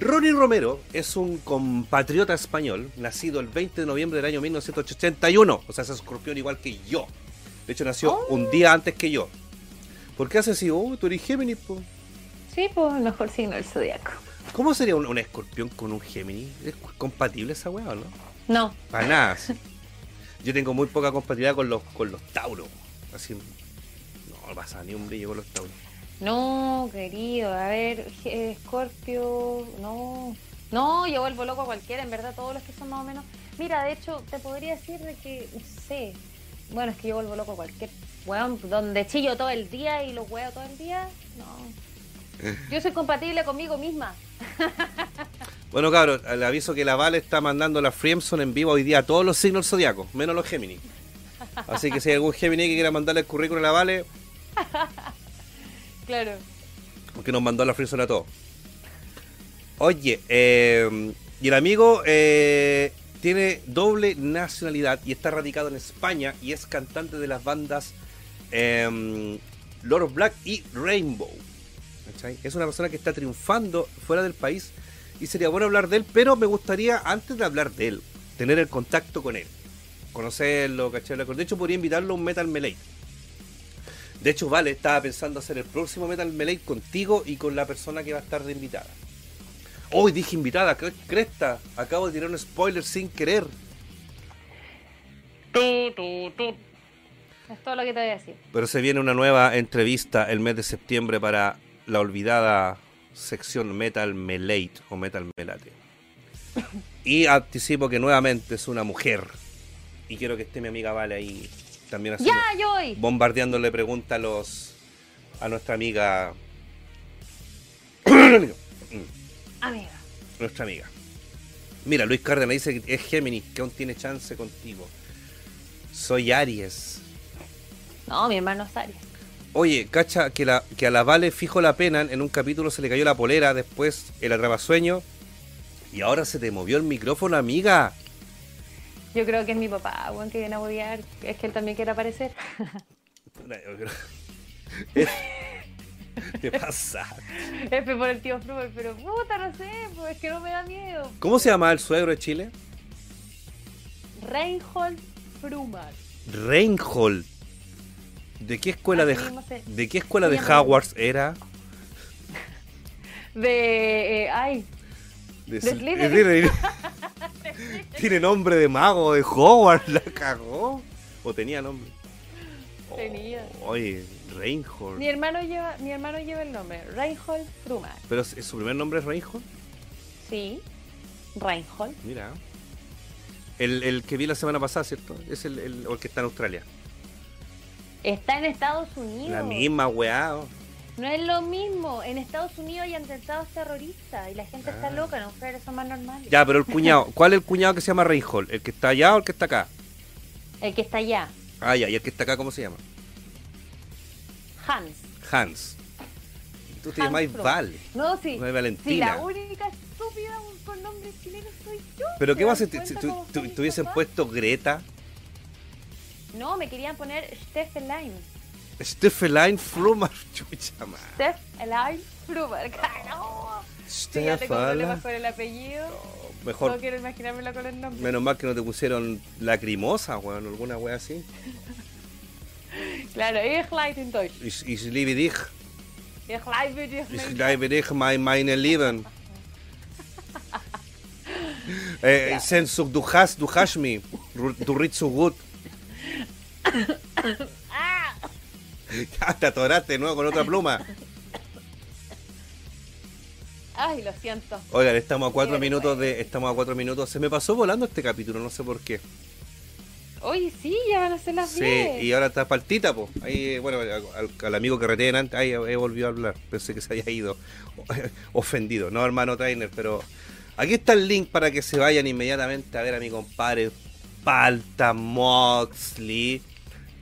Ronnie Romero es un compatriota español, nacido el 20 de noviembre del año 1981. O sea, es escorpión igual que yo. De hecho, nació oh. un día antes que yo. ¿Por qué hace así? Oh, tú eres Géminis, po. Sí, pues el mejor signo del zodiaco. ¿Cómo sería un, escorpión con un Géminis? ¿Es compatible esa weá o no? No. Para nada. Yo tengo muy poca compatibilidad con los, con los Tauros. Así. No pasa ni un brillo con los Tauros. No, querido, a ver, Scorpio, no. No, yo vuelvo loco a cualquiera, en verdad, todos los que son más o menos. Mira, de hecho, te podría decir de que, no sé, bueno, es que yo vuelvo loco a cualquier weón, donde chillo todo el día y lo huevo todo el día, no. Yo soy compatible conmigo misma. Bueno, cabrón, le aviso que la Vale está mandando la Friemson en vivo hoy día a todos los signos zodiacos, menos los Géminis. Así que si hay algún Géminis que quiera mandarle el currículum a la Vale, Claro. Porque nos mandó a la frisona todo. Oye, eh, y el amigo eh, tiene doble nacionalidad y está radicado en España y es cantante de las bandas eh, Lord of Black y Rainbow. Es una persona que está triunfando fuera del país y sería bueno hablar de él, pero me gustaría, antes de hablar de él, tener el contacto con él, conocerlo, ¿cachai? De hecho, podría invitarlo a un Metal Melee. De hecho, vale, estaba pensando hacer el próximo Metal Melee contigo y con la persona que va a estar de invitada. Hoy dije invitada, cresta. Acabo de tirar un spoiler sin querer. Es todo lo que te voy a decir. Pero se viene una nueva entrevista el mes de septiembre para la olvidada sección Metal Melate o Metal Melate. Y anticipo que nuevamente es una mujer. Y quiero que esté mi amiga Vale ahí también haciendo, ¡Ya, yo voy! bombardeándole preguntas a los a nuestra amiga Amiga. nuestra amiga. Mira, Luis Cárdenas dice que es Géminis, que aún tiene chance contigo. Soy Aries. No, mi hermano es Aries. Oye, cacha, que, la, que a la Vale fijo la pena, en un capítulo se le cayó la polera, después el atrapasueño, y ahora se te movió el micrófono, amiga. Yo creo que es mi papá, weón, que viene a bodear. Es que él también quiere aparecer. ¿Qué pasa? Es por el tío Fruber, pero puta, no sé, pues es que no me da miedo. ¿Cómo se llama el suegro de Chile? Reinhold Frumer. Reinhold. ¿De qué escuela de, Así se- de qué escuela de. Hogwarts era? De. eh, ay, De, De. Tiene nombre de mago de Hogwarts, la cagó. ¿O tenía nombre? Tenía. Oh, oye, Reinhold. mi hermano lleva, mi hermano lleva el nombre, Reinhold Frumer. ¿Pero su primer nombre es Reinhold? Sí, Reinhold. Mira. El, el que vi la semana pasada, ¿cierto? Es el, el- el que está en Australia. Está en Estados Unidos. La misma weá. No es lo mismo. En Estados Unidos hay atentados terroristas y la gente está Ah. loca. En Australia son más normales. Ya, pero el cuñado. ¿Cuál es el cuñado que se llama Reinhold? ¿El que está allá o el que está acá? El que está allá, Ah, ya. ¿Y el que está acá cómo se llama? Hans. Hans. Tú te Hans llamáis Fromm. Val. No, sí. No es Sí, Valentina. la única estúpida con nombre chileno soy yo. ¿Pero ¿Se qué más si, tuviesen papás? puesto Greta? No, me querían poner Steffeline. Steffeline Frumer. Chucha madre. Steffeline Fruber. ¡No! Sí, ya tengo problemas Stefala. con el apellido. Mejor, No quiero imaginármelo con el nombre. menos mal que no te pusieron lacrimosa, weón, alguna wea así. Claro, ich leid in Deutsch. Ich, ich liebe dich. Ich mit dich Ich liebe dich, mein, meine Lieben. Äh, Ja. Du hast, du hast mich. Du riechst so gut. ¡Ah! Ya te atoraste de nuevo con otra pluma. Ay, lo siento. Oigan, estamos a cuatro Qué minutos de. Estamos a cuatro minutos. Se me pasó volando este capítulo, no sé por qué. Oye, sí, ya van a ser las Sí, 10. y ahora está paltita, pues. Ahí, bueno, al, al amigo que reté antes, ahí he volvido a hablar. Pensé que se había ido ofendido. No, hermano Trainer, pero aquí está el link para que se vayan inmediatamente a ver a mi compadre Palta Moxley,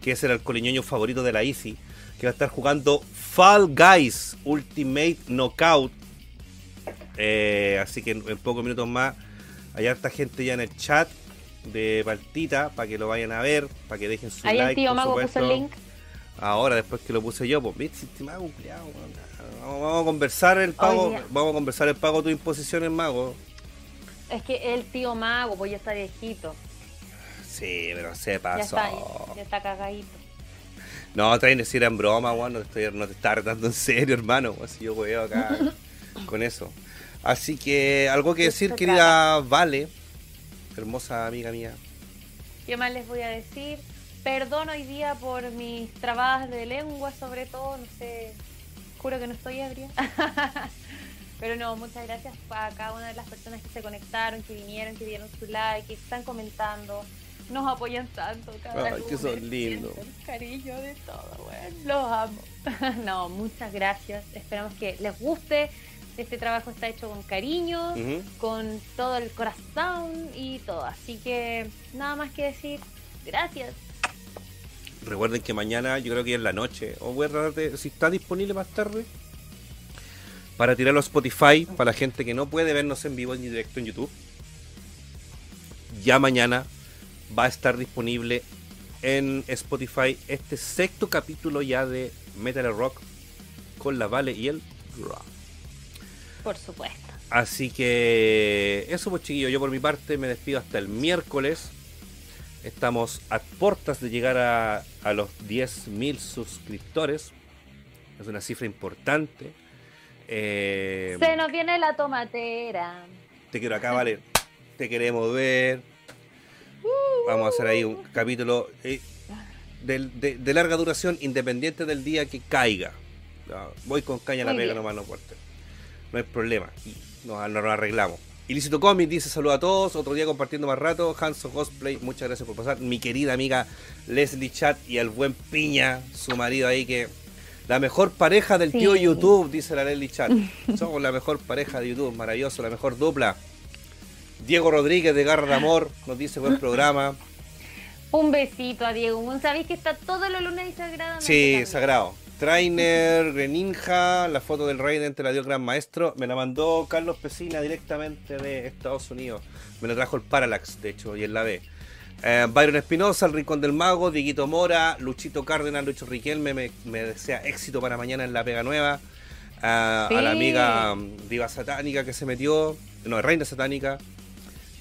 que es el alcoholiñoño favorito de la Easy, que va a estar jugando Fall Guys Ultimate Knockout. Eh, así que en, en pocos minutos más hay harta gente ya en el chat de Paltita para que lo vayan a ver, para que dejen su like. el tío Mago puso el link. Ahora, después que lo puse yo, pues, viste, este mago, culiao, vamos, vamos a conversar el pago, vamos a conversar el pago de tu imposición en mago. Es que el tío Mago, pues ya está viejito. Sí, pero se Ya pasó. está, ya está cagadito. No, traen si era en broma, weón, no te, estoy, no te estaba retando en serio, hermano. weón, Si yo veo acá con eso. Así que, algo que decir, Esto querida Vale, hermosa amiga mía. ¿Qué más les voy a decir? Perdón hoy día por mis trabas de lengua, sobre todo, no sé, juro que no estoy ebria. Pero no, muchas gracias a cada una de las personas que se conectaron, que vinieron, que dieron su like, que están comentando, nos apoyan tanto cada Ay, que son lindos. cariño de todo, weón, los amo. no, muchas gracias, esperamos que les guste. Este trabajo está hecho con cariño, con todo el corazón y todo. Así que nada más que decir, gracias. Recuerden que mañana, yo creo que es la noche, o voy a tratar de, si está disponible más tarde, para tirarlo a Spotify, para la gente que no puede vernos en vivo en directo en YouTube. Ya mañana va a estar disponible en Spotify este sexto capítulo ya de Metal Rock con la Vale y el Rock. Por supuesto. Así que eso pues chiquillos, yo por mi parte me despido hasta el miércoles. Estamos a puertas de llegar a, a los 10.000 suscriptores. Es una cifra importante. Eh, Se nos viene la tomatera. te quiero acá, vale. Te queremos ver. Vamos a hacer ahí un capítulo. eh, de, de, larga duración independiente del día que caiga. voy con caña a la pega nomás, no importa. No hay problema. Nos, lo arreglamos. Ilícito Comic dice saludo a todos. Otro día compartiendo más rato. Hanso Cosplay, muchas gracias por pasar. Mi querida amiga Leslie Chat y al buen Piña, su marido ahí que. La mejor pareja del tío YouTube, dice la Leslie Chat. Somos la mejor pareja de YouTube, maravilloso, la mejor dupla. Diego Rodríguez de Garra de Amor nos dice buen programa. Un besito a Diego. Sabéis que está todos los lunes sagrado. Sí, sagrado. Trainer, Greninja, la foto del Raiden te la dio el gran maestro. Me la mandó Carlos Pesina directamente de Estados Unidos. Me la trajo el Parallax, de hecho, y en la B. Eh, Byron Espinosa, el Rincón del Mago, Diguito Mora, Luchito Cárdenas, Lucho Riquelme, me, me desea éxito para mañana en la pega nueva. Eh, a la amiga mm, Diva Satánica que se metió, no, Reina Satánica,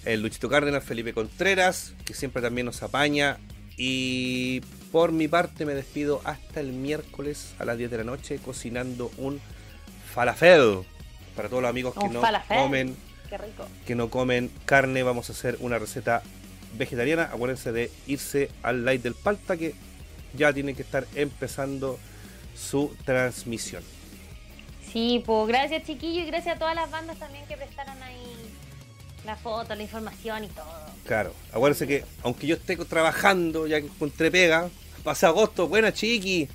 el Luchito Cárdenas, Felipe Contreras, que siempre también nos apaña. Y por mi parte me despido hasta el miércoles a las 10 de la noche cocinando un falafel. Para todos los amigos que no comen que no comen carne, vamos a hacer una receta vegetariana. Acuérdense de irse al light del palta que ya tiene que estar empezando su transmisión. Sí, pues gracias chiquillos y gracias a todas las bandas también que prestaron ahí la foto, la información y todo. Claro, acuérdense que aunque yo esté trabajando, ya que encontré pega, pase agosto, buena chiqui,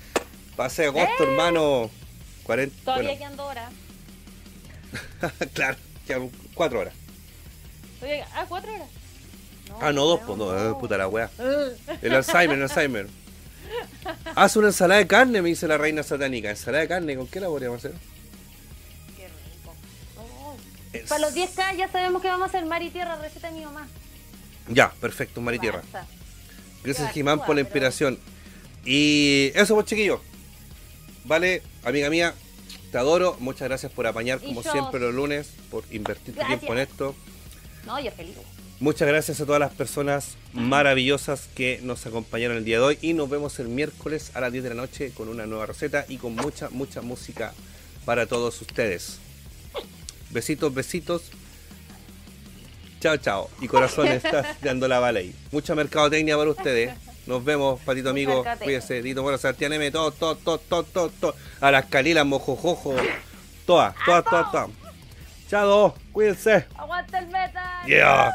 pase agosto, ¡Eh! hermano. 40, Todavía quedan dos horas. claro, quedan cuatro horas. ah, cuatro horas. ah, no, dos, pues no, eh, puta la weá. El Alzheimer, el Alzheimer. Haz una ensalada de carne, me dice la reina satánica. ¿Ensalada de carne? ¿Con qué la podríamos hacer? Para los 10K ya sabemos que vamos a hacer mar y tierra, receta de mi mamá. Ya, perfecto, mar y tierra. Gracias, Jimán, por la inspiración. Y eso, pues, chiquillos. Vale, amiga mía, te adoro. Muchas gracias por apañar, como siempre, los lunes, por invertir tu tiempo en esto. No, yo feliz. Muchas gracias a todas las personas maravillosas que nos acompañaron el día de hoy. Y nos vemos el miércoles a las 10 de la noche con una nueva receta y con mucha, mucha música para todos ustedes. Besitos, besitos. Chao, chao. Y corazones dando la bala ahí. Mucha mercadotecnia para ustedes. Nos vemos, patito amigo. Cuídese, Dito Bueno, Sebastián M, todo, todo, todo, todo, todo, todo. A las calilas, mojojojo. Todas, todas, todas, todas. Chao, cuídense. Aguanta el metal. Yeah.